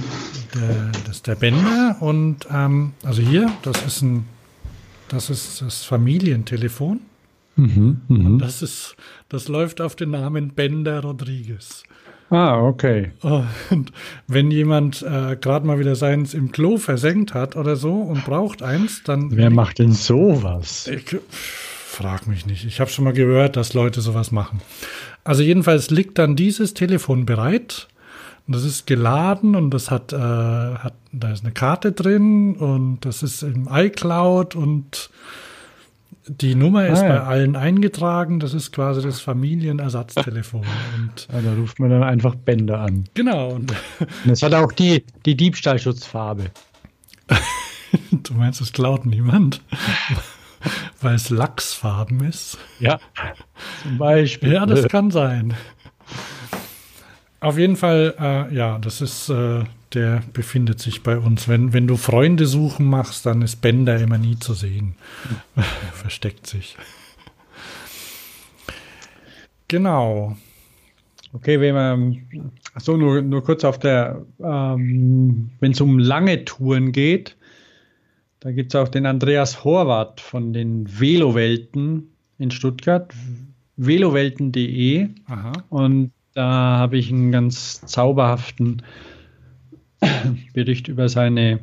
der, das ist der Bänder und ähm, also hier, das ist ein, das ist das Familientelefon. Mhm, mh. Und das ist, das läuft auf den Namen Bender Rodriguez. Ah, okay. Und wenn jemand äh, gerade mal wieder seins im Klo versenkt hat oder so und braucht eins, dann. Wer macht denn sowas? Ich frag mich nicht. Ich habe schon mal gehört, dass Leute sowas machen. Also jedenfalls liegt dann dieses Telefon bereit und das ist geladen und das hat, äh, hat, da ist eine Karte drin und das ist im iCloud und die Nummer ist ah, ja. bei allen eingetragen. Das ist quasi das Familienersatztelefon. Und ja, da ruft man dann einfach Bänder an. Genau. Und es hat auch die, die Diebstahlschutzfarbe. du meinst, es klaut niemand? Weil es Lachsfarben ist? Ja, zum Beispiel. Ja, das kann sein. Auf jeden Fall, äh, ja, das ist, äh, der befindet sich bei uns. Wenn, wenn du Freunde suchen machst, dann ist Bender immer nie zu sehen. Versteckt sich. Genau. Okay, wenn man, so nur, nur kurz auf der, ähm, wenn es um lange Touren geht, da gibt es auch den Andreas Horvath von den Velowelten in Stuttgart, velowelten.de. Und da habe ich einen ganz zauberhaften Bericht über seine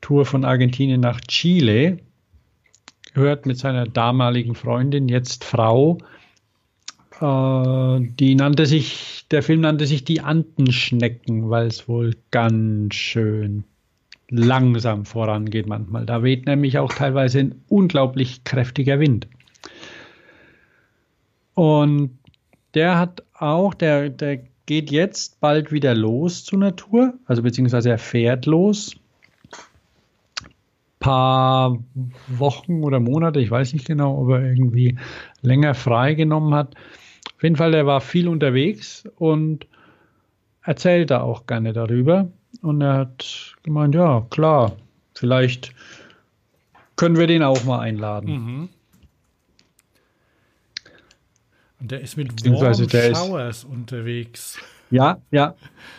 Tour von Argentinien nach Chile gehört mit seiner damaligen Freundin, jetzt Frau. Äh, die nannte sich, der Film nannte sich Die Andenschnecken, weil es wohl ganz schön langsam vorangeht manchmal. Da weht nämlich auch teilweise ein unglaublich kräftiger Wind. Und der hat auch, der, der geht jetzt bald wieder los zur Natur, also beziehungsweise er fährt los. Paar Wochen oder Monate, ich weiß nicht genau, ob er irgendwie länger freigenommen hat. Auf jeden Fall, er war viel unterwegs und erzählt da auch gerne darüber. Und er hat gemeint, ja, klar, vielleicht können wir den auch mal einladen. Mhm. Und der ist mit Warm Showers unterwegs. Ja, ja,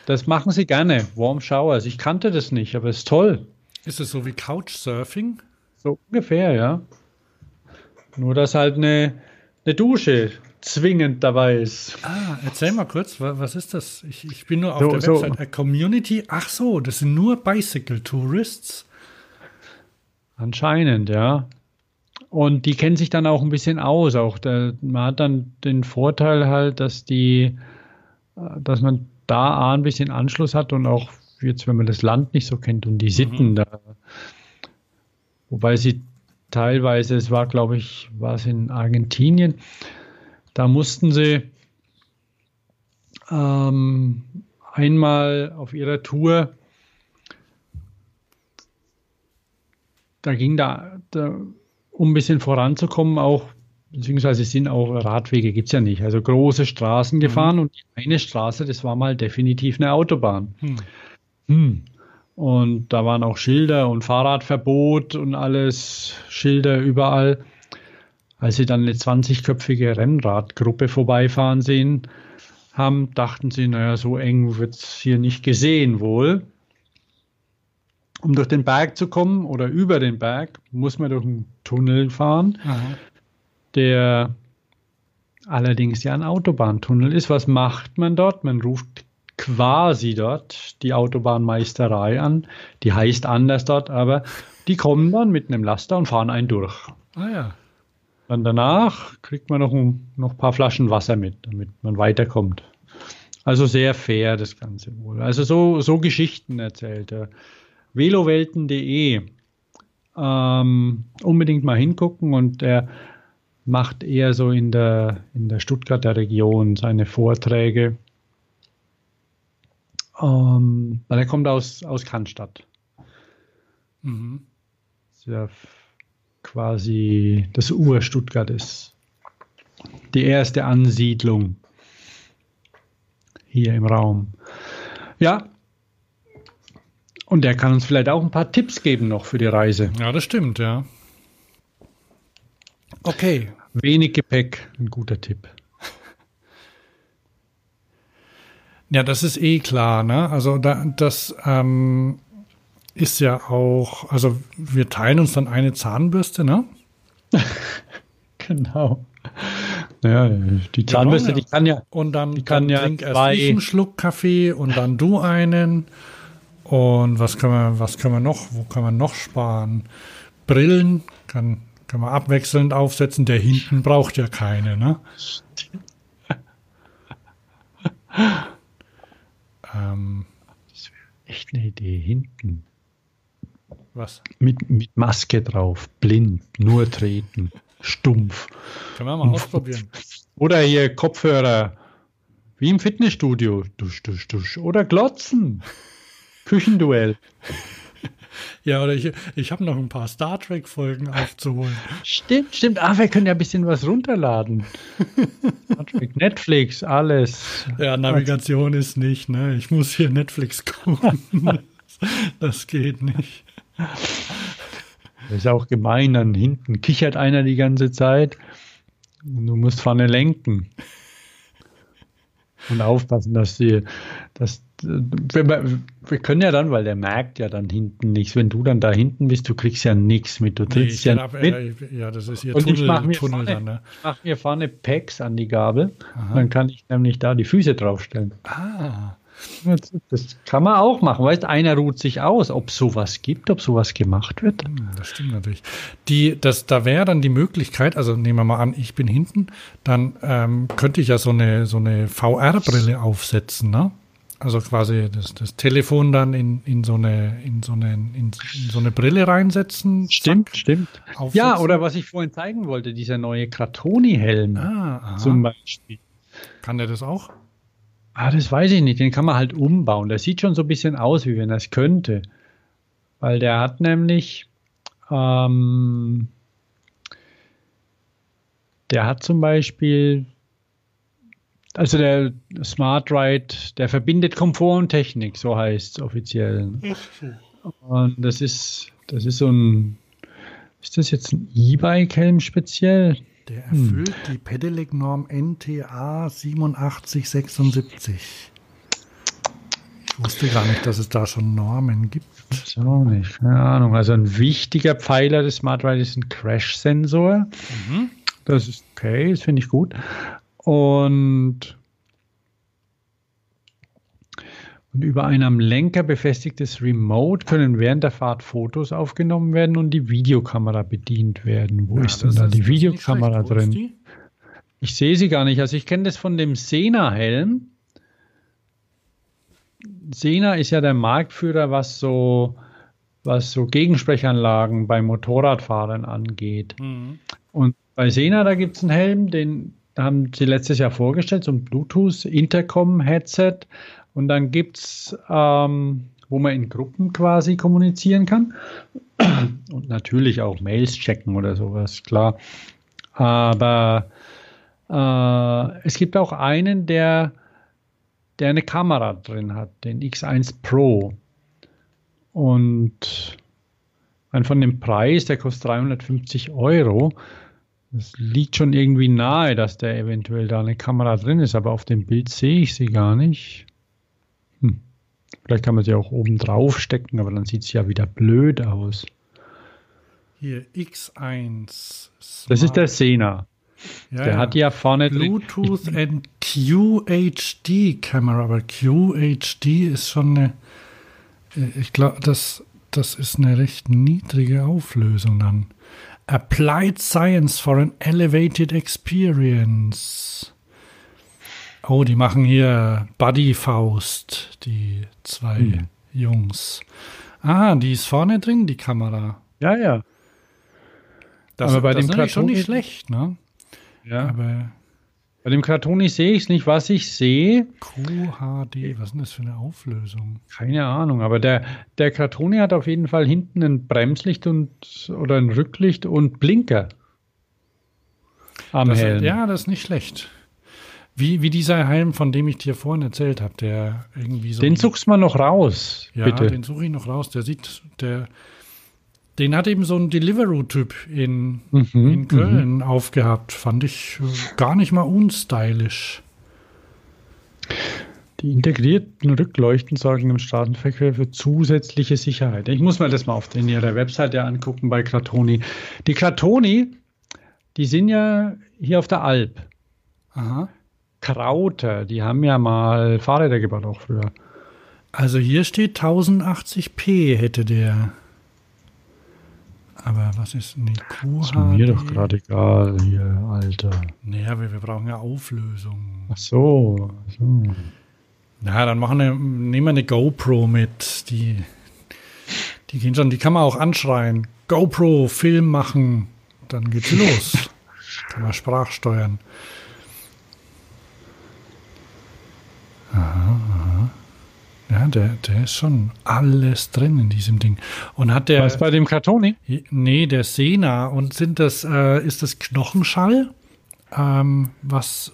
das machen sie gerne. Warm Showers. Ich kannte das nicht, aber es ist toll. Ist es so wie Couchsurfing? So ungefähr, ja. Nur, dass halt eine, eine Dusche zwingend dabei ist. Ah, erzähl mal kurz, was ist das? Ich, ich bin nur auf So- der so. Website. A Community. Ach so, das sind nur Bicycle Tourists. Anscheinend, ja. Und die kennen sich dann auch ein bisschen aus. Auch der, man hat dann den Vorteil halt, dass die, äh, dass man da ein bisschen Anschluss hat und auch jetzt, wenn man das Land nicht so kennt und die Sitten da. Wobei sie teilweise, es war, glaube ich, war es in Argentinien, da mussten sie ähm, einmal auf ihrer Tour da ging da, da, um ein bisschen voranzukommen, auch, beziehungsweise es sind auch Radwege, gibt es ja nicht. Also große Straßen gefahren und die eine Straße, das war mal definitiv eine Autobahn. Hm. Hm. Und da waren auch Schilder und Fahrradverbot und alles, Schilder überall. Als sie dann eine 20-köpfige Rennradgruppe vorbeifahren sehen haben, dachten sie, naja, so eng wird es hier nicht gesehen wohl. Um durch den Berg zu kommen oder über den Berg, muss man durch einen Tunnel fahren, Aha. der allerdings ja ein Autobahntunnel ist. Was macht man dort? Man ruft quasi dort die Autobahnmeisterei an. Die heißt anders dort, aber die kommen dann mit einem Laster und fahren einen durch. Ah ja. Dann danach kriegt man noch ein noch ein paar Flaschen Wasser mit, damit man weiterkommt. Also sehr fair das Ganze wohl. Also so, so Geschichten erzählt er. Velowelten.de ähm, unbedingt mal hingucken und er macht eher so in der, in der Stuttgarter Region seine Vorträge. Ähm, weil er kommt aus, aus Cannstatt. Mhm. Das ist ja quasi das Ur-Stuttgart ist. Die erste Ansiedlung hier im Raum. Ja. Und der kann uns vielleicht auch ein paar Tipps geben noch für die Reise. Ja, das stimmt, ja. Okay. Wenig Gepäck, ein guter Tipp. Ja, das ist eh klar, ne? Also da, das ähm, ist ja auch, also wir teilen uns dann eine Zahnbürste, ne? Genau. Ja, die Zahnbürste, brauchen ja- die kann ja. Und dann, Die kann dann ja trink erst ich einen Schluck Kaffee und dann du einen. Und was können wir, was können wir noch, wo kann man noch sparen? Brillen kann, kann man abwechselnd aufsetzen. Der hinten braucht ja keine, ne? ähm, Echt eine Idee. Hinten. was? Mit, mit Maske drauf. Blind. Nur treten. Stumpf. Können wir mal ausprobieren. Oder hier Kopfhörer. Wie im Fitnessstudio. Dusch, dusch, dusch. Oder Glotzen. Küchenduell. Ja, oder ich, ich habe noch ein paar Star Trek-Folgen aufzuholen. Stimmt, stimmt. Ah, wir können ja ein bisschen was runterladen. Netflix, alles. Ja, Navigation ist nicht, ne? Ich muss hier Netflix gucken. Das geht nicht. Das ist auch gemein. Dann hinten kichert einer die ganze Zeit. Und du musst vorne lenken. Und aufpassen, dass die, wenn wir, wir können ja dann, weil der merkt ja dann hinten nichts. Wenn du dann da hinten bist, du kriegst ja nichts mit. Du Nee, trittst ich ja nicht mit. ja, das ist hier Und ich Tunnel, mache mir, Tunnel vorne- dann, ne? ich mach mir vorne Packs an die Gabel. Dann kann ich nämlich da die Füße draufstellen. Ah, Das, das kann man auch machen. Weißt, einer ruht sich aus, ob sowas gibt, ob sowas gemacht wird. das stimmt natürlich. Die, das, da wäre dann die Möglichkeit, also nehmen wir mal an, ich bin hinten, dann ähm, könnte ich ja so eine, so eine VR-Brille aufsetzen, ne? Also quasi das, das Telefon dann in, in, so eine, in, so eine, in, in so eine Brille reinsetzen. Stimmt, stimmt. aufsetzen. Ja, oder was ich vorhin zeigen wollte, dieser neue Kratoni-Helm Ah, zum Beispiel. Kann der das auch? Ah, das weiß ich nicht. Den kann man halt umbauen. Der sieht schon so ein bisschen aus, wie wenn er es könnte. Weil der hat nämlich, ähm, der hat zum Beispiel, also der Smart Ride, der verbindet Komfort und Technik, so heißt es offiziell. Und das ist, das ist so ein, ist das jetzt ein E-Bike-Helm speziell? Der erfüllt die Pedelec-Norm NTA 8776. Ich wusste gar nicht, dass es da schon Normen gibt. Auch nicht, keine Ahnung. Also ein wichtiger Pfeiler des Smart Ride ist ein Crash-Sensor. Mhm. Das ist okay, das finde ich gut. Und, und über ein am Lenker befestigtes Remote können während der Fahrt Fotos aufgenommen werden und die Videokamera bedient werden. Wo ja, ist denn da die Videokamera drin? Ich sehe sie gar nicht. Also ich kenne das von dem Sena-Helm. Sena ist ja der Marktführer, was so, was so Gegensprechanlagen bei Motorradfahrern angeht. Mhm. Und bei Sena, da gibt es einen Helm, den haben sie letztes Jahr vorgestellt, so ein Bluetooth-Intercom-Headset. Und dann gibt es, ähm, wo man in Gruppen quasi kommunizieren kann. Und natürlich auch Mails checken oder sowas, klar. Aber äh, es gibt auch einen, der der eine Kamera drin hat, den X1 Pro. Und von dem Preis, der kostet 350 Euro. Das liegt schon irgendwie nahe, dass der eventuell da eine Kamera drin ist, aber auf dem Bild sehe ich sie gar nicht. Hm. Vielleicht kann man sie auch oben drauf stecken, aber dann sieht es ja wieder blöd aus. Hier, X1. Smart. Das ist der Sena. Ja, der ja. hat ja vorne Bluetooth and QHD Kamera, aber QHD ist schon eine, äh, ich glaube, das, das ist eine recht niedrige Auflösung dann. Applied Science for an Elevated Experience. Oh, die machen hier Buddy Faust, die zwei hm. Jungs. Ah, die ist vorne drin, die Kamera. Ja, ja. Das, Aber bei das dem ist schon nicht schlecht, ne? Ja. Aber bei dem Kartoni sehe ich es nicht. Was ich sehe. QHD, was ist denn das für eine Auflösung? Keine Ahnung, aber der, der Kartoni hat auf jeden Fall hinten ein Bremslicht und oder ein Rücklicht und Blinker. Am das, Helm. Ja, das ist nicht schlecht. Wie, wie dieser Helm, von dem ich dir vorhin erzählt habe, der irgendwie so. Den suchst man noch raus. Ja, bitte. den suche ich noch raus. Der sieht, der, den hat eben so ein Deliveroo-Typ in, mhm, in Köln mhm. aufgehabt. Fand ich äh, gar nicht mal unstylisch. Die integrierten Rückleuchten sorgen im Straßenverkehr für zusätzliche Sicherheit. Ich muss mir das mal auf ihrer Webseite angucken bei Kratoni. Die Kratoni, die sind ja hier auf der Alp. Aha. Krauter, die haben ja mal Fahrräder gebaut auch früher. Also hier steht 1080p hätte der. Aber was ist eine QHD? Ist mir doch gerade egal hier, Alter. Naja, wir, wir brauchen ja Auflösung. Ach so. Ach so. Na, dann machen wir, nehmen wir eine GoPro mit. Die, die gehen schon, die kann man auch anschreien. GoPro, Film machen. Dann geht's los. kann man Sprachsteuern. Aha, aha. Ja, der, der ist schon alles drin in diesem Ding. Und hat der. Was bei dem Kartoni? Nee, der Sena. Und sind das, äh, ist das Knochenschall? Ähm, was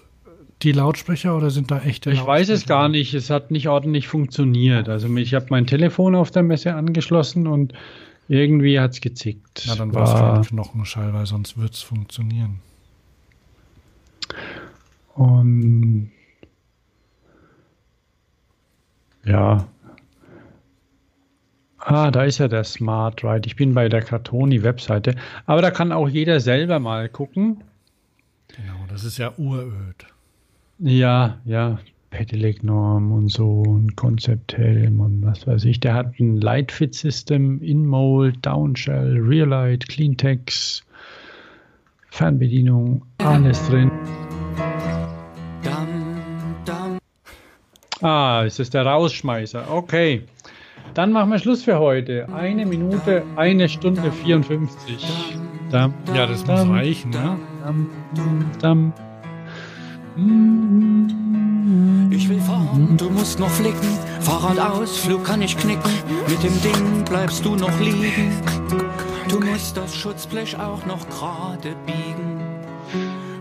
die Lautsprecher oder sind da echte Ich weiß es gar nicht. Es hat nicht ordentlich funktioniert. Also ich habe mein Telefon auf der Messe angeschlossen und irgendwie hat es gezickt. Na, dann war es kein Knochenschall, weil sonst wird es funktionieren. Und ja. Ah, da ist ja der Smart Ride. Ich bin bei der Cartoni-Webseite. Aber da kann auch jeder selber mal gucken. Genau, das ist ja uröd. Ja, ja. Pedelec-Norm und so ein Konzepthelm und was weiß ich. Der hat ein Lightfit-System, InMold, Downshell, Realight, Cleantex, Fernbedienung, alles drin. Ah, ist das der Rausschmeißer. Okay. Dann machen wir Schluss für heute. Eine Minute, eine Stunde 54. Dam, ja, das dam, muss reichen, ne? Dam, ich will fahren, du musst noch flicken. Fahrradausflug kann ich knicken. Mit dem Ding bleibst du noch liegen. Du musst das Schutzblech auch noch gerade biegen.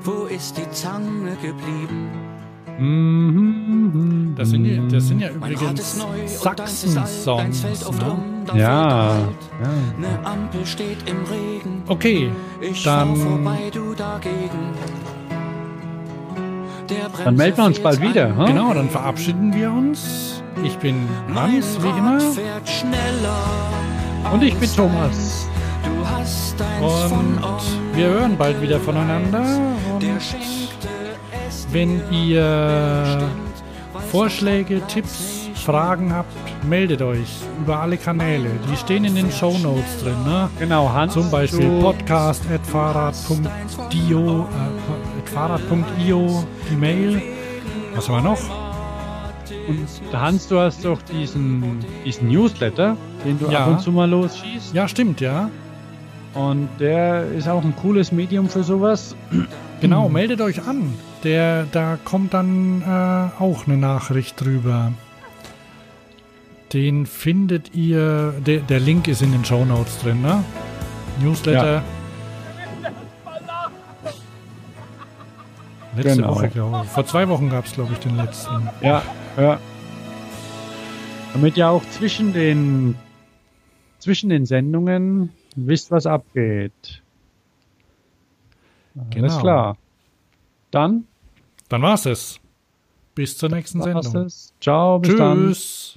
Wo ist die Zange geblieben? Mhm. Das sind, ja, das sind ja übrigens Sachsen-Songs. Ne? Ja, ja. Eine Ampel steht im Regen. Okay, ich dann. vorbei, du dagegen. Dann melden wir uns bald wieder. Hm? Genau, dann verabschieden wir uns. Ich bin Hans, wie immer. Und ich bin Thomas. Und wir hören bald wieder voneinander. Und wenn ihr Vorschläge, Tipps, Fragen habt, meldet euch über alle Kanäle. Die stehen in den Show Notes drin. Ne? Genau, Hans. Zum Beispiel podcast.fahrrad.io, äh, fahrrad.io, die Mail. Was haben wir noch? Und Hans, du hast doch diesen, diesen Newsletter, den du ja. ab und zu mal losschießt. Ja, stimmt, ja. Und der ist auch ein cooles Medium für sowas. Genau, meldet euch an. Der, da kommt dann äh, auch eine Nachricht drüber. Den findet ihr, der, der Link ist in den Show Notes drin, ne? Newsletter. Ja. Letzte genau. Woche, glaube ich. Vor zwei Wochen gab es, glaube ich, den letzten. Ja, ja. Damit ihr auch zwischen den, zwischen den Sendungen wisst, was abgeht. Genau. Alles klar. Dann? Dann war's es. Bis zur nächsten Sendung. Es. Ciao, bis Tschüss. dann.